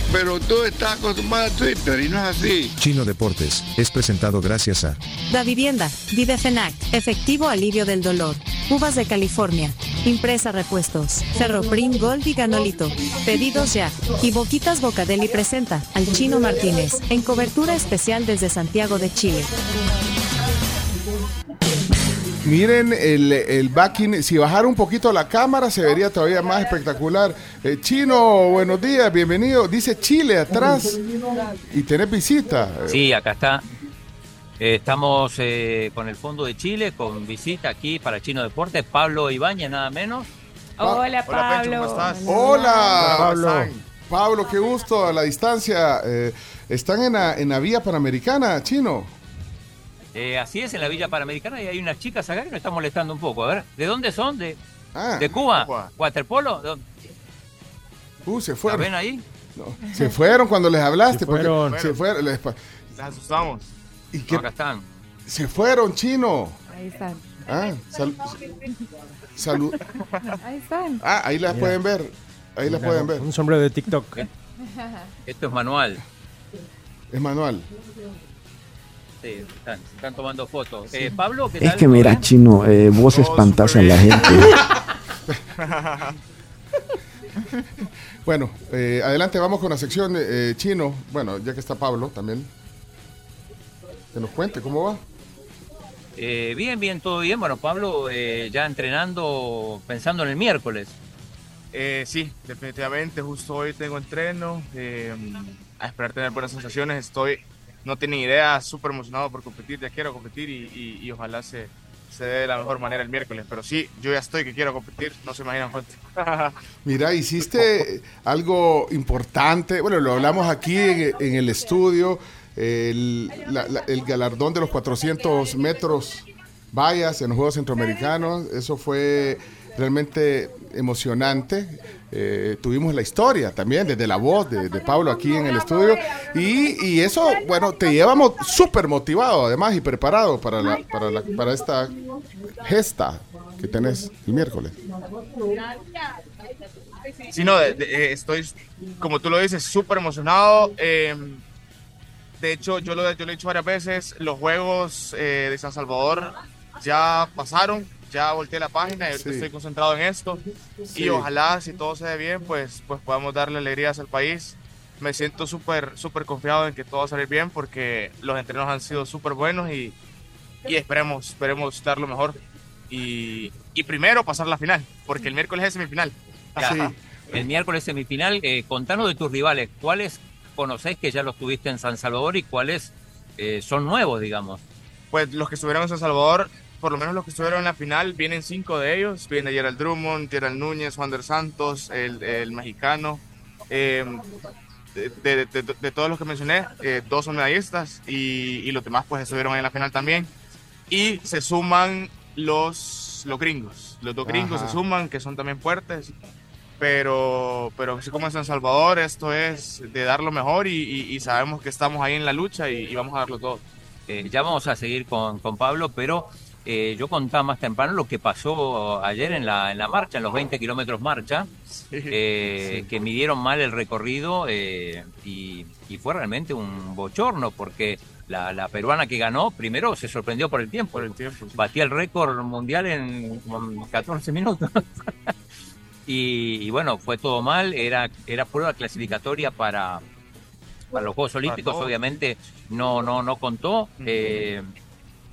Pero tú estás acostumbrado a Twitter y no es así. Chino Deportes es presentado gracias a Da Vivienda, Videfenac, Efectivo Alivio del Dolor, Uvas de California, Impresa Repuestos, Ferroprim Gold y Ganolito, Pedidos Ya, y Boquitas Bocadeli presenta al Chino Martínez, en cobertura especial desde Santiago de Chile. Miren el, el backing, si bajara un poquito la cámara se vería todavía más espectacular. Eh, Chino, buenos días, bienvenido. Dice Chile atrás y tenés visita. Sí, acá está. Eh, estamos eh, con el Fondo de Chile, con visita aquí para Chino Deportes, Pablo Ibáñez, nada menos. Hola, Pablo. Hola, Pablo. Pablo, qué gusto a la distancia. Eh, están en la, en la vía panamericana, Chino. Eh, así es, en la Villa Panamericana y hay unas chicas acá que nos están molestando un poco. A ver, ¿de dónde son? ¿De, Ah. de Cuba? ¿Waterpolo? ¿De dónde? Uh, se ¿La fueron. ven ahí? Se fueron cuando les hablaste. Se porque fueron. Se fueron. les asustamos. ¿Y No, qué? acá están. Se fueron, Chino. Ahí están. Ah, sal- salud. Ahí están. Ah, ahí las Mira. pueden ver. Ahí las pueden ver. Un sombrero de TikTok. Esto es manual. Es manual. Sí, están, están tomando fotos. Eh, Pablo, ¿qué Es que mira, chino, eh, vos espantás a la gente. Bueno, eh, adelante, vamos con la sección eh, chino. Bueno, ya que está Pablo también. Que nos cuente cómo va. Eh, bien, bien, todo bien. Bueno, Pablo eh, ya entrenando, pensando en el miércoles. Eh, sí, definitivamente. Justo hoy tengo entreno. eh, a esperar tener buenas sensaciones. Estoy, no tenía idea, súper emocionado por competir. Ya quiero competir y, ojalá se, se dé de la mejor manera el miércoles. Pero sí, yo ya estoy que quiero competir. No se imaginan cuánto. Mira, hiciste algo importante. Bueno, lo hablamos aquí en, el estudio. El, el galardón de los 400 metros vallas en los Juegos Centroamericanos. Eso fue realmente emocionante. Eh, tuvimos la historia también desde la voz de, Pablo aquí en el estudio. Y, eso, bueno, te llevamos súper motivado además y preparado para, la, para, la- para esta gesta que tenés el miércoles. Sí, no, eh, estoy, como tú lo dices, súper emocionado. eh, de hecho, yo lo, yo lo he dicho varias veces, los Juegos eh, de San Salvador ya pasaron, ya volteé la página y ahorita Sí. estoy concentrado en esto. Sí. Y ojalá, si todo se ve bien, pues, pues podamos darle alegrías al país. Me siento súper súper confiado en que todo va a salir bien porque los entrenos han sido súper buenos y, y esperemos, esperemos dar lo mejor. Y, y primero pasar la final, porque el miércoles es semifinal. Ya, El miércoles semifinal, eh, contanos de tus rivales. ¿Cuáles conocés que ya los tuviste en San Salvador y cuáles eh, son nuevos, digamos? Pues los que estuvieron en San Salvador, por lo menos los que estuvieron en la final, vienen cinco de ellos. Viene Gerald Drummond, Gerald Núñez, Wander Santos, el, el mexicano. Eh, de, de- de- de todos los que mencioné, eh, dos son medallistas y, y los demás pues estuvieron en la final también. Y se suman los, los gringos. Los dos gringos Ajá. se suman, que son también fuertes. Pero, pero así como en San Salvador, esto es de dar lo mejor y, y- y sabemos que estamos ahí en la lucha y, y vamos a darlo todo. Eh, ya vamos a seguir con, con Pablo, pero eh, yo contaba más temprano lo que pasó ayer en la, en la marcha, en los 20 kilómetros marcha, eh, que midieron mal el recorrido eh, y, y fue realmente un bochorno porque la, la peruana que ganó primero se sorprendió por el tiempo, batía el récord mundial en como 14 minutos. y, y bueno, fue todo mal, era, era prueba clasificatoria para, para los Juegos Olímpicos, obviamente no, no, no contó.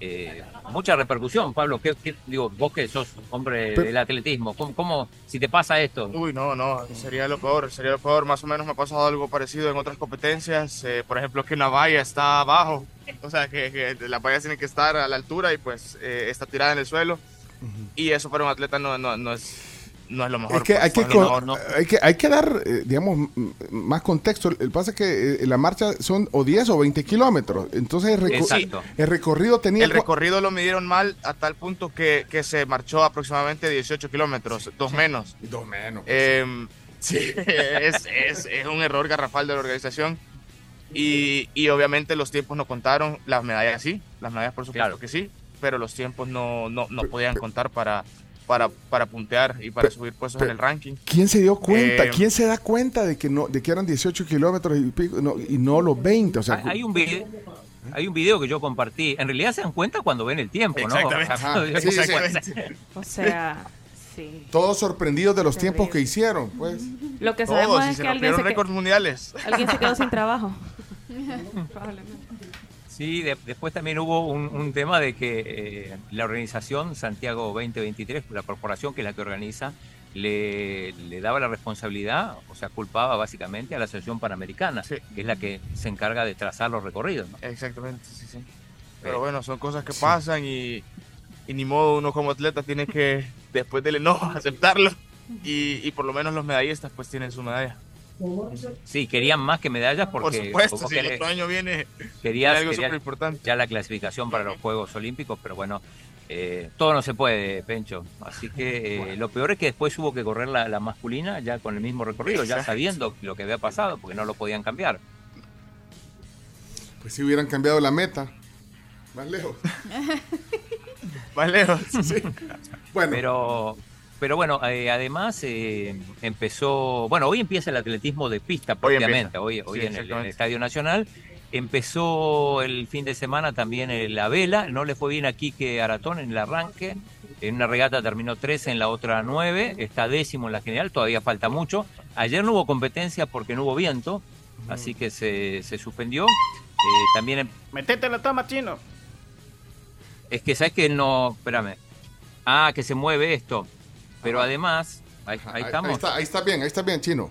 Eh, mucha repercusión, Pablo. ¿qué, qué- digo, vos que sos hombre Pero- del atletismo, ¿cómo, cómo- si te pasa esto? Uy, no, no, sería lo peor, sería lo peor. Más o menos me ha pasado algo parecido en otras competencias. eh, por ejemplo, que una valla está abajo, o sea, que, que la valla tiene que estar a la altura y pues eh, está tirada en el suelo. Y eso para un atleta no, no, no es, no es lo mejor. Es que pues, hay que, no es lo con- mejor, ¿no? hay que hay que dar, eh, digamos, más contexto. El que pasa es que eh, la marcha son o 10 o 20 kilómetros. Entonces el, Exacto. el recorrido tenía... El recorrido lo midieron mal a tal punto que, que se marchó aproximadamente 18 kilómetros, dos menos. Dos menos. Em, sí, es, es- es un error garrafal de la organización. Y, y obviamente los tiempos no contaron, las medallas sí, las medallas por supuesto que sí, pero los tiempos no, no, no podían contar para, para, para puntear y para subir puestos en el ranking. ¿Quién se dio cuenta? Eh, ¿Quién se da cuenta de que no de que eran 18 kilómetros y, pico, no, y no los 20? O sea, Hay, un video, hay un video que yo compartí. En realidad se dan cuenta cuando ven el tiempo, ¿no? Exactamente. O sea, Ajá, se sí, cuenta. O sea, sí. todos sorprendidos de los tiempos que hicieron, pues. Lo que Todos, sabemos y es se que alguien rompieron se, récords mundiales. alguien se quedó sin trabajo. Probablemente. Sí, de- después también hubo un, un tema de que eh, la organización Santiago 2023, la corporación que es la que organiza, le, le daba la responsabilidad, o sea, culpaba básicamente a la Asociación Panamericana, que es la que se encarga de trazar los recorridos. ¿no? Exactamente, sí, sí. Pero bueno, son cosas que pasan y, y ni modo, uno como atleta tiene que, después del enojo, aceptarlo. Y, y por lo menos los medallistas pues tienen su medalla. Sí, querían más que medallas Por porque supuesto, si el otro año viene querías, algo querías importante. ya la clasificación para los Juegos Olímpicos, pero bueno, eh, todo no se puede, Pencho. Así que eh, lo peor es que después hubo que correr la, la masculina ya con el mismo recorrido, ya sabiendo lo que había pasado, porque no lo podían cambiar. Pues si hubieran cambiado la meta. Más lejos. Más lejos. Sí. Bueno. Pero, pero bueno, eh, además eh, empezó, bueno, hoy empieza el atletismo de pista propiamente, hoy, hoy Sí, en, el, en. Estadio Nacional. Empezó el fin de semana también eh, la vela, no le fue bien a Quique Aratón en el arranque, en una regata terminó 13, en la otra 9, está décimo en la general, todavía falta mucho. Ayer no hubo competencia porque no hubo viento, así que se, se suspendió. Eh, también em- Metete la toma, chino. es que sabes que no, espérame. Ah, que se mueve esto. Pero además, ahí, ahí estamos. ahí está, ahí está bien, ahí está bien, chino.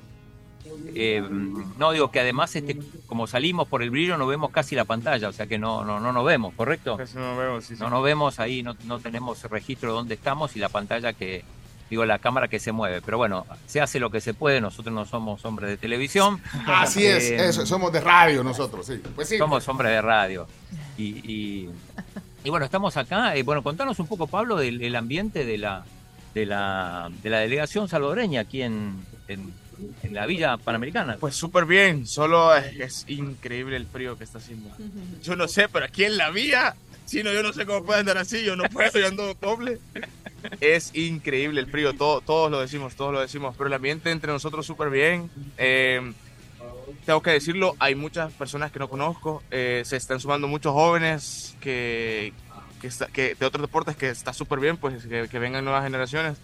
Eh, no, digo que además, este, como salimos por el brillo, no vemos casi la pantalla, o sea que no, no, no nos vemos, ¿correcto? Casi no vemos, sí, sí. No nos vemos ahí, no, no tenemos registro de dónde estamos y la pantalla que, digo, la cámara que se mueve. Pero bueno, se hace lo que se puede, nosotros no somos hombres de televisión. Así es, Eh, eso, somos de radio nosotros, sí. Pues sí. somos hombres de radio. Y, y, y bueno, estamos acá. eh, bueno, contanos un poco, Pablo, del, del ambiente de la, de, la, de la delegación salvadoreña aquí en, en, en la Villa Panamericana. Pues súper bien, solo es, es increíble el frío que está haciendo. Yo no sé, pero aquí en la vía, si no, yo no sé cómo puede andar así, yo no puedo, yo ando doble. Es increíble el frío, todo, todos lo decimos, todos lo decimos, pero el ambiente entre nosotros súper bien. Eh, tengo que decirlo, hay muchas personas que no conozco, eh, se están sumando muchos jóvenes que, que, está- que de otros deportes que está súper bien, pues que, que vengan nuevas generaciones.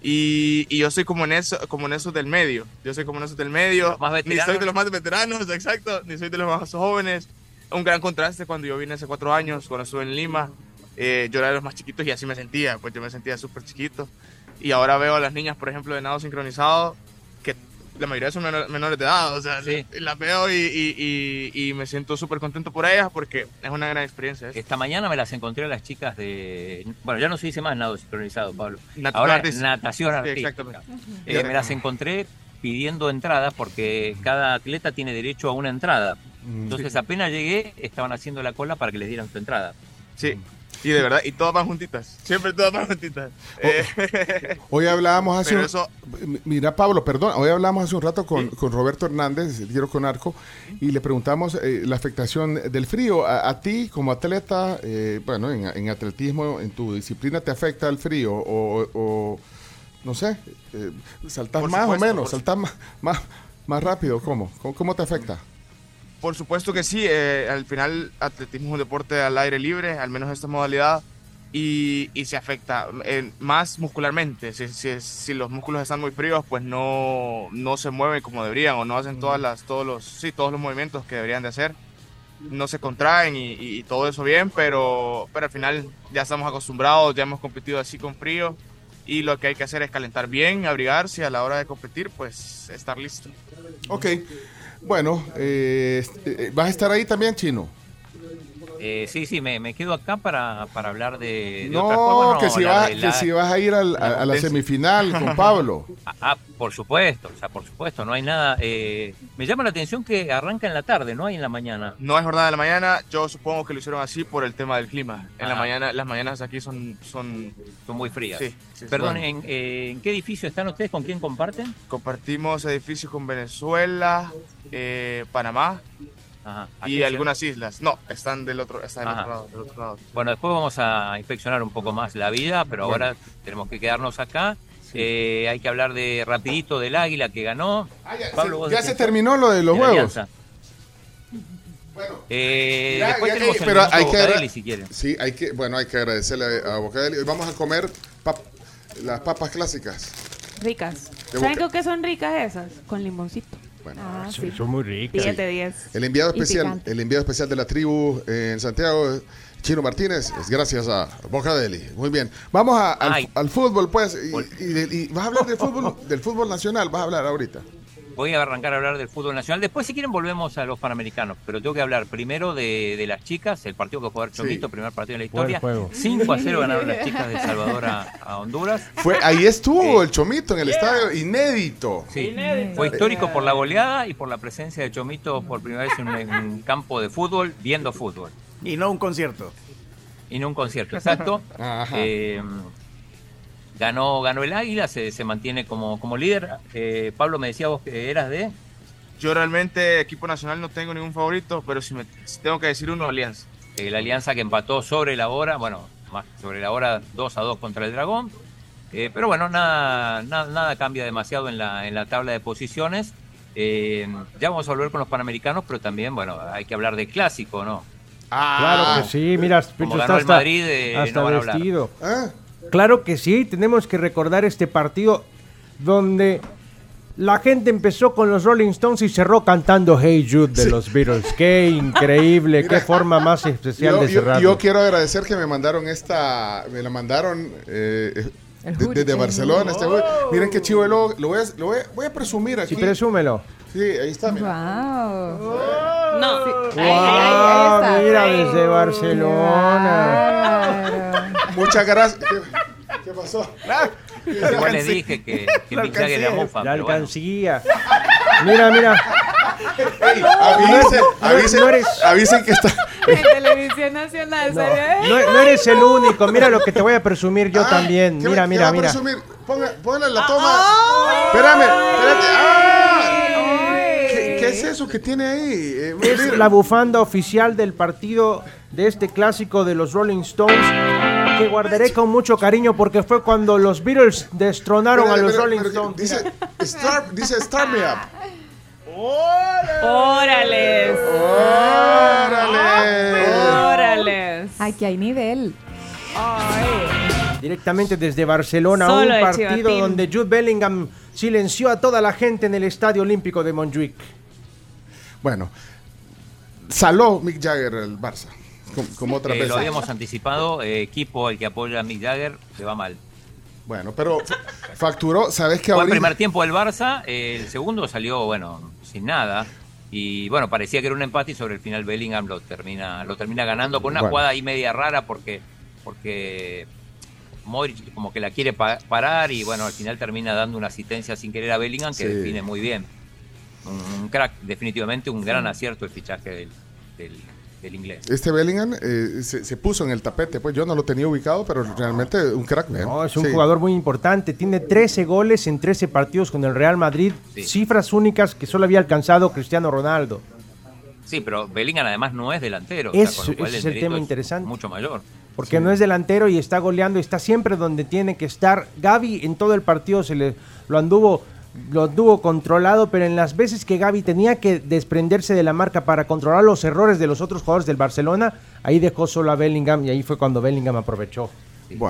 Y, y yo soy como en eso, como en eso del medio. Yo soy como en eso del medio. más ni soy de los más veteranos, exacto, ni soy de los más jóvenes. Un gran contraste cuando yo vine hace cuatro años, cuando estuve en Lima. eh, yo era de los más chiquitos y así me sentía, pues yo me sentía súper chiquito. Y ahora veo a las niñas, por ejemplo, de nado sincronizado, la mayoría son menor- menores de edad, o sea, las veo y, y- y- y me siento súper contento por ellas porque es una gran experiencia. Esta mañana me las encontré a las chicas de. Bueno, ya no se dice más nado sincronizado, Pablo. Nat- Ahora artística. natación Sí, artística. exactamente. Eh, me las encontré pidiendo entradas porque cada atleta tiene derecho a una entrada. Entonces, apenas llegué, estaban haciendo la cola para que les dieran su entrada. Sí, y de verdad, y todas van juntitas, siempre todas van juntitas. Eh, Hoy hablábamos hace un- eso- Mira, Pablo, perdón, hoy hablamos hace un rato con, con Roberto Hernández, el tiro con arco, y le preguntamos eh, la afectación del frío. A, a ti, como atleta, eh, bueno, en, en atletismo, en tu disciplina, ¿te afecta el frío? O, o, no sé, eh, ¿saltás Por más supuesto, o menos? ¿Saltás más, más, más rápido? ¿Cómo? ¿Cómo, cómo te afecta? Por supuesto que sí, eh, al final atletismo es un deporte al aire libre, al menos esta modalidad, y, y se afecta eh, más muscularmente. Si, si, si los músculos están muy fríos, pues no, no se mueven como deberían o no hacen todas las, todos, los, sí, todos los movimientos que deberían de hacer. No se contraen y, y todo eso bien, pero, pero al final ya estamos acostumbrados, ya hemos competido así con frío y lo que hay que hacer es calentar bien, abrigarse y a la hora de competir, pues estar listo. Ok, bueno, eh, eh, ¿vas a estar ahí también, Chino? Eh, sí, sí, me, me quedo acá para, para hablar de, de otras cosas. No, no, que, si vas, de que la- si vas a ir al- a, a la semifinal con Pablo. Ah, ah, por supuesto, o sea, por supuesto, no hay nada. eh, me llama la atención que arranca en la tarde, no hay en la mañana. No hay jornada de la mañana, yo supongo que lo hicieron así por el tema del clima. En la mañana, las mañanas aquí son son, Son muy frías. Sí, sí, Perdón, bueno. ¿en, eh, ¿en qué edificio están ustedes? ¿Con quién comparten? Compartimos edificios con Venezuela, eh, Panamá Ajá. ¿A y algunas islas. No, están del otro, están del otro lado, del otro lado. Bueno, después vamos a inspeccionar un poco más la vida, pero Bueno. ahora tenemos que quedarnos acá. Eh, hay que hablar de rapidito del Águila que ganó. Pablo, vos Ya de se quién terminó lo de los de juegos. Alianza. Eh, Ya, después ya, tenemos el pero hay que si quieren. Sí, hay que, bueno, hay que agradecerle a Bocadelli. Hoy vamos a comer pap- las papas clásicas. Ricas. ¿Saben qué son ricas esas? Con limoncito. Bueno, ah, sí, Son muy ricas. 10 de 10. El enviado especial, el enviado especial de la tribu en Santiago, Chino Martínez, es gracias a Bocadelli. Muy bien. Vamos a- al, fútbol, pues. Y, y vas a hablar del fútbol, del fútbol nacional, vas a hablar ahorita. Voy a arrancar a hablar del fútbol nacional. Después, si quieren, volvemos a los panamericanos. Pero tengo que hablar primero de, de las chicas, el partido que jugar Chomito, primer partido en la historia. juego. 5 a 0 ganaron las chicas de El Salvador a, a Honduras. Fue, ahí estuvo el Chomito en el estadio, inédito. Sí, fue histórico por la goleada y por la presencia de Chomito por primera vez en un, en un campo de fútbol, viendo fútbol. Y no un concierto. Y no un concierto, exacto. Eh, ganó, ganó el Águila, se, se mantiene como, como líder. Eh, Pablo, me decía vos que eras de... Yo realmente equipo nacional no tengo ningún favorito, pero si, me, si tengo que decir uno, Alianza. eh, la alianza que empató sobre la hora, bueno, más sobre la hora 2 a 2 contra el Dragón. Eh, pero bueno, nada, nada, nada cambia demasiado en la, en la tabla de posiciones. Eh, ya vamos a volver con los Panamericanos, pero también, bueno, hay que hablar de clásico, ¿no? Claro que sí, mira, Como ganó está el hasta, Madrid, eh, hasta no van a hablar. vestido. Claro que sí, tenemos que recordar este partido donde la gente empezó con los Rolling Stones y cerró cantando Hey Jude de los Beatles. Qué increíble, qué forma más especial Yo, de cerrar. yo quiero agradecer que me mandaron esta, me la mandaron eh, de- desde Barcelona. Este. Miren qué chivo el logo, lo voy a, lo voy a- voy a presumir aquí. Sí, presúmelo. Sí, ahí está, mira. No. Wow, mira desde Barcelona. Muchas gracias. ¿Qué, qué pasó? Igual le dije que, que Mick Jagger era mofa, La pero bueno. alcancía. Mira, mira. Ey, avisen, avisen, no eres- avisen que está. En televisión nacional, No, no- no eres el único. Mira lo que te voy a presumir yo también. ¿Qué Mira, mira, mira. presumir? Ponga- Póngale la toma. Espérame, espérate. ¡Ah! ¿Qué, qué es eso que tiene ahí? Eh, Es la bufanda oficial del partido de este clásico de los Rolling Stones que guardaré con mucho cariño porque fue cuando los Beatles destronaron a los Rolling Stones. Dice, start, dice Start Me Up. Órales. Órale. Órales. Aquí hay nivel. Directamente desde Barcelona, Solo un partido donde Jude Bellingham silenció a toda la gente en el Estadio Olímpico de Montjuic. Bueno, saló Mick Jagger el Barça. Como, como otra Eh, vez. lo habíamos anticipado, eh, equipo el que apoya a Mick Jagger, le va mal. Bueno, pero fa- facturó, ¿sabes qué? Fue el primer tiempo del Barça, eh, el segundo salió, bueno, sin nada. Y bueno, parecía que era un empate y sobre el final Bellingham lo termina, lo termina ganando con una Bueno. jugada ahí media rara porque, porque Modric como que la quiere pa- parar y bueno, al final termina dando una asistencia sin querer a Bellingham que Sí. define muy bien. Un, un crack, definitivamente un gran acierto el fichaje del, del, del inglés. Este Bellingham eh, se, se puso en el tapete. Pues yo no lo tenía ubicado, pero realmente un crack. ¿eh? No, es un Sí. jugador muy importante. Tiene 13 goles en 13 partidos con el Real Madrid. Sí. Cifras únicas que solo había alcanzado Cristiano Ronaldo. Sí, pero Bellingham además no es delantero. Eso- con lo cual ese es el tema interesante. Mucho mayor. Porque no es delantero y está goleando, está siempre donde tiene que estar. Gaby en todo el partido se le lo anduvo lo anduvo controlado, pero en las veces que Gaby tenía que desprenderse de la marca para controlar los errores de los otros jugadores del Barcelona, ahí dejó solo a Bellingham y ahí fue cuando Bellingham aprovechó.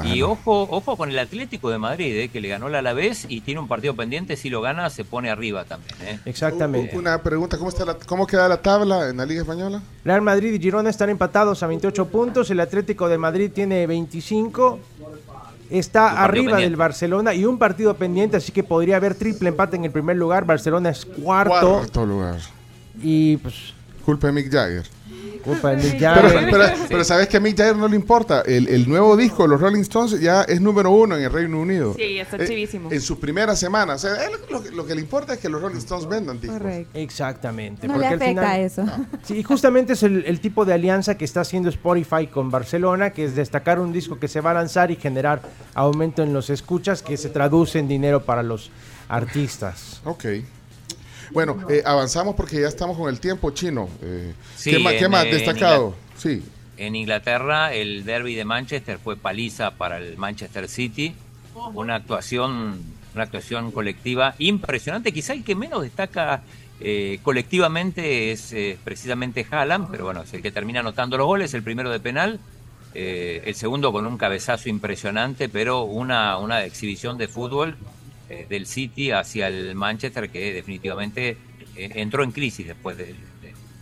Y ojo, ojo con el Atlético de Madrid, eh, que le ganó la Alavés y tiene un partido pendiente. Si lo gana, se pone arriba también. eh. Exactamente. Una pregunta, ¿cómo, está la- ¿cómo queda la tabla en la Liga Española? Real Madrid y Girona están empatados a 28 puntos, el Atlético de Madrid tiene 25, está arriba pendiente. del Barcelona y un partido pendiente, así que podría haber triple empate en el primer lugar, Barcelona es cuarto Cuarto lugar. y pues Culpa de Mick Jagger. Culpa de Mick Pero, Jagger. pero, pero sabes que a Mick Jagger no le importa. El, el nuevo disco de los Rolling Stones ya es número uno en el Reino Unido. Sí, está Eh, chivísimo. En su primera semana. O sea, él lo, que- lo que le importa es que los Rolling Stones vendan discos. Exactamente. No le porque al afecta final- eso. Sí, y justamente es el, el tipo de alianza que está haciendo Spotify con Barcelona, que es destacar un disco que se va a lanzar y generar aumento en los escuchas, que se traduce en dinero para los artistas. Ok. Bueno, eh, avanzamos porque ya estamos con el tiempo chino. Eh, Sí, ¿Qué, más, qué en, más destacado? en Sí. En Inglaterra, el derby de Manchester fue paliza para el Manchester City. Una actuación, una actuación colectiva impresionante. Quizá el que menos destaca eh, colectivamente es eh, precisamente Haaland, pero bueno, es el que termina anotando los goles, el primero de penal. eh, el segundo con un cabezazo impresionante, pero una, una exhibición de fútbol eh, del City hacia el Manchester que definitivamente eh, entró en crisis después de, de-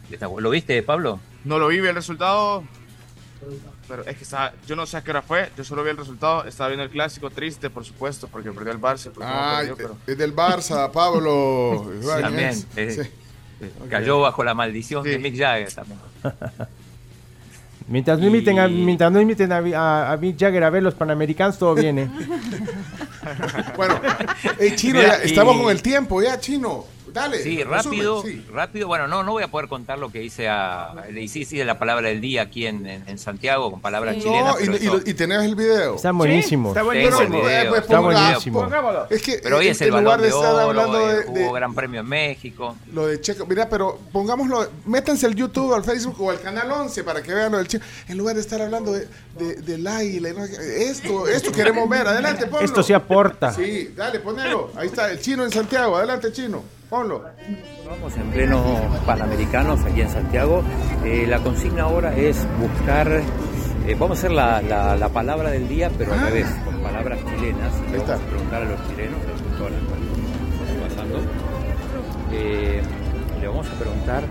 de esta- ¿Lo viste, Pablo? No lo vi, vi el resultado. Pero es que estaba, yo no sé a qué hora fue, yo solo vi el resultado. Estaba viendo el clásico, triste, por supuesto, porque perdió el Barça. no perdió, pero- es del Barça, Pablo. Sí, también. Sí. eh, eh, Cayó bajo la maldición de Mick Jagger también. Mientras no imiten, a, mientras no imiten a, a- a Mick Jagger a ver los Panamericanos, todo viene. bueno, eh, Chino, Mira, ya estamos con el tiempo, ya, Chino. Dale. Sí, resumen, rápido, sí. rápido. Bueno, no, no voy a poder contar lo que hice a, le hice la palabra del día aquí en, en- en Santiago con palabras chilenas. No, y, y, y tenés el video. Están buenísimos. Tengo el video, Eh, pues, Está ponga- buenísimo. pongámoslo. Es que pero hoy es el lugar de estar oro, hablando eh, de, de Gran Premio en México. lo de Checo, mira, pero pongámoslo, métanse al YouTube, al Facebook o al canal 11 para que vean lo del Checo. En lugar de estar hablando de, de, del águila, esto, esto queremos ver. Adelante, ponlo. Esto sí aporta. Sí, dale, ponelo. Ahí está, el chino en Santiago. Adelante, chino. Ponlo. Estamos en pleno Panamericanos aquí en Santiago. Eh, la consigna ahora es buscar, eh, vamos a hacer la, la- la palabra del día, pero al revés, con palabras chilenas. Le vamos a preguntar a los chilenos, las pasando. Eh, le vamos a preguntar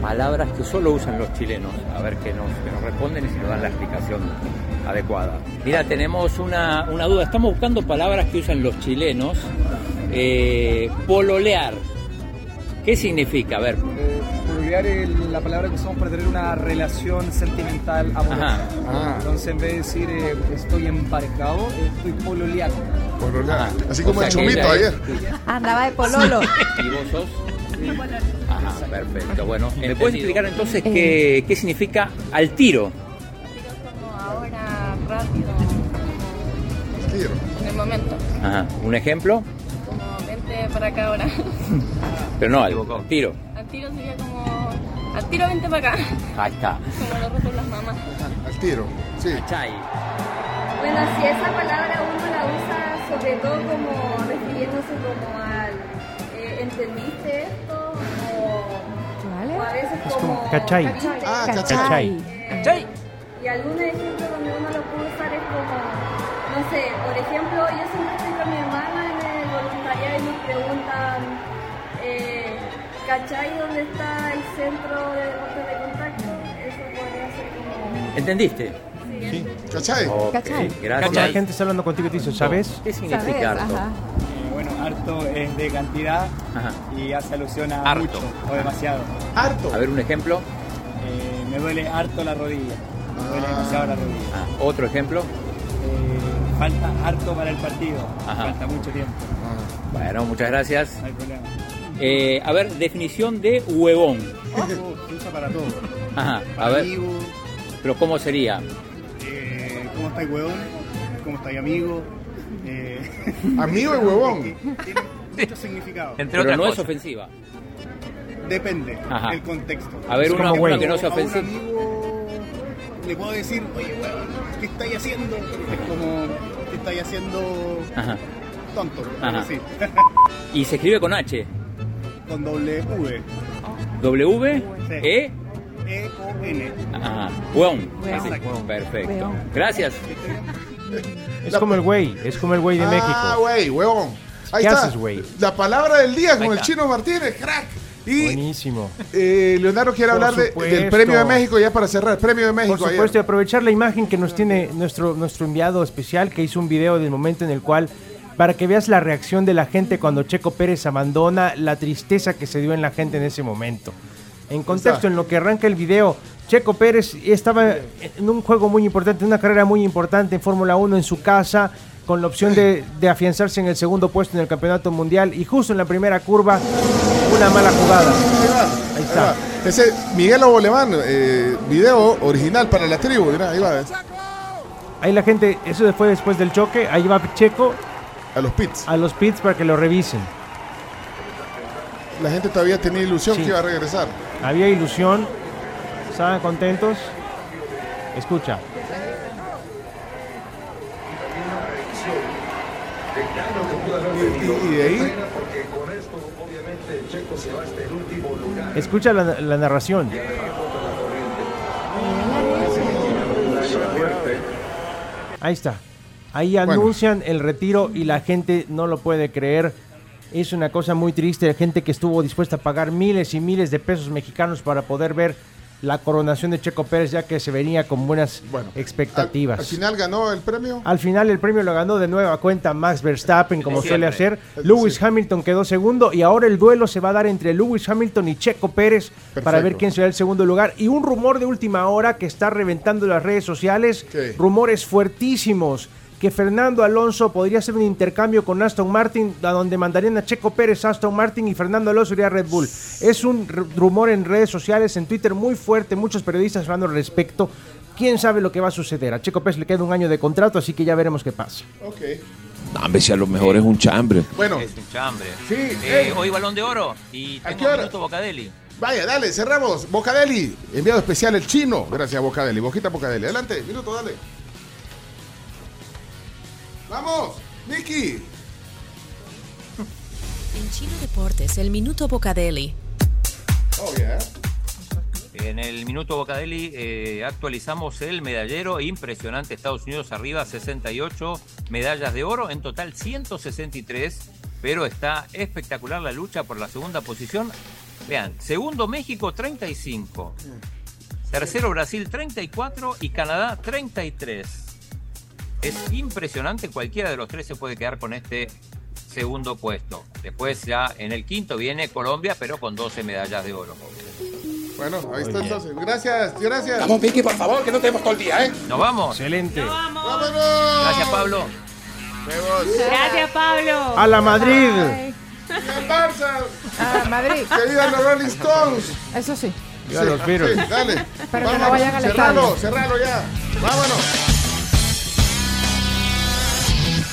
palabras que solo usan los chilenos, a ver qué nos, qué nos responden y si nos dan la explicación adecuada. Mira, tenemos una, una duda, estamos buscando palabras que usan los chilenos. Eh, pololear. ¿Qué significa? A ver. Pololear es la palabra que usamos para tener una relación sentimental amorosa. Ajá. Entonces, en vez de decir eh, estoy emparejado, eh, estoy pololeando. Pololear. Así como O el sea chumito ella ayer. Andaba de pololo. ¿Y vos sos? Ajá, perfecto. Bueno, ¿me puedes explicar entonces qué, qué significa al tiro? Rápido, Tiro. en el momento. Ajá. ¿Un ejemplo? Como vente para acá ahora. Pero no, al tiro. Al tiro sería como. Al tiro vente para acá. Ahí está. Como lo ropan las mamás. Al tiro. Sí. Chay. Bueno, si esa palabra uno la usa sobre todo como refiriéndose como al. eh, ¿Entendiste esto? O, o a veces Es como. como cachai. Ah, Cachai. Eh, Y algún ejemplo donde uno lo puede usar es como, no sé, por ejemplo, yo siempre estoy con mi hermana en el voluntariado y nos preguntan, eh, ¿cachai dónde está el centro de deportes de contacto? Eso podría ser como... ¿Entendiste? Sí. ¿Cachai? Ok, Cachai. gracias. La gente está hablando contigo y te dice, ¿sabes? ¿Qué significa harto? Eh, bueno, harto es de cantidad y hace alusión a Harto. mucho o demasiado. Harto. A ver, un ejemplo. Eh, me duele harto la rodilla. La. Ah, Otro ejemplo. Eh, falta harto para el partido. Ajá. Falta mucho tiempo. Bueno, muchas gracias. No hay problema. Eh, a ver, definición de huevón. Se usa para todo. Ajá, a Para ver. amigo, Pero ¿cómo sería? eh, ¿cómo estáis, huevón? ¿Cómo estáis, amigo? Eh, Amigo y huevón. Tiene mucho significado. Pero otras no es cosas. ofensiva. Depende Ajá. del contexto. A ver, Es una- una que no sea a un ofensiva. amigo le puedo decir, oye, weón, ¿qué estáis haciendo? Es como, ¿qué estáis haciendo Ajá. tonto? Ajá. Sí. Y se escribe con H. Con doble V. W, Sí. E, E-O-N. ajá, huevón. Exacto. Perfecto. Gracias. Es como el güey, es como el güey de Ah, México. güey, huevón. Ahí ¿Qué está. haces, güey? La palabra del día con el chino Martínez, crack. Y Buenísimo. eh, Leonardo quiere Por hablar de- supuesto. del premio de México ya para cerrar. El premio de México Por ayer. supuesto, y aprovechar la imagen que nos tiene nuestro, nuestro enviado especial, que hizo un video del momento en el cual, para que veas la reacción de la gente cuando Checo Pérez abandona, la tristeza que se dio en la gente en ese momento. En contexto, en lo que arranca el video, Checo Pérez estaba en un juego muy importante, en una carrera muy importante en Fórmula 1 en su casa, con la opción de, de afianzarse en el segundo puesto en el campeonato mundial y justo en la primera curva, una mala jugada. Ahí está. Ese Miguel Oboleván, eh, video original para la tribu. Ahí va. Ahí la gente, eso fue después del choque, ahí va Checo. A los pits. A los pits para que lo revisen. La gente todavía tenía ilusión Sí. que iba a regresar. Había ilusión, estaban contentos. Escucha. Y, y de ahí, Escucha la, la narración. Ahí está. Ahí anuncian el retiro y la gente no lo puede creer. Es una cosa muy triste. Gente que estuvo dispuesta a pagar miles y miles de pesos mexicanos para poder ver la coronación de Checo Pérez, ya que se venía con buenas expectativas. al final ganó el premio. Al final el premio lo ganó de nueva cuenta Max Verstappen, como suele hacer. Sí. Lewis Hamilton quedó segundo y ahora el duelo se va a dar entre Lewis Hamilton y Checo Pérez para ver quién será el segundo lugar. Y un rumor de última hora que está reventando las redes sociales, rumores fuertísimos, que Fernando Alonso podría hacer un intercambio con Aston Martin, a donde mandarían a Checo Pérez a Aston Martin y Fernando Alonso iría a Red Bull. Es un rumor en redes sociales, en Twitter muy fuerte, muchos periodistas hablando al respecto. ¿Quién sabe lo que va a suceder? A Checo Pérez le queda un año de contrato, así que ya veremos qué pasa. Ok. No, hombre, si a lo mejor es un chambre. Bueno, Es un chambre. Sí, Eh, eh. hoy balón de oro y ¿A tengo qué hora? minuto Bocadeli. vaya, dale, cerramos. Bocadeli, enviado especial el chino. Gracias, Bocadeli. Boquita Bocadeli. Adelante, minuto, dale. Vamos, Nicky. En Chino Deportes, el Minuto Bocadeli. Oh, yeah. En el minuto Bocadeli eh, actualizamos el medallero impresionante. Estados Unidos arriba 68 medallas de oro, en total 163, pero está espectacular la lucha por la segunda posición. Vean, segundo México 35, tercero Brasil 34 y Canadá 33. Es impresionante, cualquiera de los tres se puede quedar con este segundo puesto. Después ya en el quinto viene Colombia, pero con 12 medallas de oro. Bueno, ahí está entonces. Gracias, gracias. Vamos, Vicky, por favor, que no tenemos todo el día, ¿eh? Nos vamos. Excelente. ¡Vámonos! Gracias, Pablo. Gracias, Pablo. A la Madrid. ¡Y el Barça! Ah, Madrid. ¡Que vivan los Rolling Stones! Eso sí. Viva los Beatles. Sí, dale. Pero que no vayan al cerralo, cerralo ya. Vámonos.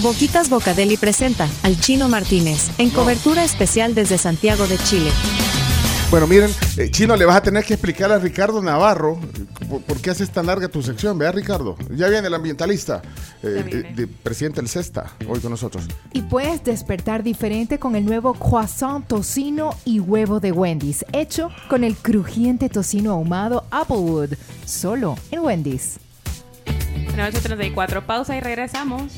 Boquitas Bocadeli presenta al Chino Martínez en cobertura especial desde Santiago de Chile. Bueno, miren, eh, Chino, le vas a tener que explicar a Ricardo Navarro eh, por, por qué haces tan larga tu sección. Vea, Ricardo. Ya viene el ambientalista, eh, eh, de- presidente del CESTA, hoy con nosotros. Y puedes despertar diferente con el nuevo croissant tocino y huevo de Wendy's, hecho con el crujiente tocino ahumado Applewood, solo en Wendy's. 8.34, pausa y regresamos.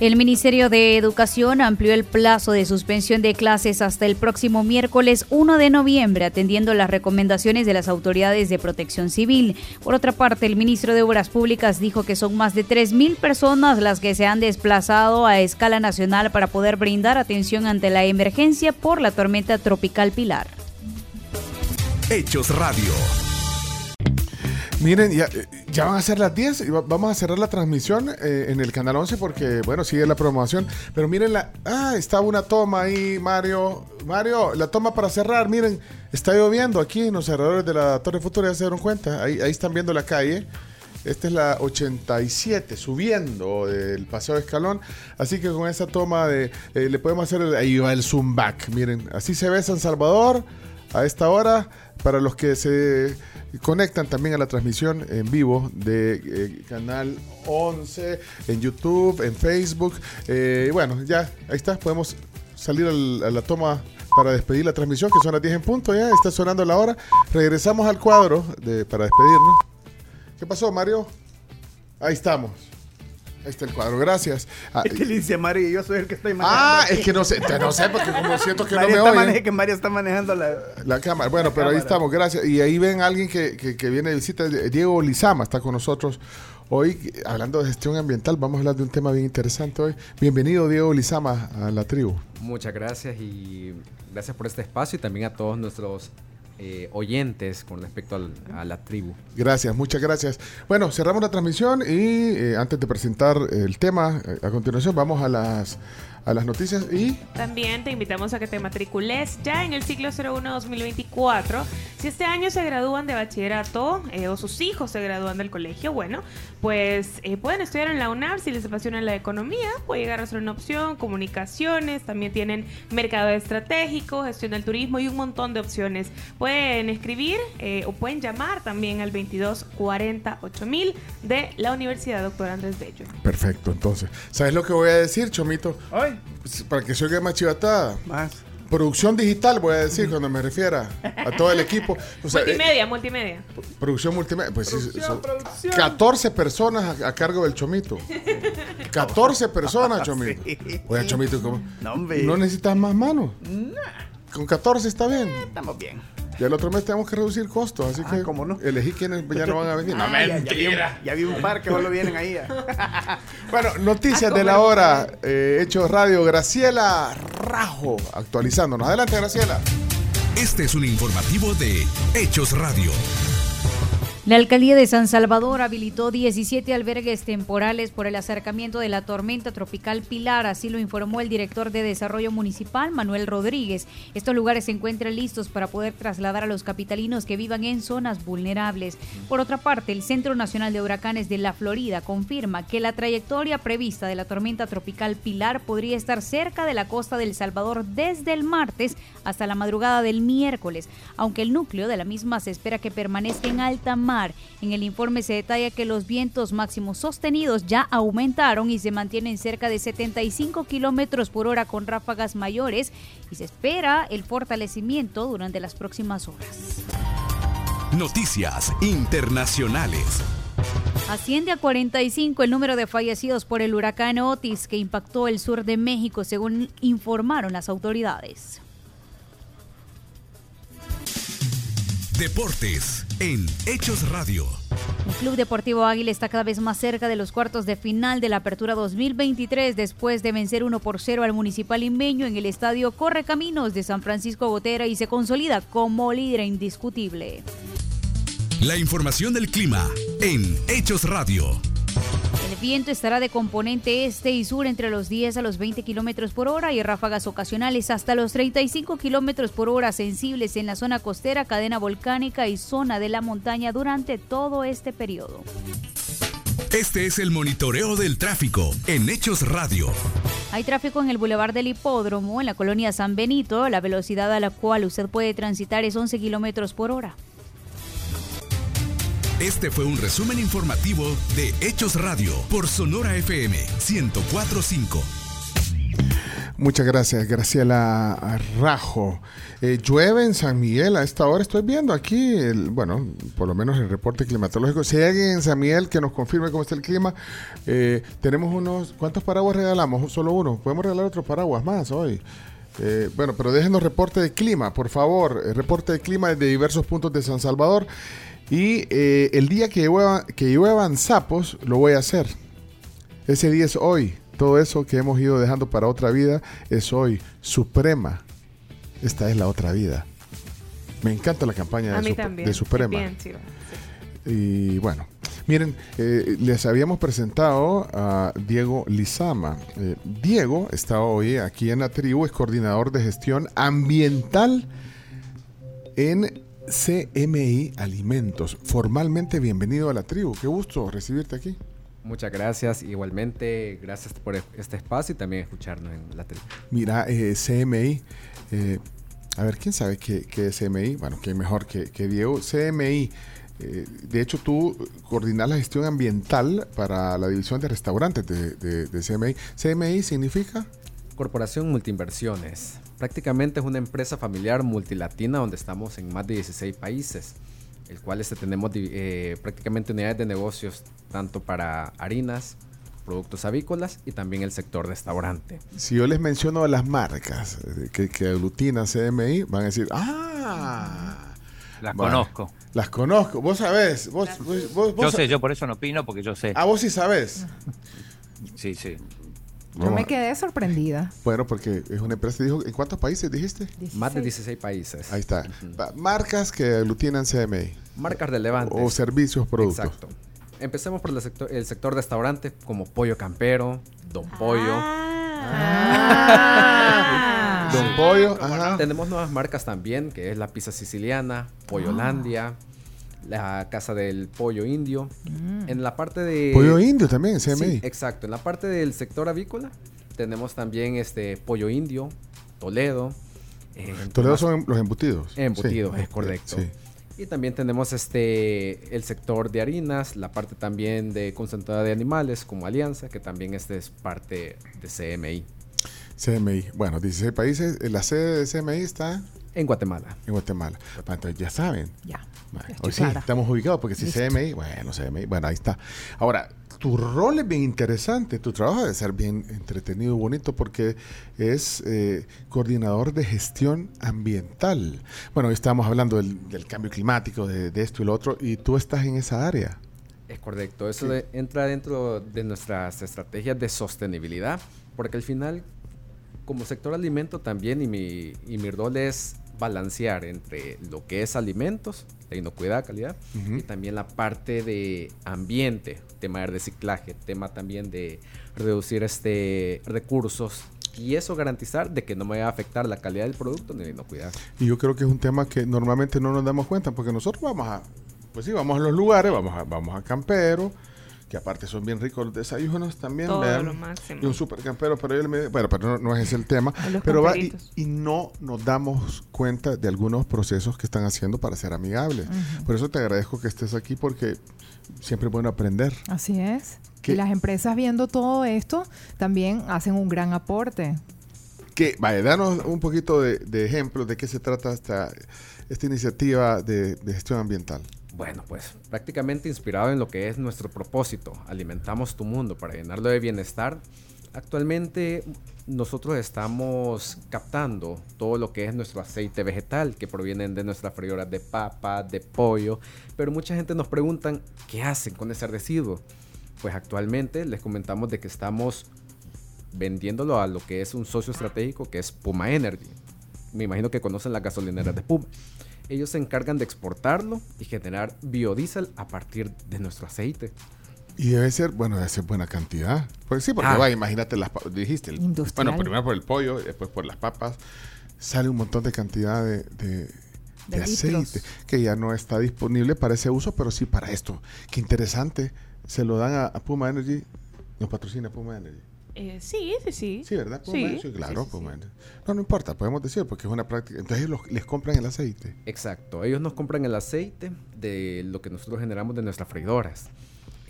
El Ministerio de Educación amplió el plazo de suspensión de clases hasta el próximo miércoles 1 de noviembre, atendiendo las recomendaciones de las autoridades de protección civil. Por otra parte, el ministro de Obras Públicas dijo que son más de 3.000 personas las que se han desplazado a escala nacional para poder brindar atención ante la emergencia por la tormenta tropical Pilar. Hechos Radio. Miren, ya, eh, ya van a ser las 10 y va- vamos a cerrar la transmisión eh, en el canal 11 porque, bueno, sigue la promoción. Pero miren, la, ah, está una toma ahí, Mario. Mario, la toma para cerrar, miren, está lloviendo aquí en los alrededores de la Torre Futura, ya se dieron cuenta. Ahí, ahí están viendo la calle. Esta es la 87, subiendo del Paseo de Escalón. Así que con esa toma de, eh, le podemos hacer, el- ahí va el zoom back. Miren, así se ve San Salvador a esta hora. Para los que se conectan también a la transmisión en vivo de eh, Canal 11, en YouTube, en Facebook. Eh, y bueno, ya, ahí está, podemos salir al- a la toma para despedir la transmisión, que son las 10 en punto ya, está sonando la hora. Regresamos al cuadro para despedirnos. ¿Qué pasó, Mario? Ahí estamos. Ahí está el cuadro, gracias. Ah, Es que le dice a Mario y yo soy el que estoy Ah, manejando. es que no sé, no sé, porque como siento que no me oyen. que Mario está manejando la... La cámara. Bueno, pero ahí estamos, gracias. Y ahí ven a alguien que, que- que viene de visita. Diego Lizama está con nosotros. Hoy, hablando de gestión ambiental, vamos a hablar de un tema bien interesante hoy. Bienvenido, Diego Lizama, a la tribu. Muchas gracias y gracias por este espacio y también a todos nuestros eh, oyentes con respecto al- a la tribu. Gracias, muchas gracias. Bueno, cerramos la transmisión y eh, antes de presentar el tema, eh, a continuación vamos a las, a las noticias y También te invitamos a que te matricules ya en el ciclo 01-2024. Si este año se gradúan de bachillerato eh, o sus hijos se gradúan del colegio, bueno, pues eh, pueden estudiar en la UNAR si les apasiona la economía, puede llegar a ser una opción, comunicaciones, también tienen mercado estratégico, gestión del turismo y un montón de opciones. Pueden escribir eh, o pueden llamar también al 22 40 8000 de la Universidad Doctor Andrés Bello. perfecto. Entonces, ¿sabes lo que voy a decir, Chomito? Ay. Para que se oiga más chivatada. Producción digital, voy a decir, cuando me refiera a todo el equipo. O sea, eh, multimedia, multimedia. Producción multimedia. Pues sí, Producción, son producción. 14 personas a, a cargo del Chomito. 14 personas, Chomito. Oye, Chomito, ¿cómo? No. ¿No necesitas más manos? Con 14 está bien. Estamos bien. Y el otro mes tenemos que reducir costos, así que elegí quiénes ya no van a venir. No, Ah, ya- ya, vi, mentira. un- ya vi un par que solo vienen ahí. Bueno, noticias de la hora. eh, Hechos Radio, Graciela Rajo, actualizándonos. Adelante, Graciela. Este es un informativo de Hechos Radio. La alcaldía de San Salvador habilitó 17 albergues temporales por el acercamiento de la tormenta tropical Pilar, así lo informó el director de Desarrollo Municipal, Manuel Rodríguez. Estos lugares se encuentran listos para poder trasladar a los capitalinos que vivan en zonas vulnerables. Por otra parte, el Centro Nacional de Huracanes de la Florida confirma que la trayectoria prevista de la tormenta tropical Pilar podría estar cerca de la costa del Salvador desde el martes hasta la madrugada del miércoles, aunque el núcleo de la misma se espera que permanezca en alta mar. En el informe se detalla que los vientos máximos sostenidos ya aumentaron y se mantienen cerca de 75 kilómetros por hora con ráfagas mayores y se espera el fortalecimiento durante las próximas horas. Noticias internacionales. Asciende a 45 el número de fallecidos por el huracán Otis que impactó el sur de México, según informaron las autoridades. Deportes en Hechos Radio. El Club Deportivo Águila está cada vez más cerca de los cuartos de final de la Apertura 2023 después de vencer 1 por 0 al Municipal Inmeño en el Estadio Correcaminos de San Francisco Gotera y se consolida como líder indiscutible. La información del clima en Hechos Radio. El viento estará de componente este y sur entre los 10 a los 20 kilómetros por hora y ráfagas ocasionales hasta los 35 kilómetros por hora sensibles en la zona costera, cadena volcánica y zona de la montaña durante todo este periodo. Este es el monitoreo del tráfico en Hechos Radio. Hay tráfico en el Boulevard del Hipódromo, en la colonia San Benito. La velocidad a la cual usted puede transitar es 11 kilómetros por hora. Este fue un resumen informativo de Hechos Radio por Sonora FM 1045. Muchas gracias, Graciela Rajo. Eh, llueve en San Miguel a esta hora. Estoy viendo aquí, el, bueno, por lo menos el reporte climatológico. Si hay alguien en San Miguel que nos confirme cómo está el clima, eh, tenemos unos. ¿Cuántos paraguas regalamos? Solo uno. Podemos regalar otros paraguas más hoy. Eh, bueno, pero déjenos reporte de clima, por favor. Reporte de clima desde diversos puntos de San Salvador. Y eh, el día que llueva, que lluevan sapos, lo voy a hacer. Ese día es hoy. Todo eso que hemos ido dejando para otra vida es hoy. Suprema. Esta es la otra vida. Me encanta la campaña A de, mí Sup- también. de Suprema. Bien, sí, Y bueno, miren, eh, les habíamos presentado a Diego Lizama. Eh, Diego está hoy aquí en la tribu, es coordinador de gestión ambiental en CMI Alimentos. Formalmente bienvenido a la tribu. Qué gusto recibirte aquí. Muchas gracias, igualmente gracias por este espacio y también escucharnos en la tele. Mira, eh, CMI. eh, a ver, ¿quién sabe qué, qué es CMI? Bueno, ¿quién mejor que, que Diego? CMI. eh, de hecho, tú coordinas la gestión ambiental para la división de restaurantes de, de- de CMI. ¿CMI significa? Corporación Multiinversiones. Prácticamente es una empresa familiar multilatina donde estamos en más de 16 países, el cual este, tenemos eh, prácticamente unidades de negocios tanto para harinas, productos avícolas y también el sector restaurante. Si yo les menciono las marcas eh, que, que aglutinan CMI, van a decir, ¡ah! Las Bueno, conozco. Las conozco. Vos sabés. Vos, vos, vos- Yo vos sé, yo por eso no opino, porque yo sé. Ah, vos sí sabés. Sí, sí. Yo me quedé sorprendida. Bueno, porque es una empresa, dijo, ¿en cuántos países dijiste? Más de 16 países. Ahí está. Marcas que aglutinan CMI. Marcas relevantes. O servicios, productos. Exacto. Empecemos por el sector, el sector restaurante como Pollo Campero, Don Pollo. Ah. Don Pollo, ajá. Tenemos nuevas marcas también, que es la pizza siciliana, Pollolandia, la casa del pollo indio. En la parte de... Pollo indio también, CMI. Sí, exacto. En la parte del sector avícola tenemos también este pollo indio, Toledo. eh, Toledo más- son los embutidos. Embutidos, Sí. es correcto. Sí. Y también tenemos este el sector de harinas, la parte también de concentrada de animales como Alianza, que también este es parte de CMI. CMI. Bueno, 16 países. Eh, La sede de CMI está En Guatemala. en Guatemala. Entonces ya saben. Ya. Bueno, hoy sí, clara. estamos ubicados porque si Listo. CMI, bueno, CMI, bueno, ahí está. Ahora, tu rol es bien interesante, tu trabajo debe ser bien entretenido y bonito porque es eh, coordinador de gestión ambiental. Bueno, hoy estábamos hablando del, del cambio climático, de, de esto y lo otro, y tú estás en esa área. Es correcto. Eso de- entra dentro de nuestras estrategias de sostenibilidad, porque al final, como sector alimento también, y mi, y mi rol es balancear entre lo que es alimentos, de inocuidad, calidad, y también la parte de ambiente, tema de reciclaje, tema también de reducir este recursos y eso garantizar de que no me vaya a afectar la calidad del producto ni la inocuidad. Y yo creo que es un tema que normalmente no nos damos cuenta porque nosotros vamos a, pues sí, vamos a los lugares, vamos a, vamos a campero, que aparte son bien ricos los desayunos también. Todo lo máximo. Y un super campero, pero bueno, pero no, no es ese el tema. Pero va y, no nos damos cuenta de algunos procesos que están haciendo para ser amigables. Por eso te agradezco que estés aquí porque siempre es bueno aprender. Así es. ¿Qué? Y las empresas viendo todo esto también hacen un gran aporte. Que, vaya, danos un poquito de, de ejemplos de qué se trata esta, esta iniciativa de, de gestión ambiental. Bueno, pues prácticamente inspirado en lo que es nuestro propósito, alimentamos tu mundo para llenarlo de bienestar. Actualmente nosotros estamos captando todo lo que es nuestro aceite vegetal que provienen de nuestras freidoras de papa, de pollo, pero mucha gente nos preguntan qué hacen con ese residuo. Pues actualmente les comentamos de que estamos vendiéndolo a lo que es un socio estratégico que es Puma Energy. Me imagino que conocen las gasolineras de Puma. Ellos se encargan de exportarlo y generar biodiesel a partir de nuestro aceite. Y debe ser, bueno, debe ser buena cantidad. Pues sí, porque Ah. va, imagínate las pa- dijiste. el- bueno, primero por el pollo, después por las papas. Sale un montón de cantidad de, de- de De aceite litros. que ya no está disponible para ese uso, pero sí para esto. Qué interesante. Se lo dan a, a Puma Energy. Nos patrocina Puma Energy. Eh, sí, sí, sí. Sí, ¿verdad? Sí, Energy, claro, sí, sí. No, no importa, podemos decir, porque es una práctica. Entonces los- les compran el aceite. Exacto, ellos nos compran el aceite de lo que nosotros generamos de nuestras freidoras.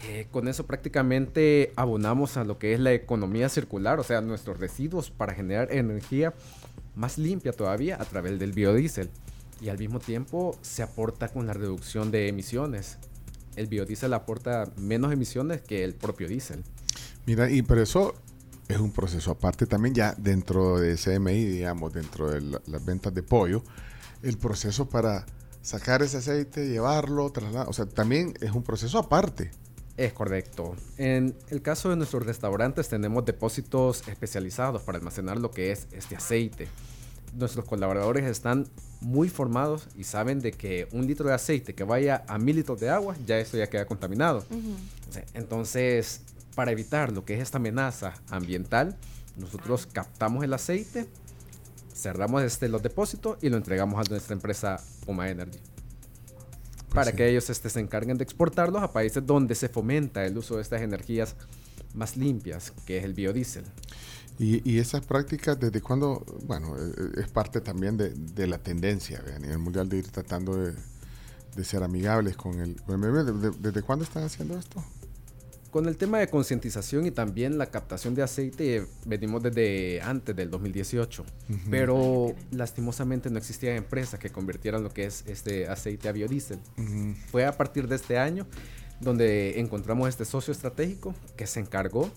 Eh, con eso prácticamente abonamos a lo que es la economía circular, o sea, nuestros residuos para generar energía más limpia todavía a través del biodiesel. Y al mismo tiempo se aporta con la reducción de emisiones. El biodiesel aporta menos emisiones que el propio diésel. Mira, y pero eso es un proceso aparte también ya dentro de CMI, digamos, dentro de la- las ventas de pollo, el proceso para sacar ese aceite, llevarlo, trasladar, o sea, también es un proceso aparte. Es correcto. En el caso de nuestros restaurantes tenemos depósitos especializados para almacenar lo que es este aceite. Nuestros colaboradores están muy formados y saben de que un litro de aceite que vaya a mil litros de agua, ya eso ya queda contaminado. Entonces, para evitar lo que es esta amenaza ambiental, nosotros captamos el aceite, cerramos este, los depósitos y lo entregamos a nuestra empresa Puma Energy. para sí. que ellos este, se encarguen de exportarlos a países donde se fomenta el uso de estas energías más limpias, que es el biodiesel. Y, y esas prácticas, ¿desde cuándo? Bueno, eh, es parte también de, de la tendencia ¿ve? a nivel mundial de ir tratando de, de ser amigables con el, con el medio ambiente. ¿Desde, desde cuándo están haciendo esto? Con el tema de concientización y también la captación de aceite, venimos desde antes del 2018, Ujú. pero lastimosamente no existía empresa que convirtieran lo que es este aceite a biodiesel. Fue a partir de este año donde encontramos este socio estratégico que se encargó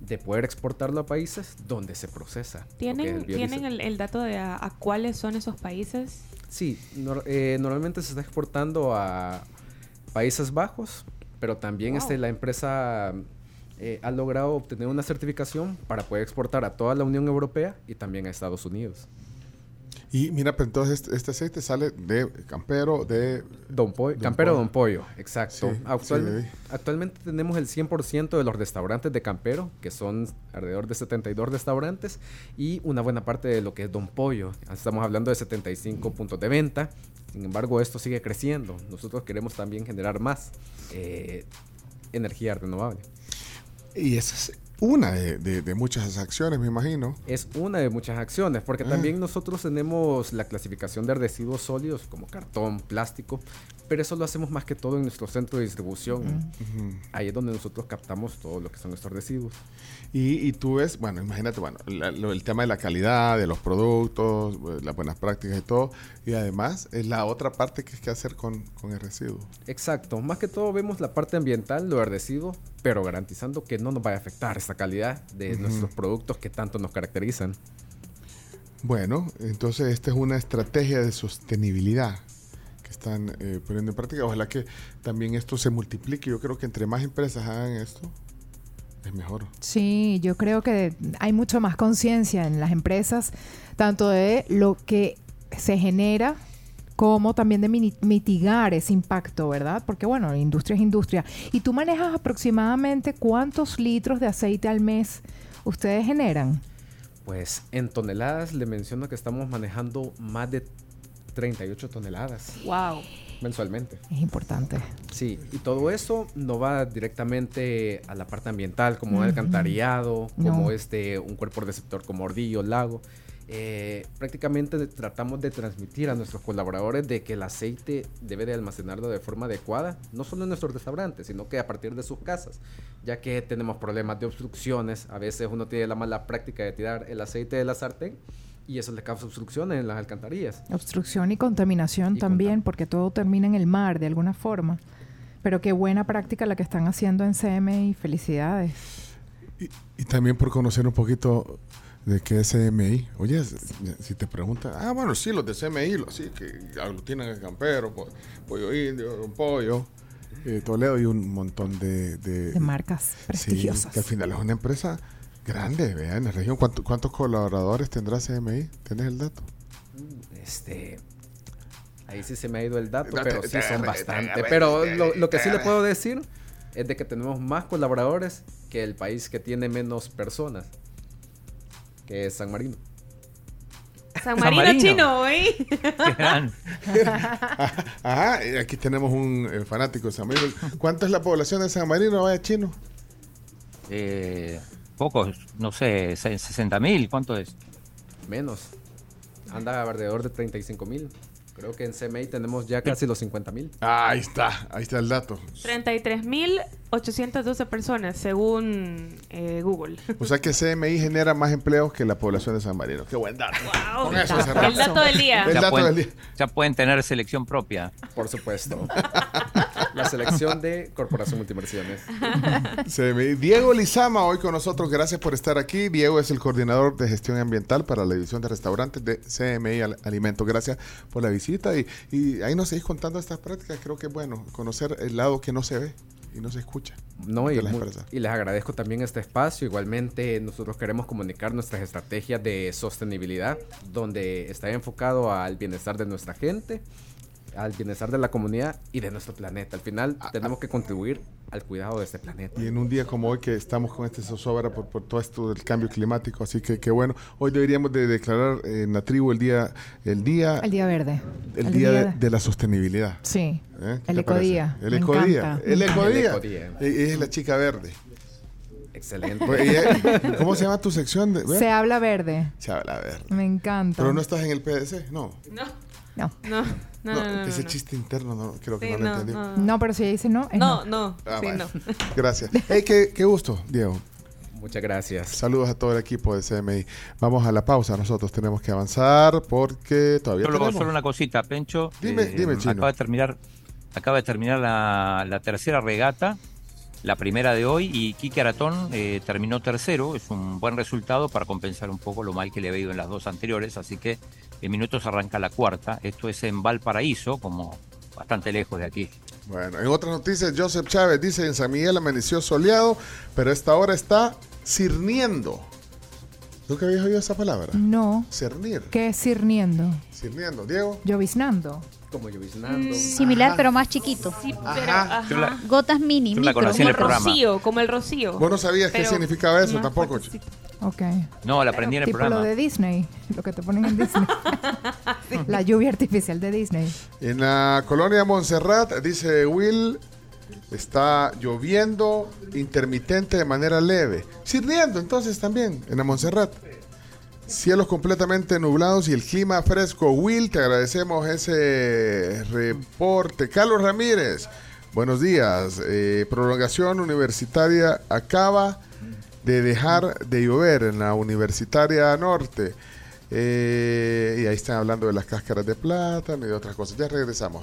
de poder exportarlo a países donde se procesa. ¿Tienen, el biodiesel. ¿tienen el, el dato de a, a cuáles son esos países? Sí, eh, normalmente se está exportando a Países Bajos, pero también Wow. este, la empresa eh, ha logrado obtener una certificación para poder exportar a toda la Unión Europea y también a Estados Unidos. Y mira, pues entonces este, este aceite sale de Campero, de... Don Pollo, Campero Don Pollo, exacto. Sí, Actual- sí. Actualmente tenemos el 100% de los restaurantes de Campero, que son alrededor de 72 restaurantes, y una buena parte de lo que es Don Pollo. Estamos hablando de 75 puntos de venta. Sin embargo, esto sigue creciendo. Nosotros queremos también generar más eh, energía renovable. Y esa es una de, de- de muchas acciones, me imagino. Es una de muchas acciones, porque Ah. también nosotros tenemos la clasificación de residuos sólidos como cartón, plástico, pero eso lo hacemos más que todo en nuestro centro de distribución. Ahí es donde nosotros captamos todo lo que son nuestros residuos. Y, y tú ves, bueno, imagínate, bueno, la- lo- el tema de la calidad, de los productos, eh, las buenas prácticas y todo. Y además es la otra parte que es que hacer con, con el residuo. Exacto, más que todo vemos la parte ambiental, lo residuo, pero garantizando que no nos vaya a afectar esta calidad de nuestros productos que tanto nos caracterizan. Bueno, entonces esta es una estrategia de sostenibilidad que están eh, poniendo en práctica. Ojalá que también esto se multiplique. Yo creo que entre más empresas hagan esto, es mejor. Sí, yo creo que hay mucho más conciencia en las empresas, tanto de lo que se genera como también de mini- mitigar ese impacto, ¿verdad? Porque bueno, la industria es industria. Y tú manejas aproximadamente cuántos litros de aceite al mes ustedes generan. Pues en toneladas le menciono que estamos manejando más de 38 toneladas. Wow. Mensualmente. Es importante. Sí, y todo eso no va directamente a la parte ambiental, como Ujú. alcantarillado, como No. este, un cuerpo receptor como Ordillo, Lago. Eh, prácticamente tratamos de transmitir a nuestros colaboradores de que el aceite debe de almacenarlo de forma adecuada, no solo en nuestros restaurantes, sino que a partir de sus casas, ya que tenemos problemas de obstrucciones, a veces uno tiene la mala práctica de tirar el aceite de la sartén y eso le causa obstrucciones en las alcantarillas. Obstrucción y contaminación también, porque todo termina en el mar de alguna forma. Pero qué buena práctica la que están haciendo en CMI. Felicidades. Y también por conocer un poquito de qué es CMI. Oye, si- te preguntan, ah, bueno, sí, los de CMI, los, sí, que aglutinan el campero, po- pollo indio, un pollo, eh, Toledo y un montón de... De, De marcas Sí, prestigiosas. que al final es una empresa grande, vea, en la región. ¿Cuánto- ¿Cuántos colaboradores tendrá CMI? ¿Tienes el dato? Este. Ahí sí se me ha ido el dato, No, pero te- sí te- son te- bastante. te- Pero te- lo, lo que sí te- le puedo decir es de que tenemos más colaboradores que el país que tiene menos personas, que es San Marino. San Marino, chino, güey. Ajá, aquí tenemos un eh, fanático de San Marino. ¿Cuánta es la población de San Marino? Vaya chino. Eh, pocos, no sé, 60 mil, ¿cuánto es? Menos. Anda alrededor de 35 mil. Creo que en CMI tenemos ya casi los 50 mil. Ahí está, ahí está el dato. 33.812 personas, según eh, Google. O sea que CMI genera más empleos que la población de San Marino. Qué buen dato. Wow. Con eso El dato del día. El ya, dato pueden, del día. ya pueden tener selección propia. Por supuesto. La selección de Corporación Multimersiones. CMI. Diego Lizama, hoy con nosotros. Gracias por estar aquí. Diego es el coordinador de gestión ambiental para la división de restaurantes de CMI Al- Alimentos. Gracias por la visita. Y, y ahí nos seguís contando estas prácticas. Creo que es bueno conocer el lado que no se ve y no se escucha. No, y, las y les agradezco también este espacio. Igualmente, nosotros queremos comunicar nuestras estrategias de sostenibilidad, donde está enfocado al bienestar de nuestra gente, al bienestar de la comunidad y de nuestro planeta. Al final, tenemos que contribuir al cuidado de este planeta. Y en un día como hoy que estamos con este zozobra por, por todo esto del cambio climático, así que qué bueno. Hoy deberíamos de declarar en la tribu el día, el día, El día verde. el El día día de, la sostenibilidad. Sí. ¿Eh? ¿Qué El ecodía. El ecodía. El ecodía. Ella es la chica verde. Excelente. Pues ella- ¿Cómo se llama tu sección? De, Se habla verde. Se habla verde. Me encanta. Pero no estás en el PDC, no. No. No. No, No, no, no, ese no. chiste interno no, creo que Sí, no lo no, entendí. no. No, pero si dice no, es No, no, Ah, sí, bueno. no. Gracias. Hey, qué, qué gusto, Diego. Muchas gracias. Saludos a todo el equipo de CMI. Vamos a la pausa. Nosotros tenemos que avanzar porque todavía Solo, tenemos. solo una cosita, Pencho. Dime, Eh, dime, Chino. Acaba de terminar, acaba de terminar la, la tercera regata, la primera de hoy, y Kike Aratón eh, terminó tercero. Es un buen resultado para compensar un poco lo mal que le había ido en las dos anteriores. Así que en minutos arranca la cuarta. Esto es en Valparaíso, como bastante lejos de aquí. Bueno, en otras noticias, Joseph Chávez dice en San Miguel amaneció soleado, pero esta hora está cirniendo. ¿Nunca habías oído esa palabra? No. Cernir. ¿Qué es cirniendo? Cirniendo. Diego. Lloviznando. Como lloviznando. Similar, pero más chiquito. pero, Ajá. Gotas mini, micro. como el rocío, como el rocío. Vos no sabías qué significaba eso tampoco. Ok. No, la aprendí en el tipo programa. lo de Disney, lo que te ponen en Disney. La lluvia artificial de Disney. En la colonia Montserrat, dice Will, está lloviendo intermitente de manera leve. Cirniendo entonces también en la Montserrat. Cielos completamente nublados y el clima fresco. Will, te agradecemos ese reporte. Carlos Ramírez, buenos días. Eh, prolongación universitaria acaba de dejar de llover en la Universitaria Norte. Eh, y ahí están hablando de las cáscaras de plátano y de otras cosas. Ya regresamos.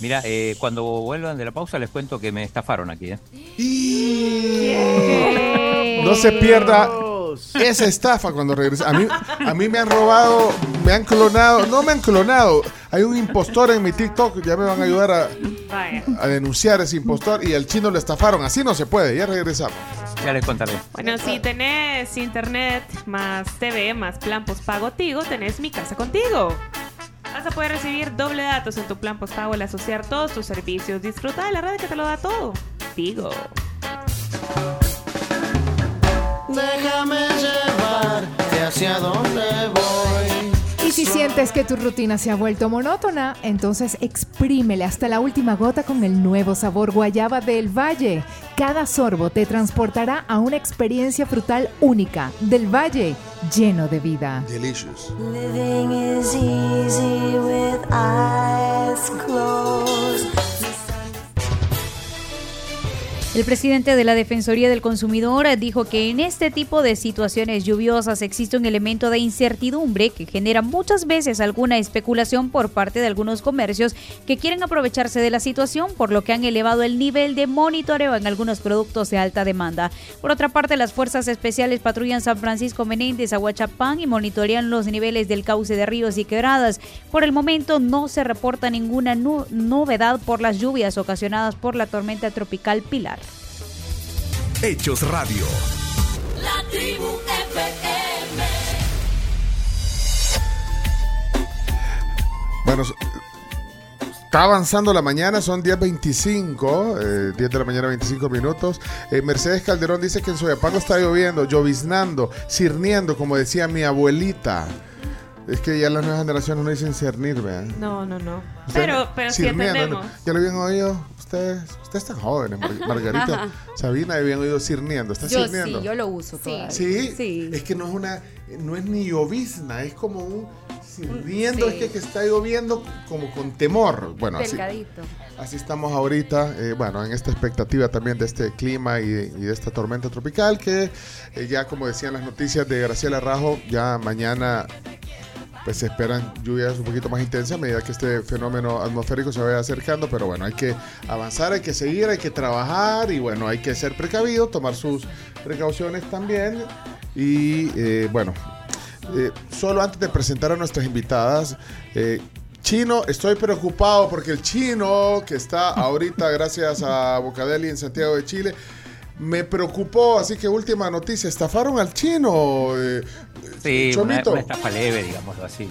Mira, eh, cuando vuelvan de la pausa les cuento que me estafaron aquí. ¿eh? No se pierda esa estafa cuando regrese. A mí, a mí me han robado, me han clonado. No me han clonado. Hay un impostor en mi TikTok. Ya me van a ayudar a, Vaya. a denunciar a ese impostor. Y al chino lo estafaron. Así no se puede. Ya regresamos. Ya les contaré. Bueno, si tenés internet más TV más plan postpago Tigo, tenés mi casa contigo. Vas a poder recibir doble datos en tu plan postpago al asociar todos tus servicios. Disfruta de la red que te lo da todo. Tigo. Déjame llevarte hacia donde voy. Y si sientes que tu rutina se ha vuelto monótona, entonces exprímele hasta la última gota con el nuevo sabor guayaba del Valle. Cada sorbo te transportará a una experiencia frutal única del Valle, lleno de vida. Delicious. Living is easy with eyes closed. El presidente de la Defensoría del Consumidor dijo que en este tipo de situaciones lluviosas existe un elemento de incertidumbre que genera muchas veces alguna especulación por parte de algunos comercios que quieren aprovecharse de la situación, por lo que han elevado el nivel de monitoreo en algunos productos de alta demanda. Por otra parte, las fuerzas especiales patrullan San Francisco Menéndez, Aguachapán y monitorean los niveles del cauce de ríos y quebradas. Por el momento no se reporta ninguna novedad por las lluvias ocasionadas por la tormenta tropical Pilar. Hechos Radio. La tribu FM. Bueno, está avanzando la mañana, son 10.25, eh, 10 de la mañana, 25 minutos. Eh, Mercedes Calderón dice que en Soyapango está lloviendo, lloviznando, cirniendo, como decía mi abuelita. Es que ya las nuevas generaciones no dicen cernir, vean. No, no, no. Pero, pero sí cirneando, entendemos. ¿Ya lo habían oído? Ustedes, ustedes están jóvenes, Mar- Margarita, Sabina, habían oído cirniendo. ¿Está Yo sí, yo lo uso todavía. ¿Sí? Es que no es una, no es ni llovizna, es como un cirniendo, Sí. es que, que está lloviendo como con temor. Bueno, así, Delgadito. así estamos ahorita, eh, bueno, en esta expectativa también de este clima y, y de esta tormenta tropical que eh, ya como decían las noticias de Graciela Rajo, ya mañana pues se esperan lluvias un poquito más intensas a medida que este fenómeno atmosférico se vaya acercando, pero bueno, hay que avanzar, hay que seguir, hay que trabajar y bueno, hay que ser precavido, tomar sus precauciones también. Y eh, bueno, eh, solo antes de presentar a nuestras invitadas, eh, Chino, estoy preocupado porque el chino que está ahorita gracias a Bocadeli en Santiago de Chile, me preocupó, así que última noticia, estafaron al chino. eh, Sí, una, Chomito. una estafa leve, digámoslo así.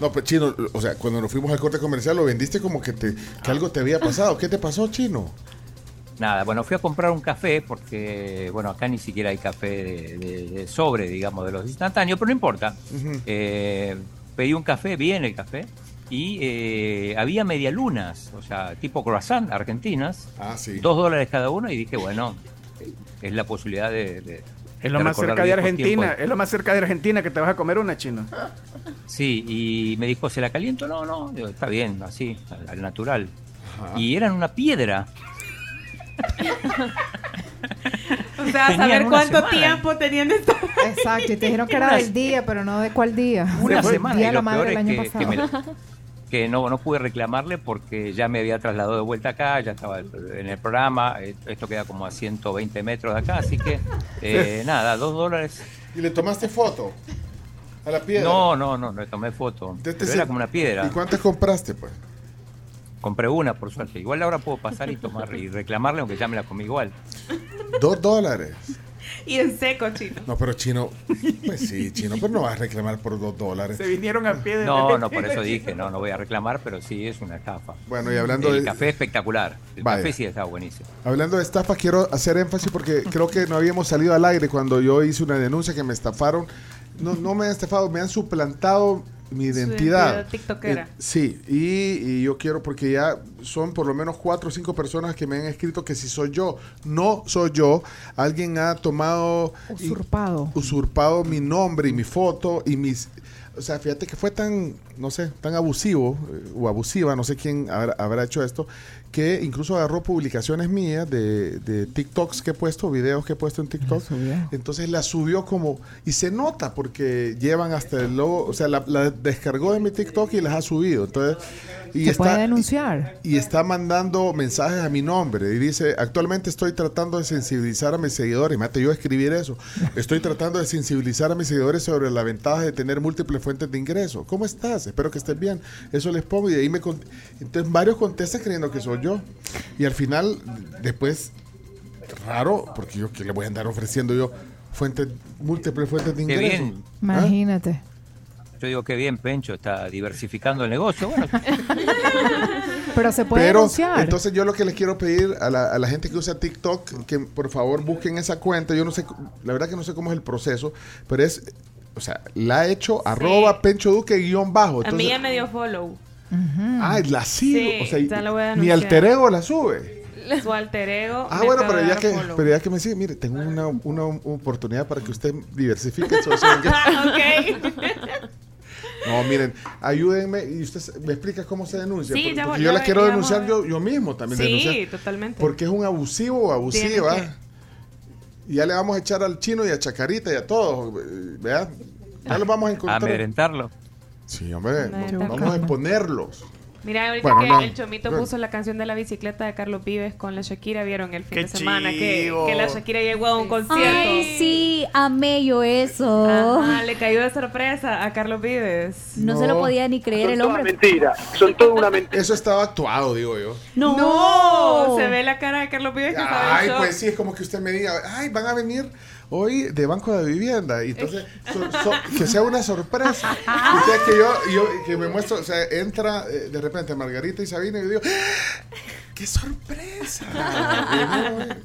No, pues chino, o sea, cuando nos fuimos al corte comercial lo vendiste como que, te, que algo te había pasado. ¿Qué te pasó, chino? Nada, bueno, fui a comprar un café porque, bueno, acá ni siquiera hay café de, de- de sobre, digamos, de los instantáneos, pero no importa. Eh, pedí un café, bien el café, y eh, había medialunas, o sea, tipo croissant, argentinas, Ah, sí. dos dólares cada uno, y dije, bueno, es la posibilidad de, de Es lo de más cerca de Argentina. tiempos. Es lo más cerca de Argentina que te vas a comer una chino. Sí, y me dijo, ¿se la caliento? No, no, Digo, está bien, así, al, al natural. Y eran una piedra. O sea, saber cuánto semana. tiempo tenían de estar. Exacto, y te dijeron que era del día, pero no de cuál día. Una semana. Día Y de la lo madre peor año que, me- que no, no pude reclamarle porque ya me había trasladado de vuelta acá, ya estaba en el programa, eh, esto queda como a 120 metros de acá, así que eh, nada, dos dólares. ¿Y le tomaste foto a la piedra? No, no, no, no le tomé foto. Este Pero se- era como una piedra. ¿Y cuántas compraste, pues? Compré una, por suerte. Igual ahora puedo pasar y tomar y reclamarle, aunque ya me la comí igual. Dos dólares. Y en seco, chino. No, pero chino, pues sí, chino, pero no vas a reclamar por dos dólares. Se vinieron a pie de No, no, por eso dije, no, no voy a reclamar, pero sí es una estafa. Bueno, y hablando el de- café espectacular. El Vaya. café sí estaba buenísimo. Hablando de estafa, quiero hacer énfasis porque creo que no habíamos salido al aire cuando yo hice una denuncia que me estafaron. No, no me han estafado, me han suplantado mi identidad. identidad. Eh, sí, y, y yo quiero, porque ya son por lo menos cuatro o cinco personas que me han escrito que si soy yo. No soy yo. Alguien ha tomado... y- Usurpado. usurpado mi nombre y mi foto y mis... O sea, fíjate que fue tan, no sé, tan abusivo eh, o abusiva, no sé quién habrá, habrá hecho esto, que incluso agarró publicaciones mías de, de TikToks que he puesto, videos que he puesto en TikTok. Entonces la subió como... Y se nota porque llevan hasta el logo, o sea, la, la descargó de mi TikTok y las ha subido. Entonces... Y Se está, puede denunciar. y está mandando mensajes a mi nombre y dice, actualmente estoy tratando de sensibilizar a mis seguidores, mate yo escribir eso, estoy tratando de sensibilizar a mis seguidores sobre la ventaja de tener múltiples fuentes de ingreso. ¿Cómo estás? Espero que estés bien. Eso les pongo y de ahí me... Entonces varios contestan creyendo que soy yo. Y al final, después, raro, porque yo que le voy a andar ofreciendo yo fuentes, múltiples fuentes de Qué ingreso. bien. Imagínate. Yo digo que bien, Pencho, está diversificando el negocio. Bueno, Pero se puede Pero denunciar. entonces yo lo que les quiero pedir a la, a la gente que usa TikTok, que por favor busquen esa cuenta. Yo no sé, la verdad que no sé cómo es el proceso, pero es, o sea, la ha hecho arroba Pencho Duque guion bajo. A mí Entonces, ya me dio follow. ah, la sigo. Sí, o sea, ya lo voy a alter ego la sube. Su alter ego. Ah, bueno, pero ya, que, follow. pero ya que me sigue, mire, tengo una, una oportunidad para que usted diversifique su ok. No, miren, ayúdenme y usted me explica cómo se denuncia. Sí, porque ya yo ya la quiero denunciar yo, yo mismo también. Sí, denunciar. totalmente. Porque es un abusivo o abusiva. Y ya le vamos a echar al chino y a Chacarita y a todos. ¿Verdad? Ya los vamos a a encontrar. amedrentarlo. Sí, hombre, vamos a exponerlos. Mira, ahorita Bueno, que no. el Chomito Bueno. puso la canción de la bicicleta de Carlos Vives con la Shakira, vieron el fin ¡Qué de semana que, que la Shakira llegó a un concierto. Ay, sí, amé yo eso. Ajá, le cayó de sorpresa a Carlos Vives. No, se lo podía ni creer el hombre. mentira. Son toda una mentira. Eso estaba actuado, digo yo. No. No, se ve la cara de Carlos Vives que estaba en Ay, shock. pues sí, es como que usted me diga, ay, van a venir hoy de Banco de Vivienda. Y entonces, so- so- que sea una sorpresa. Que yo, yo, que me muestro, o sea, entra eh, de repente Margarita y Sabina y yo digo, ¡Ah! ¡qué sorpresa!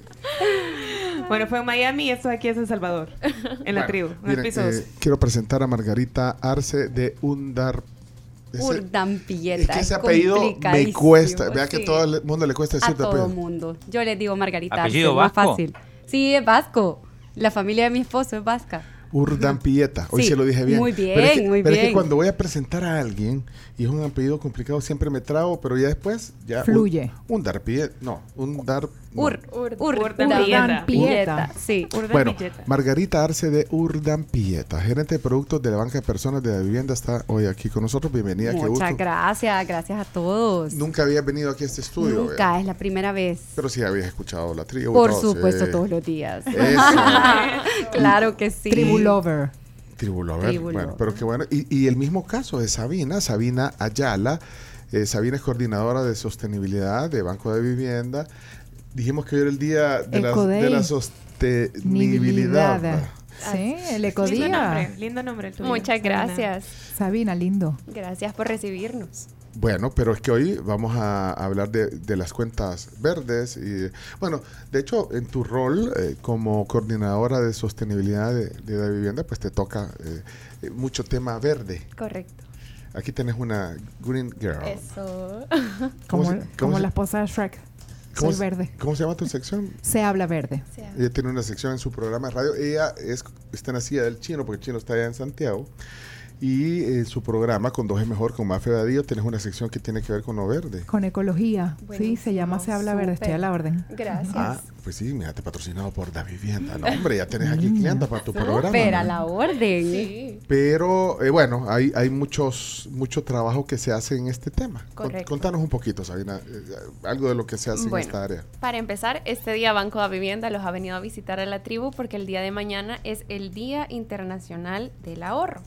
Bueno, fue en Miami y esto aquí es en Salvador, en la Bueno, tribu, en el piso eh, 12. quiero presentar a Margarita Arce de Undar. Urdampilleta. es que ese apellido me cuesta. Vea que sí. todo el mundo le cuesta A decir tu todo apellido. mundo. Yo les digo Margarita. ¿Apellido Arce, más vasco? fácil. Sí, es vasco. La familia de mi esposo es vasca. Urdampilleta. Hoy Sí, se lo dije bien. muy Pero es que, bien, muy pero es que bien. cuando voy a presentar a alguien y es un apellido complicado, siempre me trago, pero ya después ya. Fluye. Un, un Darpilleta. No, un Dar. No. Ur, ur, Urdampilleta. Sí. Bueno, Margarita Arce de Urdampilleta, gerente de productos de la banca de personas de la vivienda, está hoy aquí con nosotros. Bienvenida, qué Muchas gusto. gracias, gracias a todos. Nunca habías venido aquí a este estudio. Nunca, ¿verdad? es la primera vez. Pero sí habías escuchado la tribu. Por supuesto, todos los días. Eso. claro que sí. Tribu Lover. Tribu Lover, Tribu Bueno, Lover. pero qué bueno. Y, y el mismo caso de Sabina, Sabina Ayala. Eh, Sabina es coordinadora de sostenibilidad de Banco de Vivienda. Dijimos que hoy era el día de, la, de la sostenibilidad. Nibilidad. Sí, el Lindo ecodía. nombre, lindo nombre el tuyo. Muchas gracias. Sabina, lindo. Gracias por recibirnos. Bueno, pero es que hoy vamos a hablar de, de las cuentas verdes. y Bueno, de hecho, en tu rol eh, como coordinadora de sostenibilidad de, de la vivienda, pues te toca eh, eh, mucho tema verde. Correcto. Aquí tenés una Green Girl. Eso. ¿Cómo Como, se- cómo como se- la esposa de Shrek. ¿Cómo Soy se- verde. ¿Cómo se llama tu sección? Se habla verde. Ella tiene una sección en su programa de radio. Ella es, está en la silla del chino, porque el chino está allá en Santiago. Y eh, su programa, con dos es mejor, con Mafe Badillo, tienes una sección que tiene que ver con lo verde. Con ecología. Sí, se llama Se habla verde. Estoy a la orden. Gracias. Ah, pues sí, mírate, patrocinado por Da Vivienda. No, hombre, ya tenés aquí clientes para tu programa. Súper, a la orden. Pero eh, bueno, hay, hay muchos mucho trabajo que se hace en este tema. Correcto. Contanos un poquito, Sabina, eh, algo de lo que se hace en esta área. Para empezar, este día Banco de Vivienda los ha venido a visitar a la tribu porque el día de mañana es el Día Internacional del Ahorro.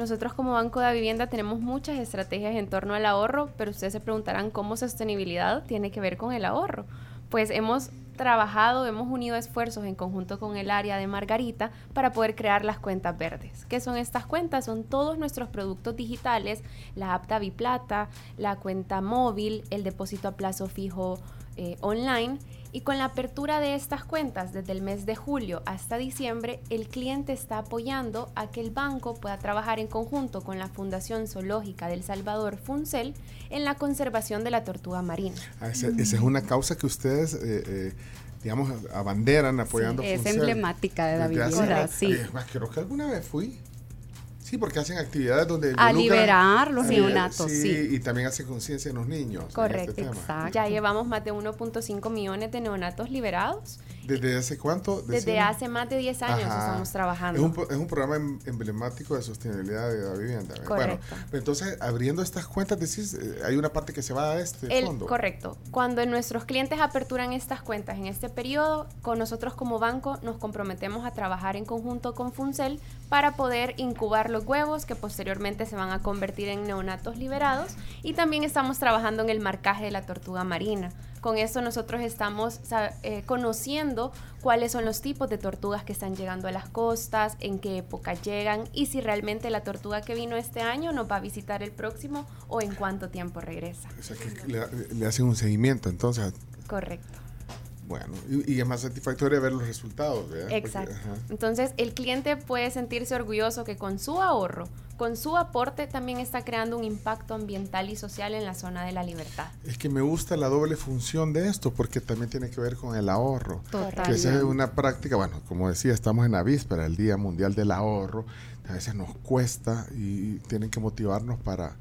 Nosotros como Banco de Vivienda tenemos muchas estrategias en torno al ahorro, pero ustedes se preguntarán cómo sostenibilidad tiene que ver con el ahorro. Pues hemos trabajado, hemos unido esfuerzos en conjunto con el área de Margarita para poder crear las cuentas verdes. ¿Qué son estas cuentas? Son todos nuestros productos digitales, la app Plata, la cuenta móvil, el depósito a plazo fijo eh, online y con la apertura de estas cuentas desde el mes de julio hasta diciembre, el cliente está apoyando a que el banco pueda trabajar en conjunto con la Fundación Zoológica del Salvador, FUNCEL, en la conservación de la tortuga marina. Ah, esa es una causa que ustedes, eh, eh, digamos, abanderan apoyando. es Funcel emblemática de vivienda, sí. creo que alguna vez fui. Sí, porque hacen actividades donde A liberar los eh, neonatos, sí. Y también hacen conciencia en los niños. en Correcto, este exacto. Ya llevamos más de 1.5 millones de neonatos liberados. ¿Desde hace cuánto? Desde hace más de 10 años Ajá. estamos trabajando. Es un, es un programa em- emblemático de sostenibilidad de la vivienda. Bueno, Correcto. entonces, abriendo estas cuentas, decís, eh, hay una parte que se va a este El- fondo. correcto. Cuando nuestros clientes aperturan estas cuentas en este periodo, con nosotros como banco nos comprometemos a trabajar en conjunto con Funcel para poder incubar los huevos que posteriormente se van a convertir en neonatos liberados y también estamos trabajando en el marcaje de la tortuga marina. Con esto nosotros estamos eh, conociendo cuáles son los tipos de tortugas que están llegando a las costas, en qué época llegan y si realmente la tortuga que vino este año nos va a visitar el próximo o en cuánto tiempo regresa. O sea, que le, le hacen un seguimiento, entonces, Correcto. bueno, y, y es más satisfactorio ver los resultados, ¿verdad? Exacto. Entonces, el cliente puede sentirse orgulloso que con su ahorro, con su aporte, también está creando un impacto ambiental y social en la zona de la libertad. Es que me gusta la doble función de esto, porque también tiene que ver con el ahorro. Que esa es una práctica, bueno, como decía, estamos en la víspera, el Día Mundial del Ahorro. A veces nos cuesta y tienen que motivarnos para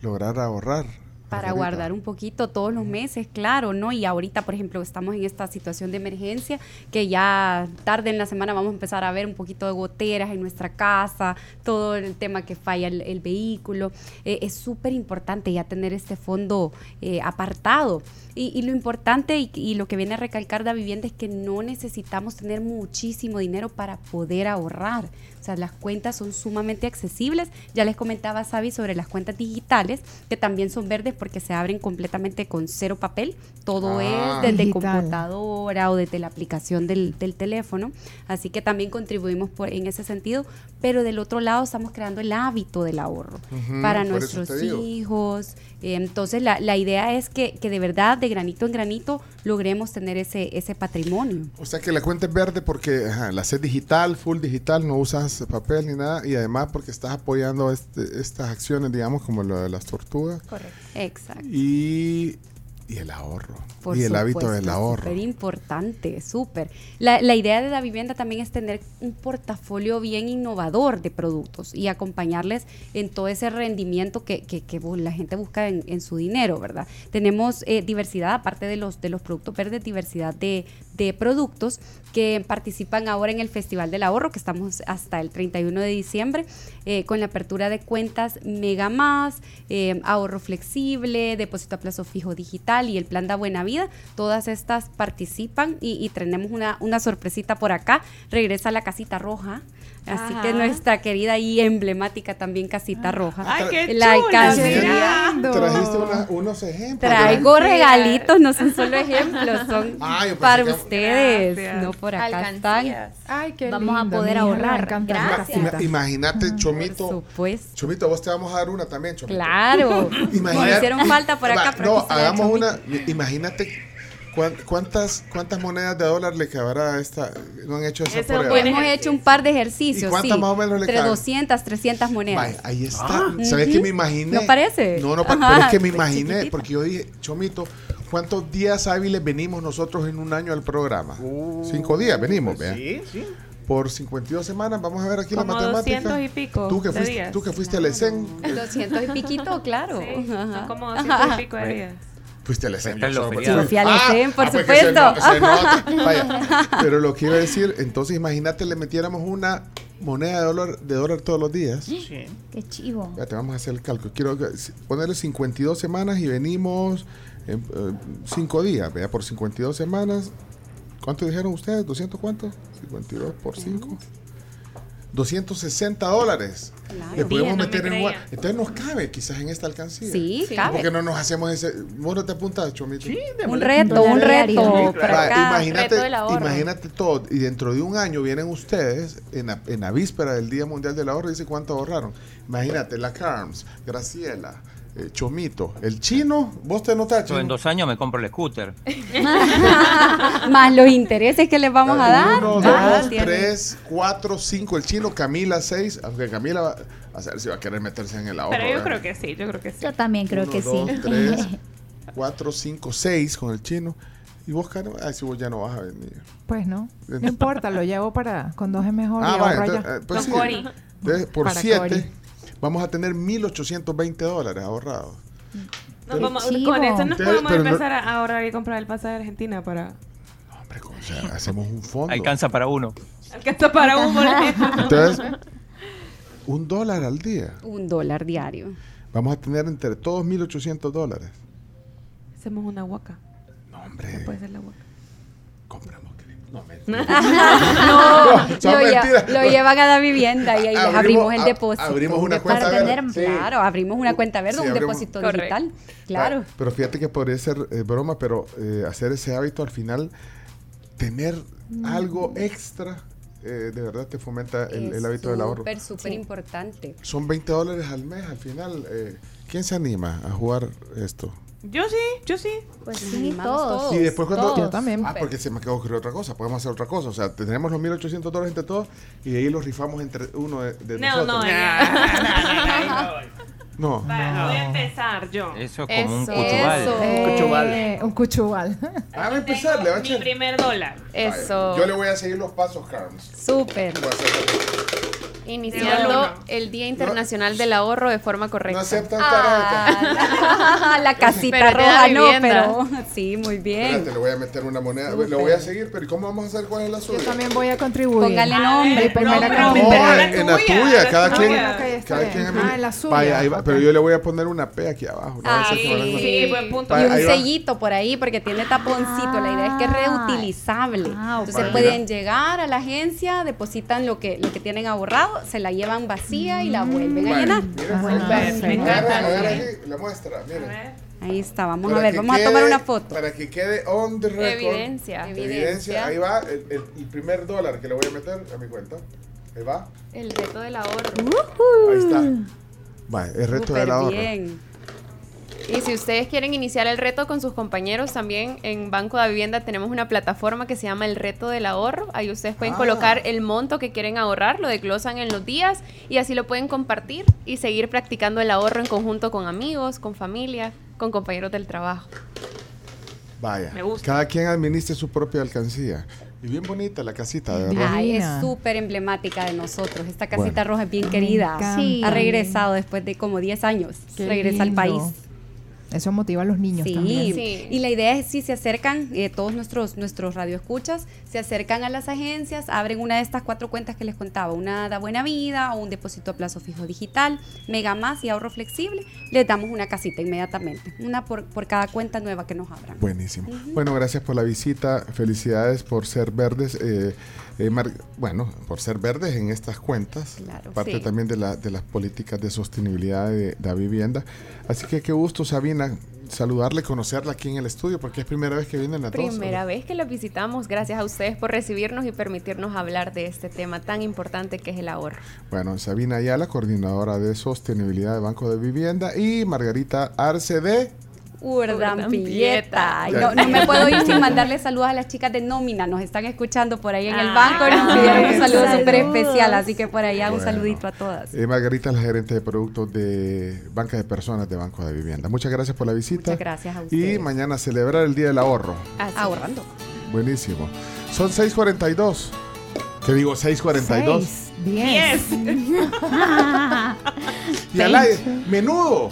lograr ahorrar. Para guardar un poquito todos los meses, claro, ¿no? Y ahorita, por ejemplo, estamos en esta situación de emergencia, que ya tarde en la semana vamos a empezar a ver un poquito de goteras en nuestra casa, todo el tema que falla el, el vehículo. Eh, es súper importante ya tener este fondo eh, apartado. Y, y lo importante y, y lo que viene a recalcar la vivienda es que no necesitamos tener muchísimo dinero para poder ahorrar. O sea, las cuentas son sumamente accesibles. Ya les comentaba Sabi sobre las cuentas digitales, que también son verdes porque se abren completamente con cero papel. Todo Ah. es desde Digital. computadora o desde la aplicación del, del teléfono. Así que también contribuimos por, en ese sentido. Pero del otro lado estamos creando el hábito del ahorro para nuestros hijos. Eh, entonces, la, la idea es que, que de verdad, de granito en granito, logremos tener ese, ese patrimonio. O sea que la cuenta es verde porque ajá, la haces digital, full digital, no usas papel ni nada, y además porque estás apoyando este- estas acciones, digamos, como lo de las tortugas. Correcto. Exacto. Y, y el ahorro. Por y el hábito del ahorro. Súper importante, súper. La, la idea de la vivienda también es tener un portafolio bien innovador de productos y acompañarles en todo ese rendimiento que, que- la gente busca en, en su dinero, ¿verdad? Tenemos eh, diversidad, aparte de los, de los productos verdes, diversidad de, de productos que participan ahora en el Festival del Ahorro, que estamos hasta el 31 de diciembre, eh, con la apertura de cuentas Mega Más, eh, ahorro flexible, depósito a plazo fijo digital y el plan da buena vida. Todas estas participan y, y tenemos una, una sorpresita por acá. Regresa la casita roja. Así que nuestra querida y emblemática también casita roja. Ay, qué la chula, mira. Trajiste una- unos ejemplos. Traigo regalitos, no son solo ejemplos, son Ah, para que- ustedes. Gracias. No por acá están. Alcancías. Ay, qué Vamos a poder le ahorrar. Gracias. Ima-. Imagínate, Chomito. Supuesto. Chomito, vos te vamos a dar una también, Chomito. Claro. Imagina- Me hicieron falta por acá. No, hagamos una. Imagínate cuántas cuántas monedas de dólar le cabrá a esta. No han hecho esa Ese es un prueba. buen Hemos hecho un par de ejercicios. ¿Y cuántas sí. más o menos le Entre caben? 200, 300 monedas. Vaya, ahí está. ¿Sabes Ujú. qué me imaginé? ¿No parece? No, no, Ajá, pero es que me pues imaginé, chiquitita. porque yo dije, Chomito, ¿cuántos días hábiles venimos nosotros en un año al programa? Cinco días venimos, vea. Sí, sí. Por 52 semanas, vamos a ver aquí Como la matemática. 200 y pico Tú que fuiste, días. tú que fuiste al ESEN, 200 y piquito, claro. Sí, son como 200 y pico de días. Fuiste solo- feriados. Yo fui al ESEN, por pues se supuesto. no- se nota. Vaya, Pero lo que iba a decir, entonces imagínate le metiéramos una moneda de dólar, de dólar todos los días. Sí. Qué chivo. Espérate, vamos a hacer el cálculo. Quiero ponerle 52 semanas y venimos 5 días, vea, por 52 semanas. ¿Cuánto dijeron ustedes? ¿200 cuánto? 52 por 5. 260 dólares. Claro. Le podemos Bien, no me meter en creía. Entonces nos cabe quizás en esta alcancía. Sí, Sí. cabe. Porque no nos hacemos ese. ¿Vos no te apuntas, Chomito? Sí, Un reto, un reto. imagínate, imagínate todo. Y dentro de un año vienen ustedes en la, en la víspera del Día Mundial del Ahorro y dice cuánto ahorraron. Imagínate, la Carms, Graciela, eh, Chomito, el chino, vos te notas, Yo en chino. dos años me compro el scooter. Más los intereses que les vamos a dar. Uno, Ah, dos, tiene- tres, cuatro, cinco. El chino, Camila, seis. Aunque Camila va a saber si va a querer meterse en el ahorro. Pero yo ¿verdad? creo que sí, yo creo que sí. Yo también creo Uno, que dos, sí. tres, cuatro, cinco, seis con el chino. Y vos, Karen, ay, si vos ya no vas a venir. Pues no. No importa, lo llevo para con dos es mejor. Ah, entonces, allá. eh, pues sí. Entonces, por Para 7 Cori. Vamos a tener 1.820 dólares ahorrados. Vamos- con eso nos podemos pero no- empezar a ahorrar y comprar el pasaje de Argentina para... Hombre, o sea, hacemos un fondo. Alcanza para uno. Alcanza para un boleto. Entonces, un dólar al día. Un dólar diario. Vamos a tener entre todos 1.800 dólares. Hacemos una huaca. No, hombre. Puede ser la huaca. Compramos No, No, son lo, lle- mentiras. lo llevan a la vivienda y ahí les Abrimos- abrimos el depósito. abrimos una cuenta verde. tener-. Claro, abrimos una cuenta verde, Sí, un abrimos- depósito Correcto. digital. Claro. Ah, Pero fíjate que podría ser eh, broma, pero eh, hacer ese hábito al final, tener Mm. algo extra, eh, de verdad te fomenta el hábito del ahorro. Súper, súper importante. Son 20 dólares al mes al final. eh, ¿Quién se anima a jugar esto? Yo sí, yo sí. Pues sí, todos. Y después cuando... Yo también. Ah, porque se me acabó de ocurrir otra cosa. Podemos hacer otra cosa. O sea, tenemos los 1.800 dólares entre todos y de ahí los rifamos entre uno de, de No, nosotros. no. No. Vale, Voy a empezar yo. Eso es como un Eso. cuchubal. Eh, Cuchubal. un cuchubal. Ah, va a empezar, le va a Mi primer dólar. Eso. Yo le voy a seguir los pasos, Carms. Súper. Voy a hacer- Iniciando el Día Internacional del Ahorro de forma No correcta. aceptan tarjeta. Ah, la casita Pero roja, no, pero sí, muy bien. Espérate, le voy a meter una moneda. Lo voy a seguir, pero ¿y cómo vamos a hacer cuál es la suya? Yo también voy a contribuir. Póngale nombre. Mi primera No, No, la en, en la tuya, cada quien. Cada quien Ah, en la suya, Vaya, ahí va, ok. pero yo le voy a poner una P aquí abajo. ¿no? Ah, Sí, buen punto. Y un sellito por ahí porque tiene taponcito. La idea es que es Ah. reutilizable. Ah. Entonces pueden llegar a la agencia, depositan lo que, lo que tienen ahorrado, se la llevan vacía y la vuelven a Vaya, llenar. Bueno, está. me encanta. la muestra, A mire. ver. Ahí está, vamos Para a ver, vamos a quede- tomar una foto. Para que quede on the record. Evidencia. Evidencia. Ahí va el, el- el primer dólar que le voy a meter a mi cuenta. Ahí va. El reto del ahorro. Ahí está. Va, el reto Súper del ahorro. bien. Y si ustedes quieren iniciar el reto con sus compañeros, también en Banco de Vivienda tenemos una plataforma que se llama el reto del ahorro. Ahí ustedes pueden Ah. colocar el monto que quieren ahorrar, lo desglosan en los días y así lo pueden compartir y seguir practicando el ahorro en conjunto con amigos, con familia, con compañeros del trabajo. Vaya. Me gusta. Cada quien administre su propia alcancía. Y bien bonita la casita, de verdad. Ay, es súper emblemática de nosotros. Esta casita Bueno. roja es bien querida. Sí. Ha regresado después de como 10 años. Qué Regresa al país. Eso motiva a los niños Sí. también. Sí. y la idea es si se acercan, eh, todos nuestros, nuestros radioescuchas, se acercan a las agencias, abren una de estas cuatro cuentas que les contaba, una da buena vida o un depósito a plazo fijo digital, mega más y ahorro flexible, les damos una casita inmediatamente, una por, por cada cuenta nueva que nos abran. Buenísimo. Bueno, gracias por la visita. Felicidades por ser verdes. eh, eh, bueno, por ser verdes en estas cuentas. Claro, parte sí. también de, la, de las políticas de sostenibilidad de, la vivienda. Así que qué gusto, Sabina, saludarle, conocerla aquí en el estudio, porque es primera vez que vienen a todos. Primera vez que los visitamos. Gracias a ustedes por recibirnos y permitirnos hablar de este tema tan importante que es el ahorro. Bueno, Sabina Ayala, coordinadora de sostenibilidad de Banco de Vivienda, y Margarita Arce de Urdampieta. Ya. No, no me puedo ir sin mandarle saludos a las chicas de nómina. Nos están escuchando por ahí en el Ah, banco. Nos pidieron un saludo súper especial. Así que por allá un Bueno. saludito a todas. Eh, Margarita es la gerente de productos de Banca de Personas de Banco de Vivienda. Muchas gracias por la visita. Muchas gracias a Y ustedes. mañana celebrar el Día del Ahorro. Ahorrando. Buenísimo. Son 6.42. ¿Qué digo? 6.42. Diez. Y al aire, menudo.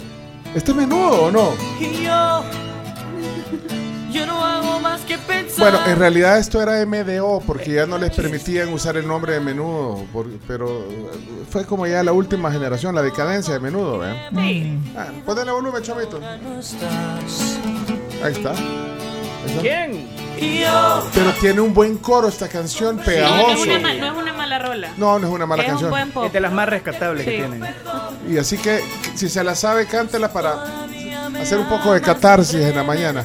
¿Este es menudo o no? Y yo, yo no hago más que pensar. Bueno, en realidad esto era MDO porque ya no les permitían usar el nombre de menudo. por- pero fue como ya la última generación, la decadencia de menudo. ¿ven? Sí. Ah, ponle volumen, está. Ahí está. ¿Quién? Pero tiene un buen coro esta canción, Sí, no, pegajoso. es una, ma- no es una mala rola. No, no es una mala es canción. un buen pop. Es de las más rescatables que tienen. Y así que si se la sabe, cántela para hacer un poco de catarsis en la mañana.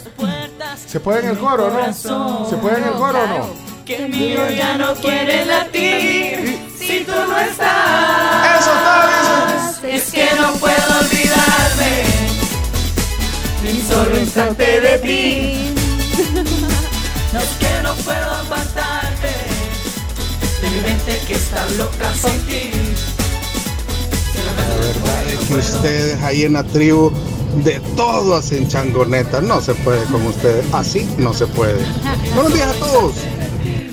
¿Se puede en el coro, no? ¿Se puede en el coro o no? Que el mío ya no quiere latir si tú no estás. Eso está, Es que no puedo olvidarme ni un solo instante de ti. No es que no puedo apartarte de mi mente que está loca sin ti. La verdad es que ustedes ahí en la tribu de todo hacen changoneta. No se puede con ustedes. Así no se puede. Buenos días a todos.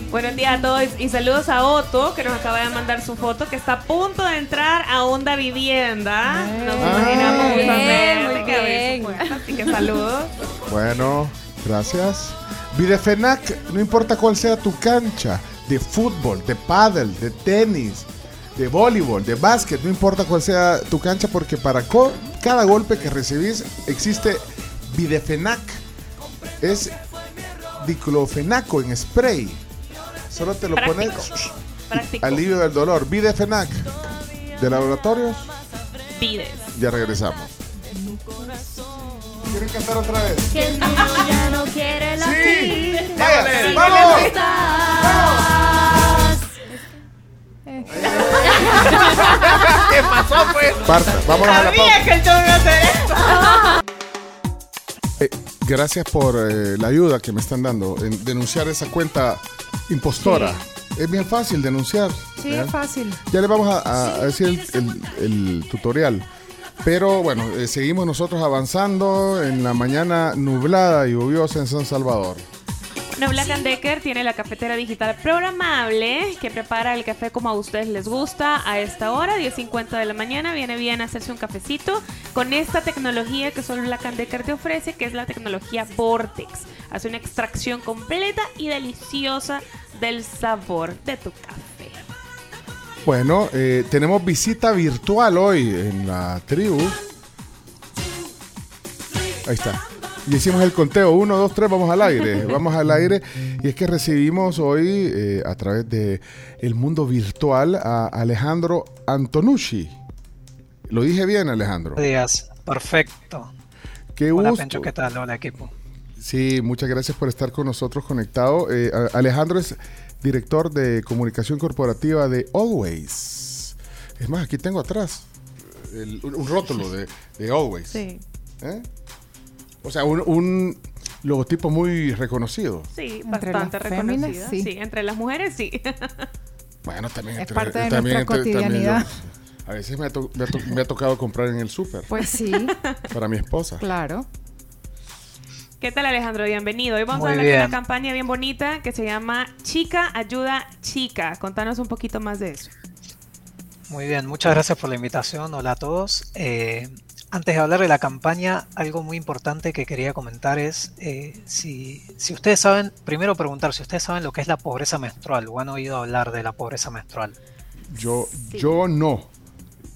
Buenos días a todos y saludos a Otto que nos acaba de mandar su foto que está a punto de entrar a Onda Vivienda. Nos imaginamos Bien, bien. así que saludos. Bueno, gracias. Videfenac, no importa cuál sea tu cancha, de fútbol, de pádel, de tenis, de voleibol, de básquet, no importa cuál sea tu cancha, porque para cada golpe que recibís existe Videfenac. Es diclofenaco en spray. Solo te lo pones Práctico. alivio del dolor. Videfenac. De laboratorios, Pides. ya regresamos. ¿Quieren cantar otra vez? Que el mío ya no quiere latir. Vaya, si vamos. no estás. ¿Qué pasó, pues? Parta, vámonos a la pausa. Sabía que el show iba a hacer esto. Eh, gracias por eh, la ayuda que me están dando en denunciar esa cuenta impostora. Es bien fácil denunciar. Sí, ¿verdad? es fácil. Ya les vamos a, a- a decir el, el- el tutorial. Pero bueno, eh, seguimos nosotros avanzando en la mañana nublada y lluviosa en San Salvador. Bueno, Black Decker tiene la cafetera digital programable que prepara el café como a ustedes les gusta a esta hora, 10.50 de la mañana. Viene bien hacerse un cafecito con esta tecnología que solo Black Decker te ofrece, que es la tecnología Vortex. Hace una extracción completa y deliciosa del sabor de tu café. Bueno, eh, tenemos visita virtual hoy en la tribu. Ahí está. Y hicimos el conteo. Uno, dos, tres, vamos al aire. Vamos al aire. Y es que recibimos hoy, eh, a través de el mundo virtual, a Alejandro Antonucci. Lo dije bien, Alejandro. Buenos días, perfecto. Qué Hola gusto. Pencho, ¿qué tal? Hola equipo. Sí, muchas gracias por estar con nosotros conectado. Eh, Alejandro es director de comunicación corporativa de Always. Es más, aquí tengo atrás el- un, un rótulo de, de Always. Sí. ¿Eh? O sea, un, un logotipo muy reconocido. Sí, Entre bastante féminas, reconocida. sí. Sí. entre las mujeres sí. Bueno, también Es entre- parte de también nuestra entre- también cotidianidad. yo- a veces me ha, to- me ha to- me ha tocado comprar en el súper. Pues sí, Para mi esposa. claro. ¿Qué tal Alejandro? Bienvenido. Hoy vamos Muy a hablar de una campaña bien bonita que se llama Chica Ayuda Chica. Contanos un poquito más de eso. Muy bien, muchas gracias por la invitación. Hola a todos. Eh, antes de hablar de la campaña, algo muy importante que quería comentar es eh, si, si ustedes saben, primero preguntar si ustedes saben lo que es la pobreza menstrual o han oído hablar de la pobreza menstrual. Yo, yo no.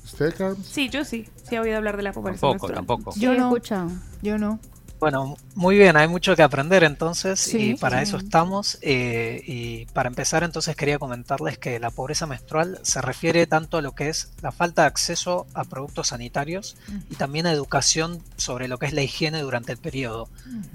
¿Usted, Carlos? Sí, yo sí. Sí he oído hablar de la pobreza Tampoco, menstrual. tampoco. Yo Sí, he no. escuchado. Yo no. Bueno, muy bien, hay mucho que aprender entonces Sí, y para sí. eso estamos. eh, y para empezar entonces quería comentarles que la pobreza menstrual se refiere tanto a lo que es la falta de acceso a productos sanitarios y también a educación sobre lo que es la higiene durante el periodo,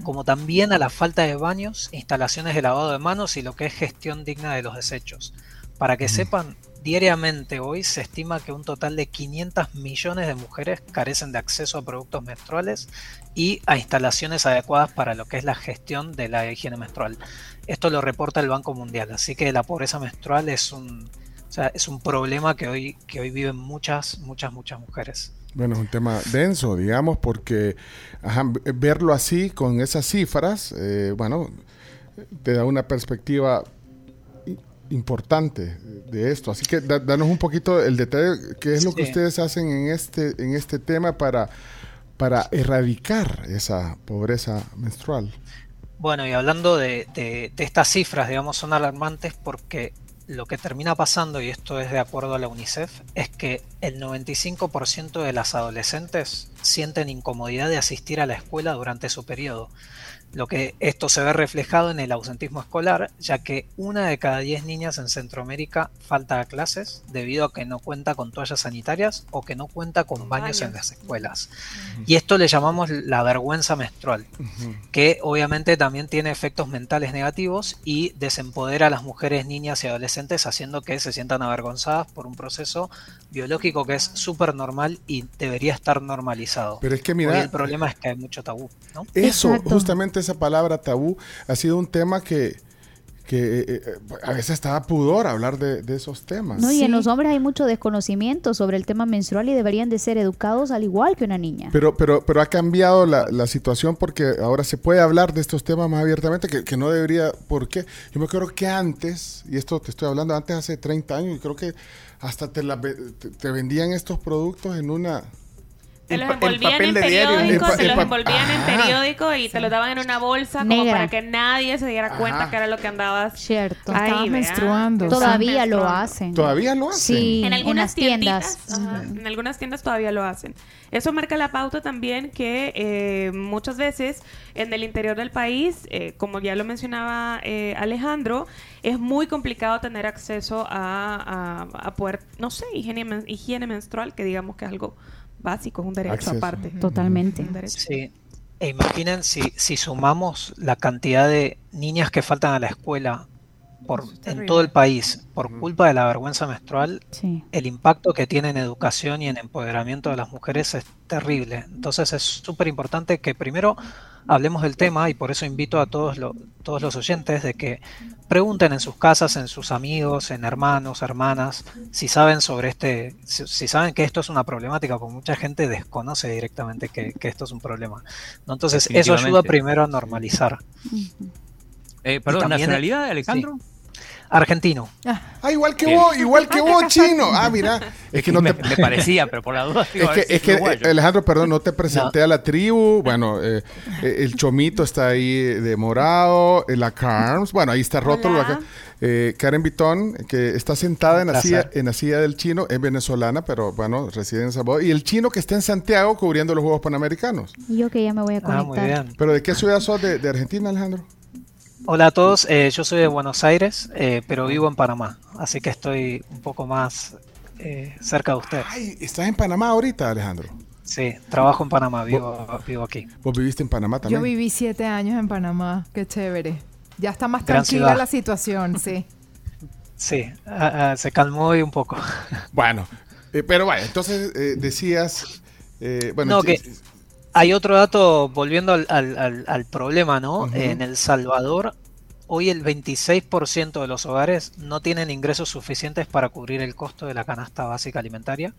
como también a la falta de baños, instalaciones de lavado de manos y lo que es gestión digna de los desechos. Para que sepan, diariamente hoy se estima que un total de 500 millones de mujeres carecen de acceso a productos menstruales y a instalaciones adecuadas para lo que es la gestión de la higiene menstrual. Esto lo reporta el Banco Mundial, así que la pobreza menstrual es un, o sea, es un problema que hoy, que hoy viven muchas, muchas, muchas mujeres. Bueno, es un tema denso, digamos, porque ajá, verlo así, con esas cifras, eh, bueno, te da una perspectiva importante de esto. Así que da- danos un poquito el detalle, qué es lo que ustedes hacen en este, en este tema para, para erradicar esa pobreza menstrual. Bueno, y hablando de, estas cifras, digamos, son alarmantes porque lo que termina pasando, y esto es de acuerdo a la UNICEF, es que el 95% de las adolescentes sienten incomodidad de asistir a la escuela durante su periodo. Lo que esto se ve reflejado en el ausentismo escolar, ya que una de cada 10 niñas en Centroamérica falta a clases debido a que no cuenta con toallas sanitarias o que no cuenta con baños en las escuelas. Y esto le llamamos la vergüenza menstrual que obviamente también tiene efectos mentales negativos y desempodera a las mujeres, niñas y adolescentes haciendo que se sientan avergonzadas por un proceso biológico que es súper normal y debería estar normalizado. Pero es que mira- Hoy el problema es que hay mucho tabú, ¿no? Eso, justamente esa palabra tabú, ha sido un tema que, que eh, eh, a veces estaba pudor hablar de, de esos temas. No, y en los hombres hay mucho desconocimiento sobre el tema menstrual y deberían de ser educados al igual que una niña. Pero, pero, pero ha cambiado la, la situación porque ahora se puede hablar de estos temas más abiertamente, que, que no debería, ¿por qué? Yo me acuerdo que antes, y esto te estoy hablando antes hace 30 años, y creo que hasta te, la ve- te, te vendían estos productos en una... Te los el envolvían en de diario. periódico, El pa- te los envolvían en Ajá. periódico y te los daban en una bolsa como para que nadie se diera cuenta Ajá. que era lo que andabas. Cierto. Ahí, Estabas menstruando. Todavía lo hacen. Todavía lo hacen. Sí, En algunas tiendas. ajá, en algunas tiendas todavía lo hacen. Eso marca la pauta también que eh, muchas veces en el interior del país, eh, como ya lo mencionaba eh, Alejandro, es muy complicado tener acceso a, a, a poder, no sé, higiene, men- higiene menstrual, que digamos que es algo básico, es un derecho Acceso. aparte. Totalmente. Un derecho. Sí. E imaginen si, si sumamos la cantidad de niñas que faltan a la escuela por, en todo el país por culpa de la vergüenza menstrual, Sí. el impacto que tiene en educación y en empoderamiento de las mujeres es terrible. Entonces es súper importante que primero hablemos del tema y por eso invito a todos, lo- todos los oyentes de que pregunten en sus casas, en sus amigos, en hermanos, hermanas, si saben sobre este, si, si saben que esto es una problemática, porque mucha gente desconoce directamente que, que esto es un problema. ¿no? Entonces eso ayuda primero a normalizar. Eh, perdón, también- ¿nacionalidad, Alejandro? Argentino. Ah, igual que Bien. vos, igual que vos, chino. Ah, mira. Es que no me, te... me parecía, pero por la duda. digo, Es que, es que, eh, Alejandro, perdón, no te presenté a la tribu. Bueno, eh, eh, el Chomito está ahí de morado, eh, la Carms, bueno, ahí está Rótulo. Acá. Eh, Karen Vitón, que está sentada en la, silla, en la silla del chino, es venezolana, pero bueno, reside en Salvador. Y el chino que está en Santiago cubriendo los Juegos Panamericanos. Yo que ya me voy a Ah, muy conectar. bien. ¿Pero de qué ciudad sos? ¿De, de Argentina, Alejandro? Hola a todos, eh, yo soy de Buenos Aires, eh, pero vivo en Panamá, así que estoy un poco más eh, cerca de ustedes. Ay, ¿estás en Panamá ahorita, Alejandro? Sí, trabajo en Panamá, vivo, vivo aquí. ¿Vos viviste en Panamá también? Yo viví siete años en Panamá. Qué chévere. Ya está más Gran tranquila ciudad. la situación, sí. Sí, ah, se calmó hoy un poco. Bueno, eh, pero vaya, entonces eh, decías... eh, bueno, No, que hay otro dato, volviendo al, al- al- al problema, ¿no? En El Salvador, hoy el 26% de los hogares no tienen ingresos suficientes para cubrir el costo de la canasta básica alimentaria.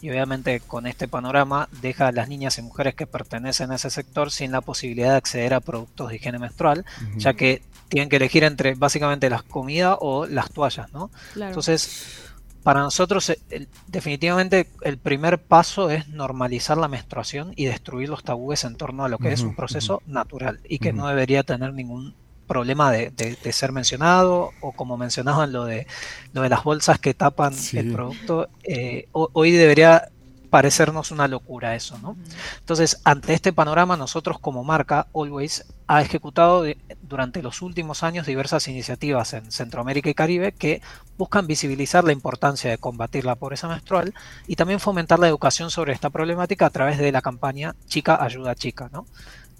Y obviamente con este panorama deja a las niñas y mujeres que pertenecen a ese sector sin la posibilidad de acceder a productos de higiene menstrual, ya que tienen que elegir entre básicamente las comidas o las toallas, ¿no? Claro. Entonces, para nosotros eh, el- definitivamente el primer paso es normalizar la menstruación y destruir los tabúes en torno a lo que es un proceso natural y que no debería tener ningún problema de, de- de ser mencionado o como mencionaban lo de lo de las bolsas que tapan Sí. el producto eh, ho- hoy debería parecernos una locura eso, ¿no? Entonces, ante este panorama, nosotros como marca, Always, ha ejecutado de- durante los últimos años diversas iniciativas en Centroamérica y Caribe que buscan visibilizar la importancia de combatir la pobreza menstrual y también fomentar la educación sobre esta problemática a través de la campaña Chica Ayuda a Chica, ¿no?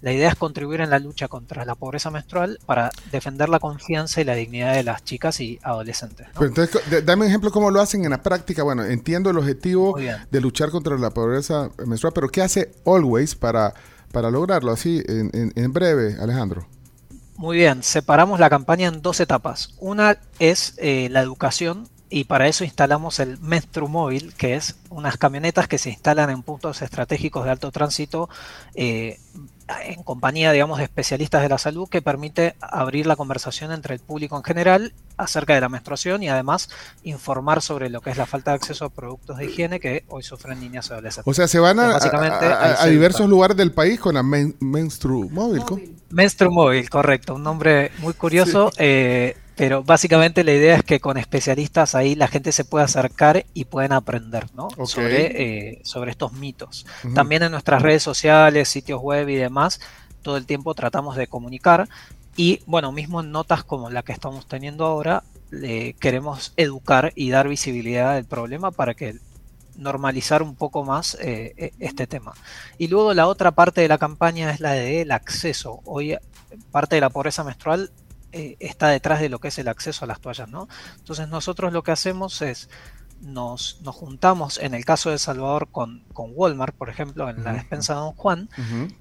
La idea es contribuir en la lucha contra la pobreza menstrual para defender la confianza y la dignidad de las chicas y adolescentes. ¿no? Pero entonces, dame un ejemplo cómo lo hacen en la práctica. Bueno, entiendo el objetivo de luchar contra la pobreza menstrual, pero ¿qué hace Always para, para lograrlo? Así, en, en- en breve, Alejandro. Muy bien, separamos la campaña en dos etapas. Una es eh, la educación y para eso instalamos el Menstru Móvil, que es unas camionetas que se instalan en puntos estratégicos de alto tránsito eh, en compañía, digamos, de especialistas de la salud que permite abrir la conversación entre el público en general acerca de la menstruación y además informar sobre lo que es la falta de acceso a productos de higiene que hoy sufren niñas y adolescentes. O sea, se van a, básicamente, a- diversos lugares del país con la men, Menstru Móvil. ¿cómo? Menstru Móvil, correcto, un nombre muy curioso, eh, pero básicamente la idea es que con especialistas ahí la gente se pueda acercar y pueden aprender ¿no? Ok. sobre, eh, sobre estos mitos. Ujú. También en nuestras redes sociales, sitios web y demás, todo el tiempo tratamos de comunicar y bueno, mismo en notas como la que estamos teniendo ahora, le queremos educar y dar visibilidad al problema para que normalizar un poco más eh, eh, este tema. Y luego la otra parte de la campaña es la del acceso. Hoy parte de la pobreza menstrual eh, está detrás de lo que es el acceso a las toallas, ¿no? Entonces nosotros lo que hacemos es nos, nos juntamos, en el caso de Salvador, con, con Walmart, por ejemplo, en la despensa de Don Juan,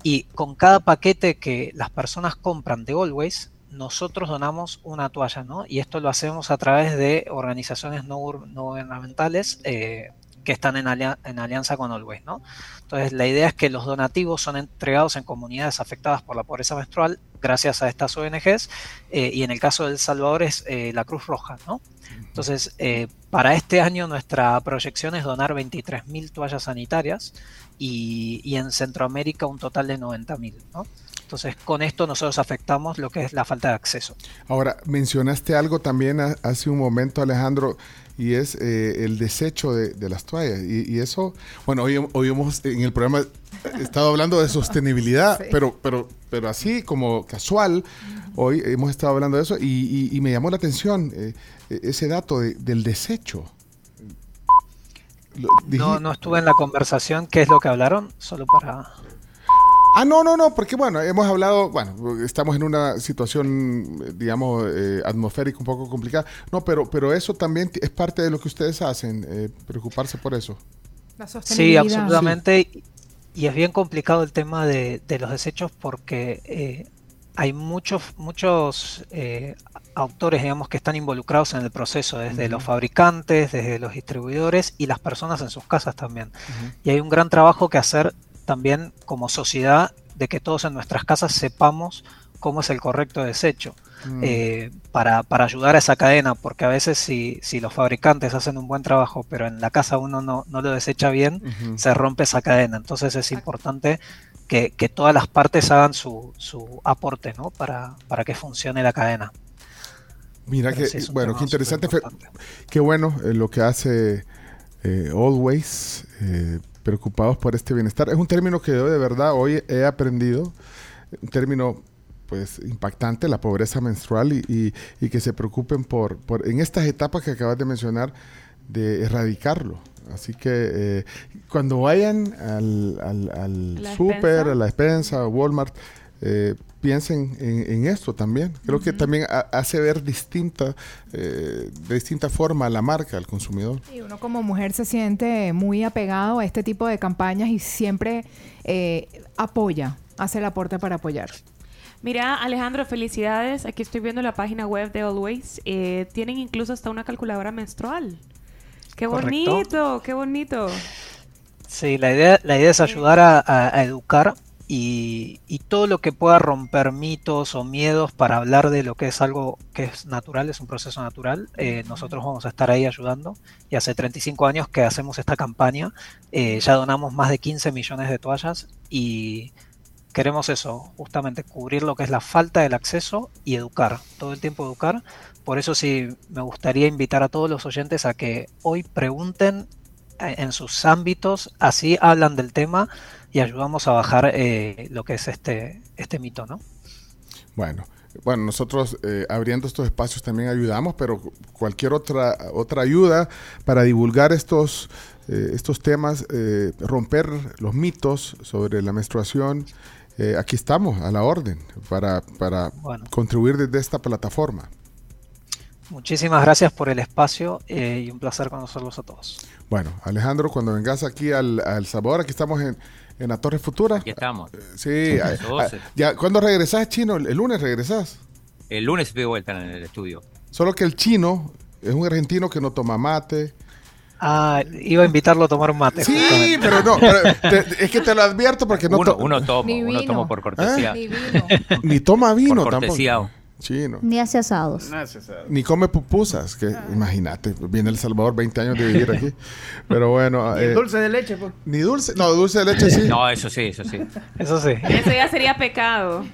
y con cada paquete que las personas compran de Always, nosotros donamos una toalla, ¿no? Y esto lo hacemos a través de organizaciones no, no gubernamentales eh, que están en, alia- en alianza con Always, ¿no? Entonces, la idea es que los donativos son entregados en comunidades afectadas por la pobreza menstrual gracias a estas ONGs, eh, y en el caso de El Salvador es eh, la Cruz Roja, ¿no? Entonces, eh, para este año nuestra proyección es donar 23.000 toallas sanitarias y, y en Centroamérica un total de 90.000, ¿no? Entonces, con esto nosotros afectamos lo que es la falta de acceso. Ahora, mencionaste algo también ha- hace un momento, Alejandro, y es eh, el desecho de, de las toallas. Y, y eso, bueno, hoy, hoy hemos en el programa estado hablando de sostenibilidad, Sí. pero, pero, pero así como casual, hoy hemos estado hablando de eso y, y- y me llamó la atención eh, eh, ese dato de- del desecho. No, no estuve en la conversación, ¿qué es lo que hablaron? Solo para... Ah, no, no, no, porque bueno, hemos hablado, bueno, estamos en una situación, digamos, eh, atmosférica un poco complicada. No, pero, pero eso también es parte de lo que ustedes hacen, eh, preocuparse por eso. La Sí, absolutamente. Y es bien complicado el tema de, de los desechos porque eh, hay muchos, muchos eh, autores, digamos, que están involucrados en el proceso, desde los fabricantes, desde los distribuidores y las personas en sus casas también. Y hay un gran trabajo que hacer también como sociedad de que todos en nuestras casas sepamos cómo es el correcto desecho. Mm. eh, para, para ayudar a esa cadena, porque a veces si, si los fabricantes hacen un buen trabajo, pero en la casa uno no, no lo desecha bien, se rompe esa cadena. Entonces es importante que, que todas las partes hagan su, su aporte ¿no? para, para que funcione la cadena. Mira Pero que, sí, bueno, qué interesante. Qué bueno eh, lo que hace eh, Always, eh, preocupados por este bienestar. Es un término que yo de verdad hoy he aprendido, un término pues impactante, la pobreza menstrual y, y- y que se preocupen por, por, en estas etapas que acabas de mencionar, de erradicarlo. Así que eh, cuando vayan al, al, al ¿La súper, despensa? a la despensa, Walmart, eh, piensen en, en esto también. Creo que también ha- hace ver distinta, eh, de distinta forma a la marca, al consumidor. Y uno como mujer se siente muy apegado a este tipo de campañas y siempre eh, apoya, hace el aporte para apoyar. Mira, Alejandro, felicidades. Aquí estoy viendo la página web de Always. Eh, tienen incluso hasta una calculadora menstrual. ¡Qué Correcto. bonito! ¡Qué bonito! Sí, la idea, la idea es ayudar a, a- a educar y, y todo lo que pueda romper mitos o miedos para hablar de lo que es algo que es natural, es un proceso natural. eh, nosotros vamos a estar ahí ayudando. Y hace 35 años que hacemos esta campaña, eh, ya donamos más de 15 millones de toallas y queremos eso, justamente cubrir lo que es la falta del acceso y educar, todo el tiempo educar. Por eso sí me gustaría invitar a todos los oyentes a que hoy pregunten eh, en sus ámbitos, así hablan del tema y ayudamos a bajar eh, lo que es este, este mito, ¿no? Bueno, bueno, nosotros eh, abriendo estos espacios también ayudamos, pero cu- cualquier otra otra ayuda para divulgar estos eh, estos temas, eh, romper los mitos sobre la menstruación aquí estamos a la orden para, para Bueno. contribuir desde esta plataforma. Muchísimas gracias por el espacio y un placer conocerlos a todos. Bueno, Alejandro, cuando vengas aquí al, al Sabor, aquí estamos en, en la Torre Futura. Aquí estamos. Sí, A las 12. ya, ¿cuándo regresás, Chino? ¿El, lunes regresás? El lunes de vuelta en el estudio. Solo que el chino es un argentino que no toma mate. Ah, iba a invitarlo a tomar un mate. Sí, justamente. pero no, pero te- es que te lo advierto porque no uno, uno toma, Ni uno toma por cortesía. Ni vino. ni toma vino Por cortesía. tampoco. Chino. Ni hace asados. Ni come pupusas, que imagínate, viene El Salvador 20 años de vivir aquí. Pero bueno, eh, dulce de leche, pues. ni dulce, no, dulce de leche sí. No, eso sí, eso sí. Eso sí. Eso ya sería pecado.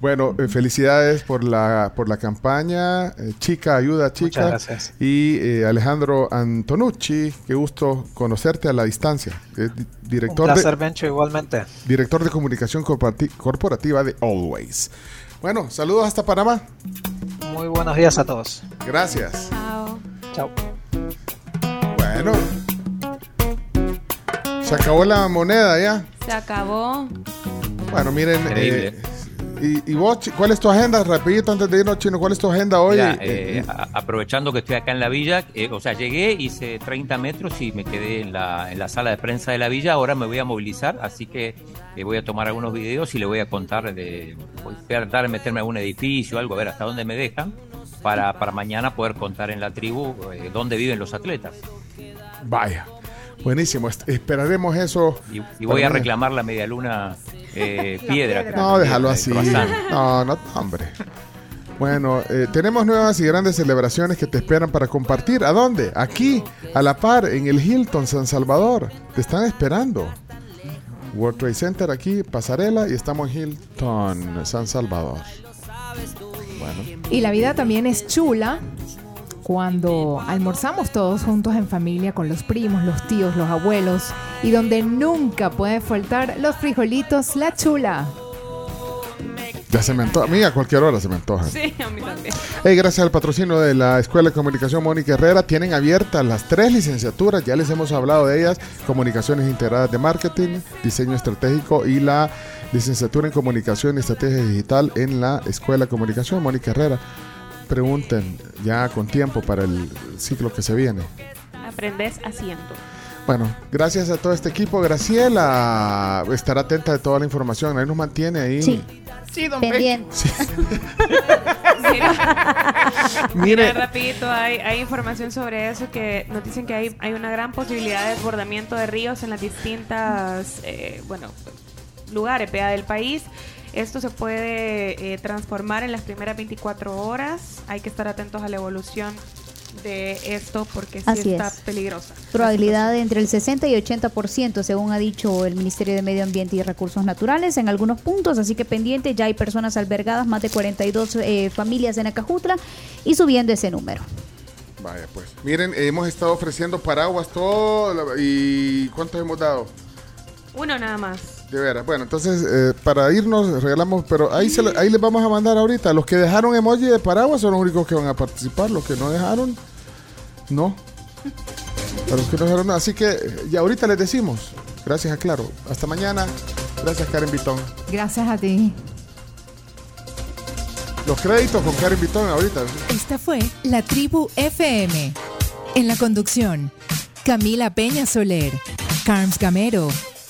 Bueno, eh, felicidades por la por la campaña. eh, chica, ayuda, chica. Muchas gracias. Y eh, Alejandro Antonucci, qué gusto conocerte a la distancia. Un director placer, de, Bencho, igualmente. director de comunicación corporati- corporativa de Always. Bueno, saludos hasta Panamá. Muy buenos días a todos. Gracias. Chao. Chao. Bueno. Se acabó la moneda ya. Se acabó. Bueno, miren. Eh, y, y vos, ¿cuál es tu agenda? Rapidito antes de irnos, Chino, ¿cuál es tu agenda hoy? Mira, Eh, eh, a- aprovechando que estoy acá en la villa, eh, o sea, llegué, hice 30 metros y me quedé en la, en la sala de prensa de la villa. Ahora me voy a movilizar, así que eh, voy a tomar algunos videos y le voy a contar de. Voy a tratar de meterme a algún edificio, algo, a ver hasta dónde me dejan, para, para mañana poder contar en la tribu eh, dónde viven los atletas. Vaya. Buenísimo. esperaremos eso. Y, voy a reclamar la media luna eh, piedra. que No, déjalo así. No, no, hombre. Bueno, eh, tenemos nuevas y grandes celebraciones que te esperan para compartir. ¿A dónde? Aquí, a la par, en el Hilton San Salvador. Te están esperando. World Trade Center aquí, pasarela, y estamos en Hilton San Salvador. Bueno, Y la vida también es chula cuando almorzamos todos juntos en familia con los primos, los tíos, los abuelos y donde nunca puede faltar los frijolitos La Chula. ya se me antoja. A mí a cualquier hora se me antoja. Sí, a mí también. Hey, gracias al patrocinio de la Escuela de Comunicación Mónica Herrera, tienen abiertas las tres licenciaturas, ya les hemos hablado de ellas, Comunicaciones Integradas de Marketing, Diseño Estratégico y la licenciatura en Comunicación y Estrategia Digital en la Escuela de Comunicación Mónica Herrera. Pregunten ya con tiempo para el ciclo que se viene. Aprendes haciendo. Bueno, gracias a todo este equipo. Graciela estará atenta de toda la información, ahí nos mantiene ahí. Sí. Sí, don Pendiente. Mira, Mire. mira, rapidito, hay, hay información sobre eso que nos dicen que hay, hay una gran posibilidad de desbordamiento de ríos en las distintas, eh, bueno, lugares vea, del país. Esto se puede eh, transformar en las primeras 24 horas. Hay que estar atentos a la evolución de esto porque sí Así está es. peligrosa. Probabilidad de entre el 60 y 80%, según ha dicho el Ministerio de Medio Ambiente y Recursos Naturales, en algunos puntos. Así que pendiente, ya hay personas albergadas, más de 42 eh, familias en Acajutla y subiendo ese número. Vaya, pues. Miren, hemos estado ofreciendo paraguas todo. ¿Y cuántos hemos dado? Uno nada más. De veras. Bueno, entonces, eh, para irnos, regalamos, pero ahí, se ahí les vamos a mandar ahorita. Los que dejaron emoji de paraguas son los únicos que van a participar. Los que no dejaron, no. Para los que no dejaron, no. Así que ya ahorita les decimos. Gracias a Claro. Hasta mañana. Gracias, Karen Vitón. Gracias a ti. Los créditos con Karen Vitón ahorita. Esta fue La Tribu FM. En la conducción, Camila Peña Soler, Carms Gamero,